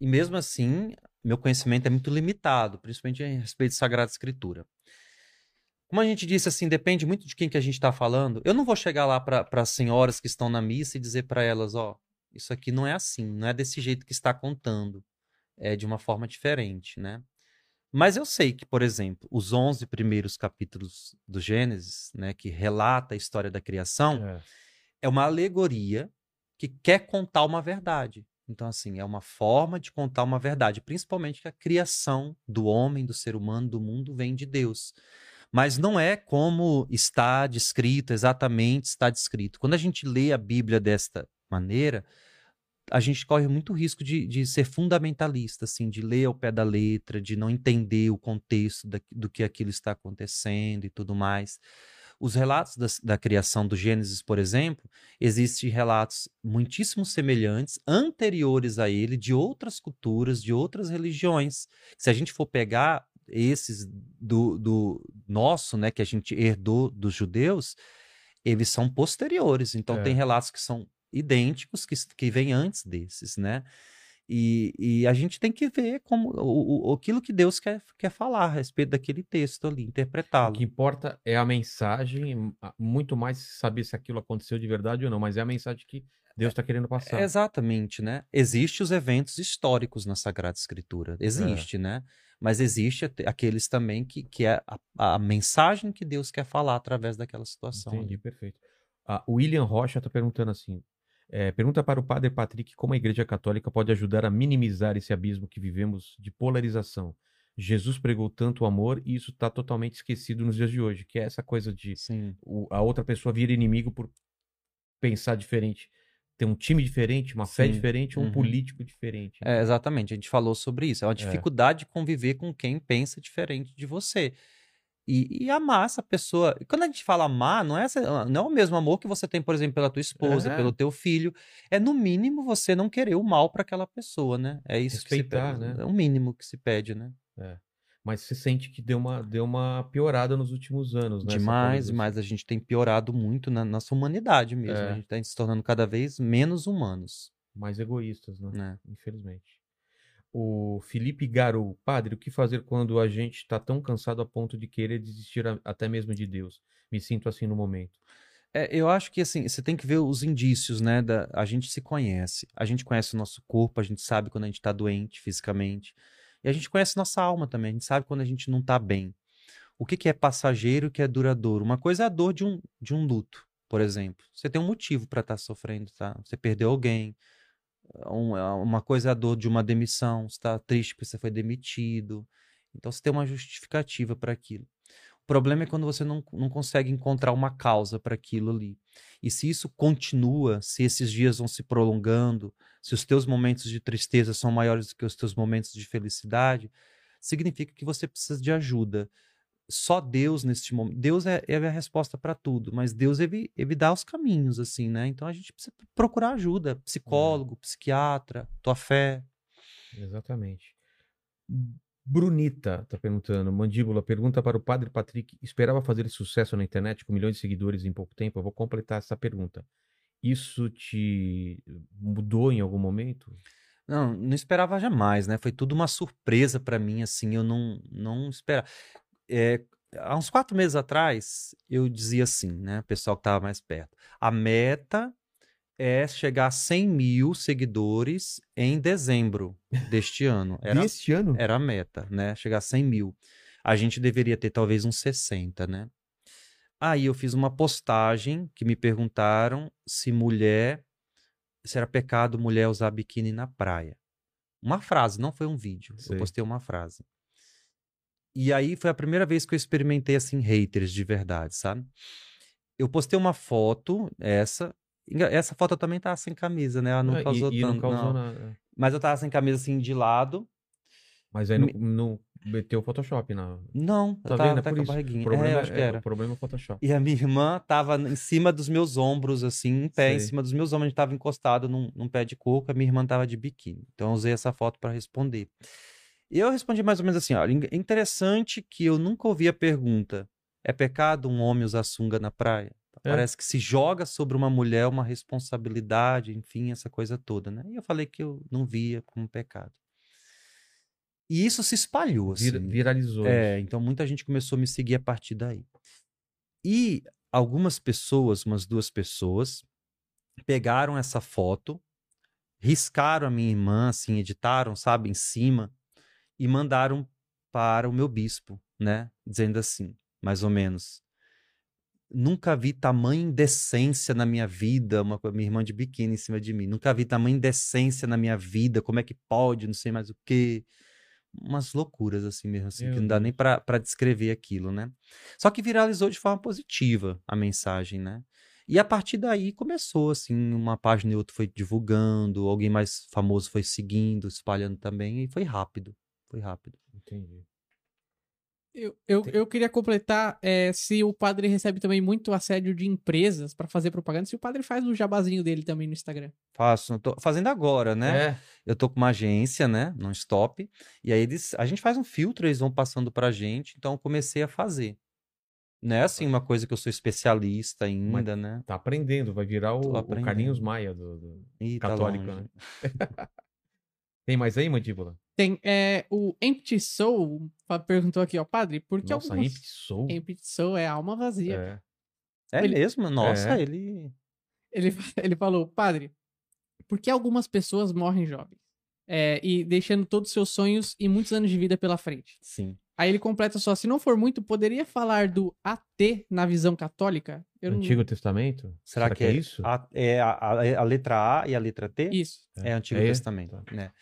E mesmo assim, meu conhecimento é muito limitado, principalmente a respeito de Sagrada Escritura. Como a gente disse, assim, depende muito de quem que a gente está falando. Eu não vou chegar lá para as senhoras que estão na missa e dizer para elas, ó, isso aqui não é assim, não é desse jeito que está contando, é de uma forma diferente, né? Mas eu sei que, por exemplo, os 11 primeiros capítulos do Gênesis, né, que relata a história da criação, É. é uma alegoria que quer contar uma verdade. Então, assim, é uma forma de contar uma verdade, principalmente que a criação do homem, do ser humano, do mundo vem de Deus. Mas não é como está descrito, exatamente está descrito. Quando a gente lê a Bíblia desta maneira, a gente corre muito risco de, de ser fundamentalista, assim, de ler ao pé da letra, de não entender o contexto da- do que aquilo está acontecendo e tudo mais. Os relatos das- da, criação do Gênesis, por exemplo, existem relatos muitíssimo semelhantes, anteriores a ele, de outras culturas, de outras religiões. Se a gente for pegar esses do, do nosso, né, que a gente herdou dos judeus, eles são posteriores. Então, É. tem relatos que são idênticos, que, que vêm antes desses, né? E, e a gente tem que ver como o, o, aquilo que Deus quer, quer falar a respeito daquele texto ali, O interpretá-lo. que importa é a mensagem, muito mais saber se aquilo aconteceu de verdade ou não, mas é a mensagem que Deus está querendo passar. Exatamente, né? Existem os eventos históricos na Sagrada Escritura. Existe, né? Mas existe aqueles também que, que é a, a mensagem que Deus quer falar através daquela situação. Entendi, perfeito. Ah, o William Rocha está perguntando assim: é, pergunta para o Padre Patrick como a Igreja Católica pode ajudar a minimizar esse abismo que vivemos de polarização. Jesus pregou tanto amor e isso está totalmente esquecido nos dias de hoje, que é essa coisa de Sim. o- a outra pessoa vira inimigo por pensar diferente, ter um time diferente, uma fé Sim. diferente, ou um Uhum. político diferente. É, exatamente, a gente falou sobre isso. É uma dificuldade de conviver com quem pensa diferente de você. E, e amar essa pessoa. E Quando a gente fala amar, não é, essa- não é o mesmo amor que você tem, por exemplo, pela tua esposa, É. pelo teu filho. É no mínimo você não querer o mal para aquela pessoa, né? É isso que se Respeitar, pede. né? É o mínimo que se pede, né? Mas você sente que deu uma, deu uma piorada nos últimos anos, né? Demais, demais. A gente tem piorado muito na nossa humanidade mesmo. É. A gente está se tornando cada vez menos humanos, Mais egoístas, né? né? Infelizmente. O Felipe Garou, padre, o que fazer quando a gente está tão cansado a ponto de querer desistir a- até mesmo de Deus? Me sinto assim no momento. É, eu acho que assim, você tem que ver os indícios, né? Da, a gente se conhece. A gente conhece o nosso corpo, a gente sabe quando a gente está doente fisicamente. E a gente conhece nossa alma também, a gente sabe quando a gente não está bem. O que, que é passageiro e o que é duradouro? Uma coisa é a dor de um, de um luto, por exemplo. Você tem um motivo para estar sofrendo, tá? Você perdeu alguém. Um- uma coisa é a dor de uma demissão, você está triste porque você foi demitido. Então você tem uma justificativa para aquilo. O problema é quando você não, não consegue encontrar uma causa para aquilo ali. E se isso continua, se esses dias vão se prolongando, se os teus momentos de tristeza são maiores do que os teus momentos de felicidade, significa que você precisa de ajuda. Só Deus neste momento. Deus é, é a resposta para tudo, mas Deus ele, ele dá os caminhos, assim, né? Então a gente precisa procurar ajuda. Psicólogo, psiquiatra, tua fé. Exatamente. Brunita tá perguntando. Mandíbula pergunta para o padre Patrick: esperava fazer sucesso na internet com milhões de seguidores em pouco tempo? Eu vou completar essa pergunta. Isso te mudou em algum momento? Não, não esperava jamais, né? Foi tudo uma surpresa para mim, assim, eu não, não esperava. É, há uns quatro meses atrás, eu dizia assim, né? O pessoal que estava mais perto. A meta é chegar a 100 mil seguidores em dezembro deste ano. Era, Deste ano? era a meta, né? Chegar a 100 mil. A gente deveria ter talvez uns 60, né? Aí eu fiz uma postagem que me perguntaram se mulher, se era pecado mulher usar biquíni na praia. Uma frase, não foi um vídeo. Sei. Eu postei uma frase. E aí foi a primeira vez que eu experimentei assim haters de verdade, sabe? Eu postei uma foto, essa, essa foto eu também tava sem camisa, né? Ela não Ah, causou e, e tanto, não causou não. nada. Mas eu tava sem camisa assim de lado. Mas aí não, Me- não meteu o Photoshop na. Não, Tá tava vendo? É até com a barriguinha. O problema é, eu é, acho que é, era. o problema é o Photoshop. E a minha irmã tava em cima dos meus ombros, assim, em pé, em Sei. cima dos meus ombros. A gente tava encostado num, num pé de coco, a minha irmã tava de biquíni. Então eu usei essa foto para responder. E eu respondi mais ou menos assim: olha, in- interessante que eu nunca ouvi a pergunta: é pecado um homem usar sunga na praia? É. Parece que se joga sobre uma mulher uma responsabilidade, enfim, essa coisa toda, né? E eu falei que eu não via como pecado. E isso se espalhou, assim. Vira- viralizou. É, então muita gente começou a me seguir a partir daí. E algumas pessoas, umas duas pessoas, pegaram essa foto, riscaram a minha irmã, assim, editaram, sabe, em cima, e mandaram para o meu bispo, né? Dizendo assim, mais ou menos. Nunca vi tamanha indecência na minha vida, uma minha irmã de biquíni em cima de mim. Nunca vi tamanha indecência na minha vida, como é que pode, não sei mais o quê. Umas loucuras assim mesmo, assim, Meu que não dá nem pra descrever aquilo, né? Só que viralizou de forma positiva a mensagem, né? E a partir daí começou, assim, uma página e outra foi divulgando, alguém mais famoso foi seguindo, espalhando também, e foi rápido. Foi rápido. Entendi. Eu, eu, eu queria completar é, se o padre recebe também muito assédio de empresas pra fazer propaganda, se o padre faz o jabazinho dele também no Instagram. Faço, tô fazendo agora, né? É, Eu tô com uma agência, né? Non stop. E aí eles, a gente faz um filtro, eles vão passando pra gente, então eu comecei a fazer. Não é assim uma coisa que eu sou especialista ainda, né? tá aprendendo, vai virar o, o. Carlinhos Maia do, do Ih, tá católico, longe. né? Tem mais aí, mandíbula? Tem é, o Empty Soul perguntou aqui, ó, padre, por que Nossa, alguns... Imp Soul. Empty Soul é alma vazia. É. É Ele- mesmo? Nossa, É. ele. Ele, ele falou, padre, por que algumas pessoas morrem jovens? É, e deixando todos os seus sonhos e muitos anos de vida pela frente. Sim. Aí ele completa só, se não for muito, poderia falar do AT na visão católica? Eu não- Antigo Testamento? Será, que, é isso? A, é a, a- a letra A e a letra T? Isso. É Antigo É? Testamento, Tá. né?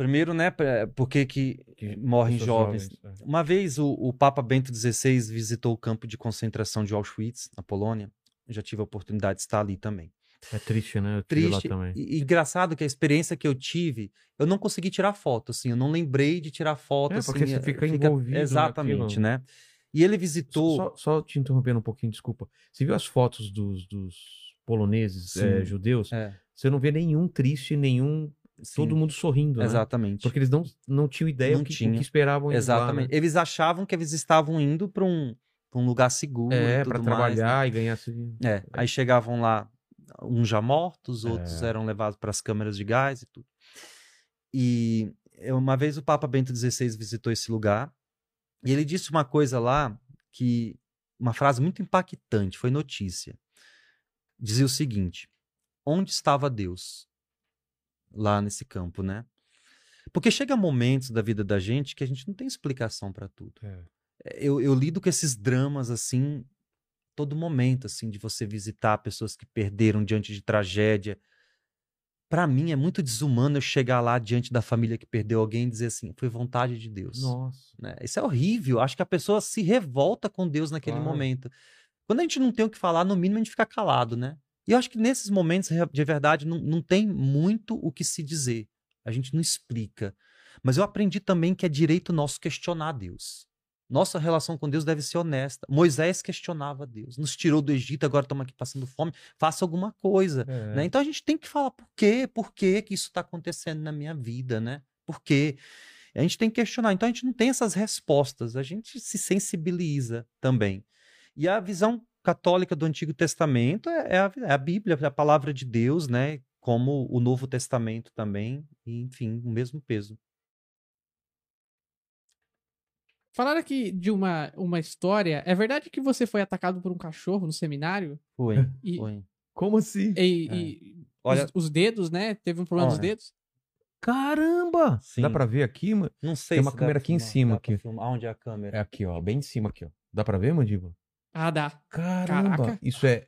Primeiro, né, pra- por que que morrem jovens? é. Uma vez o, o Papa Bento XVI visitou o campo de concentração de Auschwitz, na Polônia. Eu já tive a oportunidade de estar ali também. É triste, né? Eu Triste. E, e engraçado que a experiência que eu tive, eu não consegui tirar foto, assim, eu não lembrei de tirar foto, É, assim. porque você fica envolvido Exatamente, naquilo. né? E ele visitou. Só, só te interrompendo um pouquinho, desculpa. Você viu as fotos dos, dos poloneses eh, judeus? É, Você não vê nenhum triste, nenhum. Sim, Todo mundo sorrindo, né? Exatamente. Porque eles não, não tinham ideia Não o que, tinha. que esperavam eles lá, Exatamente. né? Eles achavam que eles estavam indo para um, pra um lugar seguro. É, mais, né? trabalhar e ganhar. assim, É, aí chegavam lá, uns já mortos, outros É. eram levados para as câmeras de gás e tudo. E eu- uma vez o Papa Bento XVI visitou esse lugar e ele disse uma coisa lá que uma frase muito impactante, foi notícia. Dizia o seguinte: Onde estava Deus? Lá nesse campo, né? Porque chega momentos da vida da gente que a gente não tem explicação para tudo É. eu, eu lido com esses dramas assim todo momento assim de você visitar pessoas que perderam diante de tragédia Pra mim é muito desumano eu chegar lá diante da família que perdeu alguém e dizer assim foi vontade de Deus Nossa. né? isso é horrível acho que a pessoa se revolta com Deus naquele Claro. momento quando a gente não tem o que falar no mínimo a gente fica calado né e eu acho que nesses momentos de verdade não, não tem muito o que se dizer a gente não explica mas eu aprendi também que é direito nosso questionar Deus nossa relação com Deus deve ser honesta. Moisés questionava Deus. Nos tirou do Egito, agora estamos aqui passando fome. Faça alguma coisa. É. né? Então a gente tem que falar por quê? Por quê que isso está acontecendo na minha vida, né? Por quê? A gente tem que questionar. Então a gente não tem essas respostas, a gente se sensibiliza também. E a visão católica do Antigo Testamento é, é a, é a Bíblia, é a palavra de Deus, né? Como o Novo Testamento também, e, enfim, o mesmo peso. Falaram aqui de uma, uma história. É verdade que você foi atacado por um cachorro no seminário? Foi, E- foi. Como assim? E, É. e Olha- os, os dedos, né? Teve um problema dos Olha. dedos? Caramba! Sim. Dá pra ver aqui, mano? Não sei Tem uma se câmera aqui em filmar, cima, dá pra aqui. Onde é a câmera? É aqui, ó. Bem em cima aqui, ó. Dá pra ver, mandíbula? Ah, dá. Caramba! Caraca. Isso é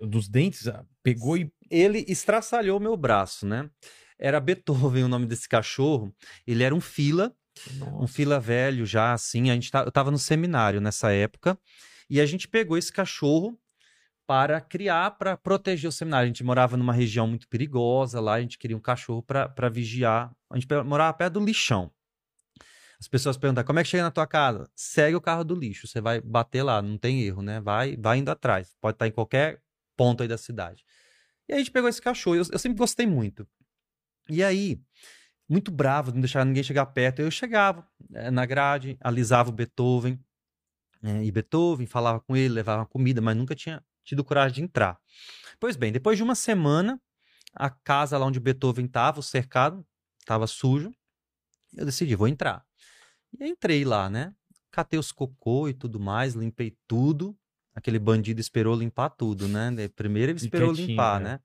dos dentes? ah, Pegou e. ele estraçalhou meu braço, né? Era Beethoven o nome desse cachorro. Ele era um fila, um fila velho já, assim. A gente tá, eu tava no seminário nessa época. E a gente pegou esse cachorro para criar, para proteger o seminário. A gente morava numa região muito perigosa lá. A gente queria um cachorro para vigiar. A gente morava perto do lixão. As pessoas perguntam, como é que chega na tua casa? Segue o carro do lixo, você vai bater lá, não tem erro, né? Vai, vai indo atrás. Pode estar em qualquer ponto aí da cidade. E aí a gente pegou esse cachorro, eu, eu sempre gostei muito. E aí, muito bravo, não deixar ninguém chegar perto, eu chegava eh, na grade, alisava o Beethoven, eh, e Beethoven, falava com ele, levava comida, mas nunca tinha tido coragem de entrar. Pois bem, depois de uma semana, a casa lá onde Beethoven estava, o cercado, estava sujo, eu decidi, vou entrar. E entrei lá, né? Catei os cocô e tudo mais, limpei tudo. Aquele bandido esperou limpar tudo, né? Primeiro ele esperou limpar, né? né?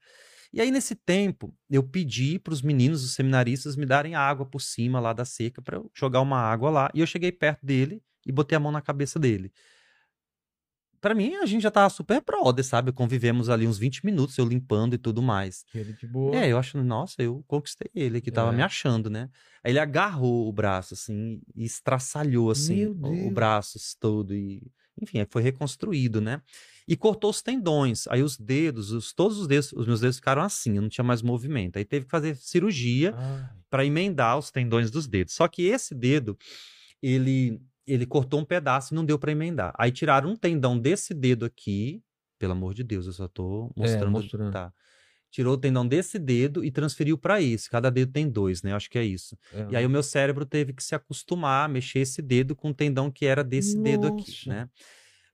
E aí, nesse tempo, eu pedi para os meninos, os seminaristas, me darem água por cima lá da seca para eu jogar uma água lá. E eu cheguei perto dele e botei a mão na cabeça dele. Para mim, a gente já tava super brother, sabe? Convivemos ali uns 20 minutos, eu limpando e tudo mais. Ele de boa. É, eu acho, nossa, eu conquistei ele, que tava É. me achando, né? Aí ele agarrou o braço, assim, e estraçalhou, assim, o- o, braço todo. E, enfim, foi reconstruído, né? E cortou os tendões. Aí os dedos, os, todos os dedos, os meus dedos ficaram assim, eu não tinha mais movimento. Aí teve que fazer cirurgia para emendar os tendões dos dedos. Só que esse dedo, ele ele cortou um pedaço e não deu para emendar. Aí tiraram um tendão desse dedo aqui, pelo amor de Deus, eu só tô mostrando. mostrando. Tá. Tirou o tendão desse dedo e transferiu para esse. Cada dedo tem dois, né? Eu acho que é isso. é. E aí o meu cérebro teve que se acostumar a mexer esse dedo com o tendão que era desse dedo aqui, Nossa. né?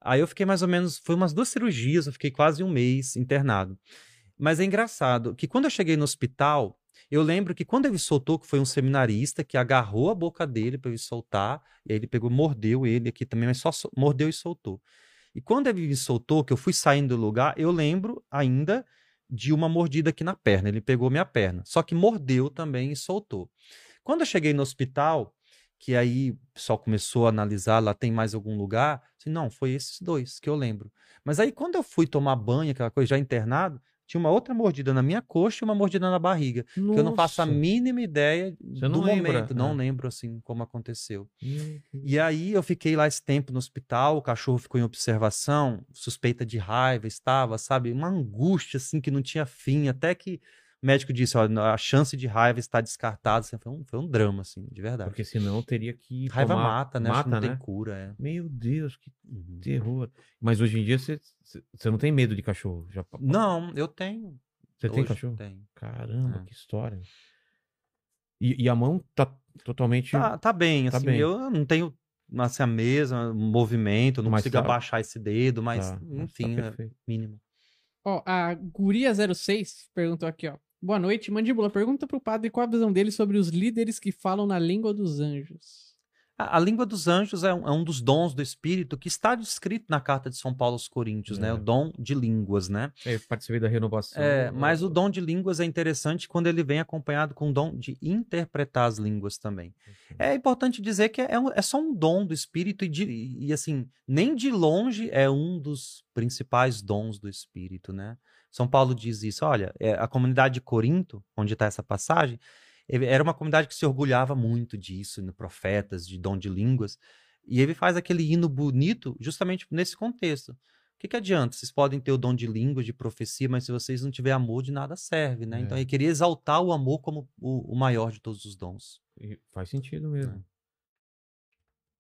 Aí eu fiquei mais ou menos, foi umas duas cirurgias, eu fiquei quase um mês internado. Mas é engraçado que quando eu cheguei no hospital, eu lembro que quando ele soltou, que foi um seminarista que agarrou a boca dele para ele soltar, e aí ele pegou, mordeu ele aqui também, mas só mordeu e soltou. E quando ele me soltou, que eu fui saindo do lugar, eu lembro ainda de uma mordida aqui na perna. Ele pegou minha perna, só que mordeu também e soltou. Quando eu cheguei no hospital, que aí o pessoal começou a analisar, lá tem mais algum lugar, não, foi esses dois que eu lembro. Mas aí quando eu fui tomar banho, aquela coisa já internado, tinha uma outra mordida na minha coxa e uma mordida na barriga. Que eu não faço a Nossa. mínima ideia Você do não lembra, momento. Não é. lembro, assim, como aconteceu. E aí eu fiquei lá esse tempo no hospital, o cachorro ficou em observação, suspeita de raiva, estava, sabe? Uma angústia, assim, que não tinha fim. Até que o médico disse, ó, a chance de raiva está descartada. Assim, foi, um, foi um drama, assim, de verdade. Porque senão teria que. Raiva tomar- mata, né? Mata, não né? tem cura, é. Meu Deus, que Uhum. terror. Mas hoje em dia você, não tem medo de cachorro? Já... Não, eu tenho. Você tem cachorro? Tenho. Caramba, É. que história. E, e a mão tá totalmente. Tá, tá bem, Tá assim, bem. eu não tenho assim, a mesma movimento, não Mas consigo tá- abaixar esse dedo, mas, tá- mas tá enfim, é mínimo. Ó, a Guria06 perguntou aqui, ó. Boa noite, Mandíbula. Pergunta pro padre qual a visão dele sobre os líderes que falam na língua dos anjos. A, a língua dos anjos é um, é um dos dons do Espírito que está descrito na carta de São Paulo aos Coríntios, né? É. O dom de línguas, né? É, eu participei da renovação. É, mas o dom de línguas é interessante quando ele vem acompanhado com o dom de interpretar as línguas também. É importante dizer que é, um- é só um dom do Espírito e, de- e, assim, nem de longe é um dos principais dons do Espírito, né? São Paulo diz isso, olha, é, a comunidade de Corinto, onde está essa passagem, era uma comunidade que se orgulhava muito disso, no profetas, de dom de línguas, e ele faz aquele hino bonito justamente nesse contexto. O que, que adianta? Vocês podem ter o dom de língua, de profecia, mas se vocês não tiverem amor, de nada serve, né? Então É. ele queria exaltar o amor como o, o maior de todos os dons. E Faz sentido mesmo. É.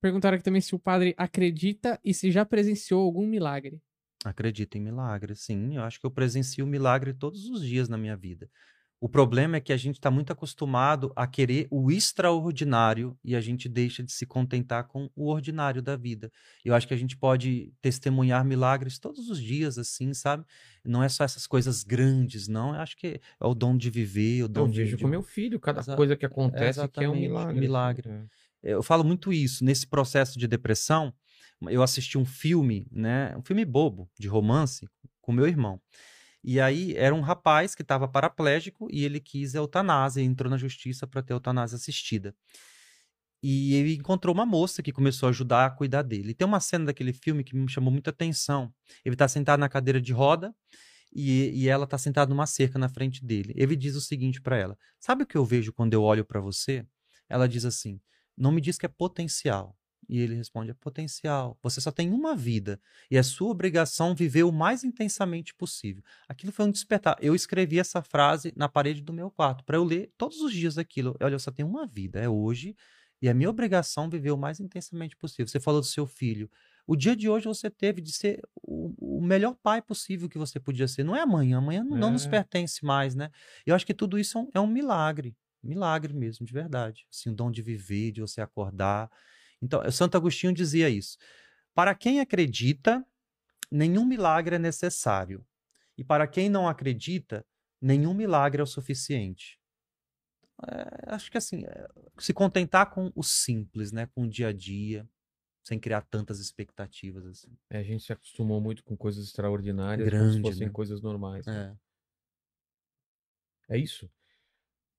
Perguntaram aqui também se o padre acredita e se já presenciou algum milagre. Acredito em milagre, sim. Eu acho que eu presencio milagre todos os dias na minha vida. O problema é que a gente está muito acostumado a querer o extraordinário e a gente deixa de se contentar com o ordinário da vida. Eu acho que a gente pode testemunhar milagres todos os dias, assim, sabe? Não é só essas coisas grandes, não. Eu acho que é o dom de viver, o dom Eu de. vejo de- com meu filho, cada Exa- coisa que acontece que é um milagre. milagre. É. Eu falo muito isso. Nesse processo de depressão, eu assisti um filme, né? Um filme bobo, de romance, com meu irmão. E aí era um rapaz que estava paraplégico e ele quis eutanásia, entrou na justiça para ter eutanásia assistida. E ele encontrou uma moça que começou a ajudar a cuidar dele. E tem uma cena daquele filme que me chamou muita atenção. Ele está sentado na cadeira de roda e, e ela está sentada numa cerca na frente dele. Ele diz o seguinte para ela: Sabe o que eu vejo quando eu olho para você? Ela diz assim: Não me diz que é potencial. E ele responde: É potencial. Você só tem uma vida e é sua obrigação viver o mais intensamente possível. Aquilo foi um despertar. Eu escrevi essa frase na parede do meu quarto para eu ler todos os dias aquilo. Olha, eu só tenho uma vida, é hoje e é minha obrigação viver o mais intensamente possível. Você falou do seu filho. O dia de hoje você teve de ser o, o melhor pai possível que você podia ser. Não é amanhã, amanhã não, não nos É. pertence mais, né? Eu acho que tudo isso é um, é um milagre, milagre mesmo, de verdade. Assim, o dom de viver, de você acordar. Então, o Santo Agostinho dizia isso. Para quem acredita, nenhum milagre é necessário. E para quem não acredita, nenhum milagre é o suficiente. É, acho que assim, é, se contentar com o simples, né? Com o dia a dia, sem criar tantas expectativas assim. É, a gente se acostumou muito com coisas extraordinárias, como Grande, se fossem né? coisas normais. É. É isso.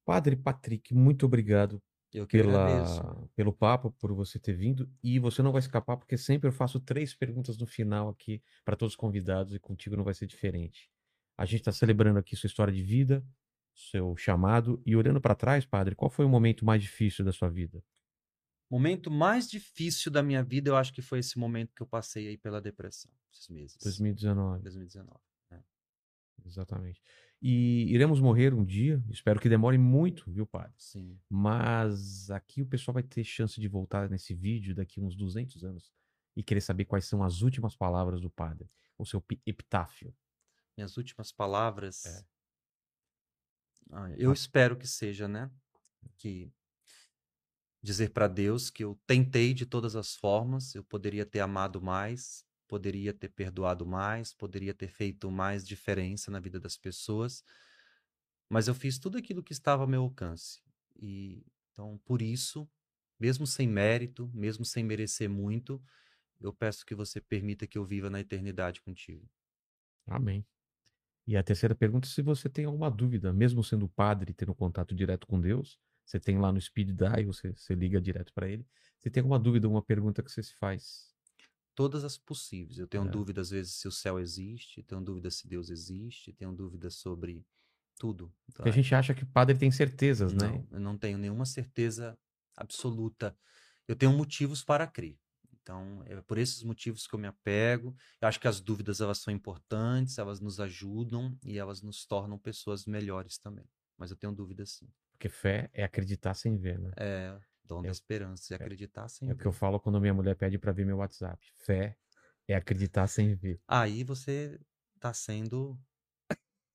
Padre Patrick, muito obrigado Eu que agradeço. pela, pelo papo, por você ter vindo. E você não vai escapar, porque sempre eu faço três perguntas no final aqui para todos os convidados e contigo não vai ser diferente. A gente está celebrando aqui sua história de vida, seu chamado. E olhando para trás, padre, qual foi o momento mais difícil da sua vida? Momento mais difícil da minha vida, eu acho que foi esse momento que eu passei aí pela depressão, esses meses. 2019. 2019. Exatamente. E iremos morrer um dia, espero que demore muito, viu, padre? Sim. Mas aqui o pessoal vai ter chance de voltar nesse vídeo daqui uns 200 anos e querer saber quais são as últimas palavras do padre, o seu pi- epitáfio. Minhas últimas palavras. É. Ah, eu Ah. espero que seja, né? Que dizer para Deus que eu tentei de todas as formas, eu poderia ter amado mais, poderia ter perdoado mais, poderia ter feito mais diferença na vida das pessoas, mas eu fiz tudo aquilo que estava ao meu alcance. E então, por isso, mesmo sem mérito, mesmo sem merecer muito, eu peço que você permita que eu viva na eternidade contigo. Amém. E a terceira pergunta, se você tem alguma dúvida, mesmo sendo padre tendo contato direto com Deus, você tem lá no Speed Dial, você, você liga direto para ele. Você tem alguma dúvida, alguma pergunta que você se faz? Todas as possíveis. Eu tenho É. dúvida, às vezes, se o céu existe, tenho dúvida se Deus existe, tenho dúvida sobre tudo. Então, a gente acha que padre tem certezas, né? não, eu não tenho nenhuma certeza absoluta. Eu tenho motivos para crer. Então, é por esses motivos que eu me apego. Eu acho que as dúvidas elas são importantes, elas nos ajudam e elas nos tornam pessoas melhores também. Mas eu tenho dúvida sim. Porque fé é acreditar sem ver, né? É dom da É- esperança e acreditar sem É o que ver. eu falo quando minha mulher pede para ver meu WhatsApp. Fé é acreditar sem ver. Aí você está sendo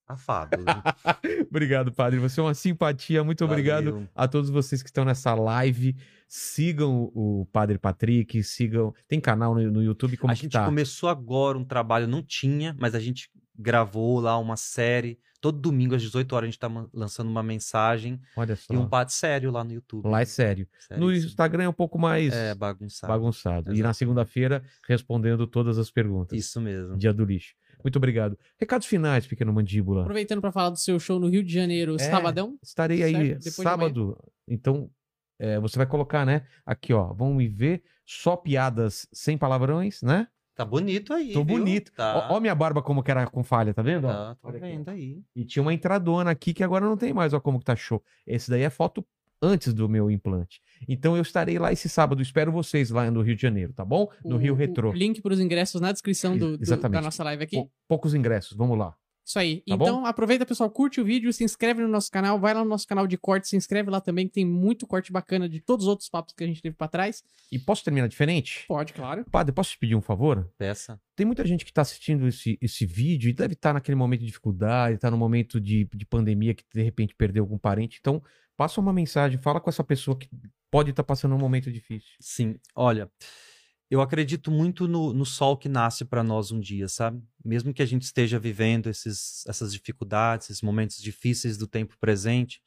afado. obrigado, padre. Você é uma simpatia. Muito obrigado Valeu. a todos vocês que estão nessa live. Sigam o Padre Patrick, sigam. Tem canal no, no YouTube como a gente tá? começou agora um trabalho, não tinha, mas a gente gravou lá uma série. Todo domingo às 18 horas a gente tá lançando uma mensagem Olha só. e um padre sério lá no YouTube. Lá é sério. No Seríssimo. Instagram é um pouco mais É bagunçado. bagunçado. E na segunda-feira respondendo todas as perguntas. Isso mesmo. Dia do lixo. Muito obrigado. Recados finais, pequeno mandíbula. Aproveitando pra falar do seu show no Rio de Janeiro, É. sabadão. Estarei aí sábado. Então, é, você vai colocar, né? Aqui, ó. Vamos me ver. Só piadas sem palavrões, né? Tá bonito aí. Tô viu? bonito. Tá. Ó, ó minha barba como que era com falha, tá vendo? ó? Tá, tô Olha aqui, vendo aí. E tinha uma entradona aqui que agora não tem mais, ó como que tá show. Esse daí é foto antes do meu implante. Então eu estarei lá esse sábado, espero vocês lá no Rio de Janeiro, tá bom? No O- Rio Retrô. link pros ingressos na descrição do, do- da nossa live aqui. Pou- poucos ingressos, vamos lá. Isso aí. Tá então, aproveita, pessoal, curte o vídeo, se inscreve no nosso canal, vai lá no nosso canal de corte, se inscreve lá também, que tem muito corte bacana de todos os outros papos que a gente teve pra trás. E posso terminar diferente? Pode, claro. Padre, posso te pedir um favor? Peça. Tem muita gente que está assistindo esse, esse vídeo e deve estar naquele momento de dificuldade, está no momento de, de pandemia que de repente perdeu algum parente. Então, passa uma mensagem, fala com essa pessoa que pode estar passando um momento difícil. Sim, olha, eu acredito muito no, no sol que nasce para nós um dia, sabe? Mesmo que a gente esteja vivendo esses, essas dificuldades, esses momentos difíceis do tempo presente,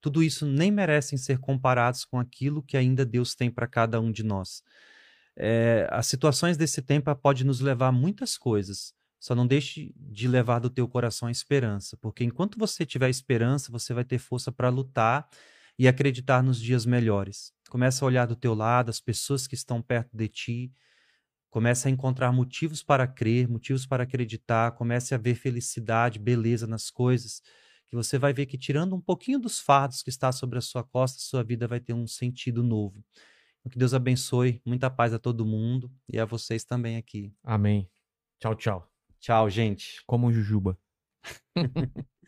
tudo isso nem merecem ser comparados com aquilo que ainda Deus tem para cada um de nós. É, as situações desse tempo podem nos levar a muitas coisas. Só não deixe de levar do teu coração a esperança, porque enquanto você tiver esperança, você vai ter força para lutar e acreditar nos dias melhores. Começa a olhar do teu lado as pessoas que estão perto de ti. Começa a encontrar motivos para crer, motivos para acreditar. Comece a ver felicidade, beleza nas coisas. Que você vai ver que, tirando um pouquinho dos fardos que está sobre a sua costa, sua vida vai ter um sentido novo. Que Deus abençoe. Muita paz a todo mundo e a vocês também aqui. Amém. Tchau, tchau. Tchau, gente. Como um jujuba.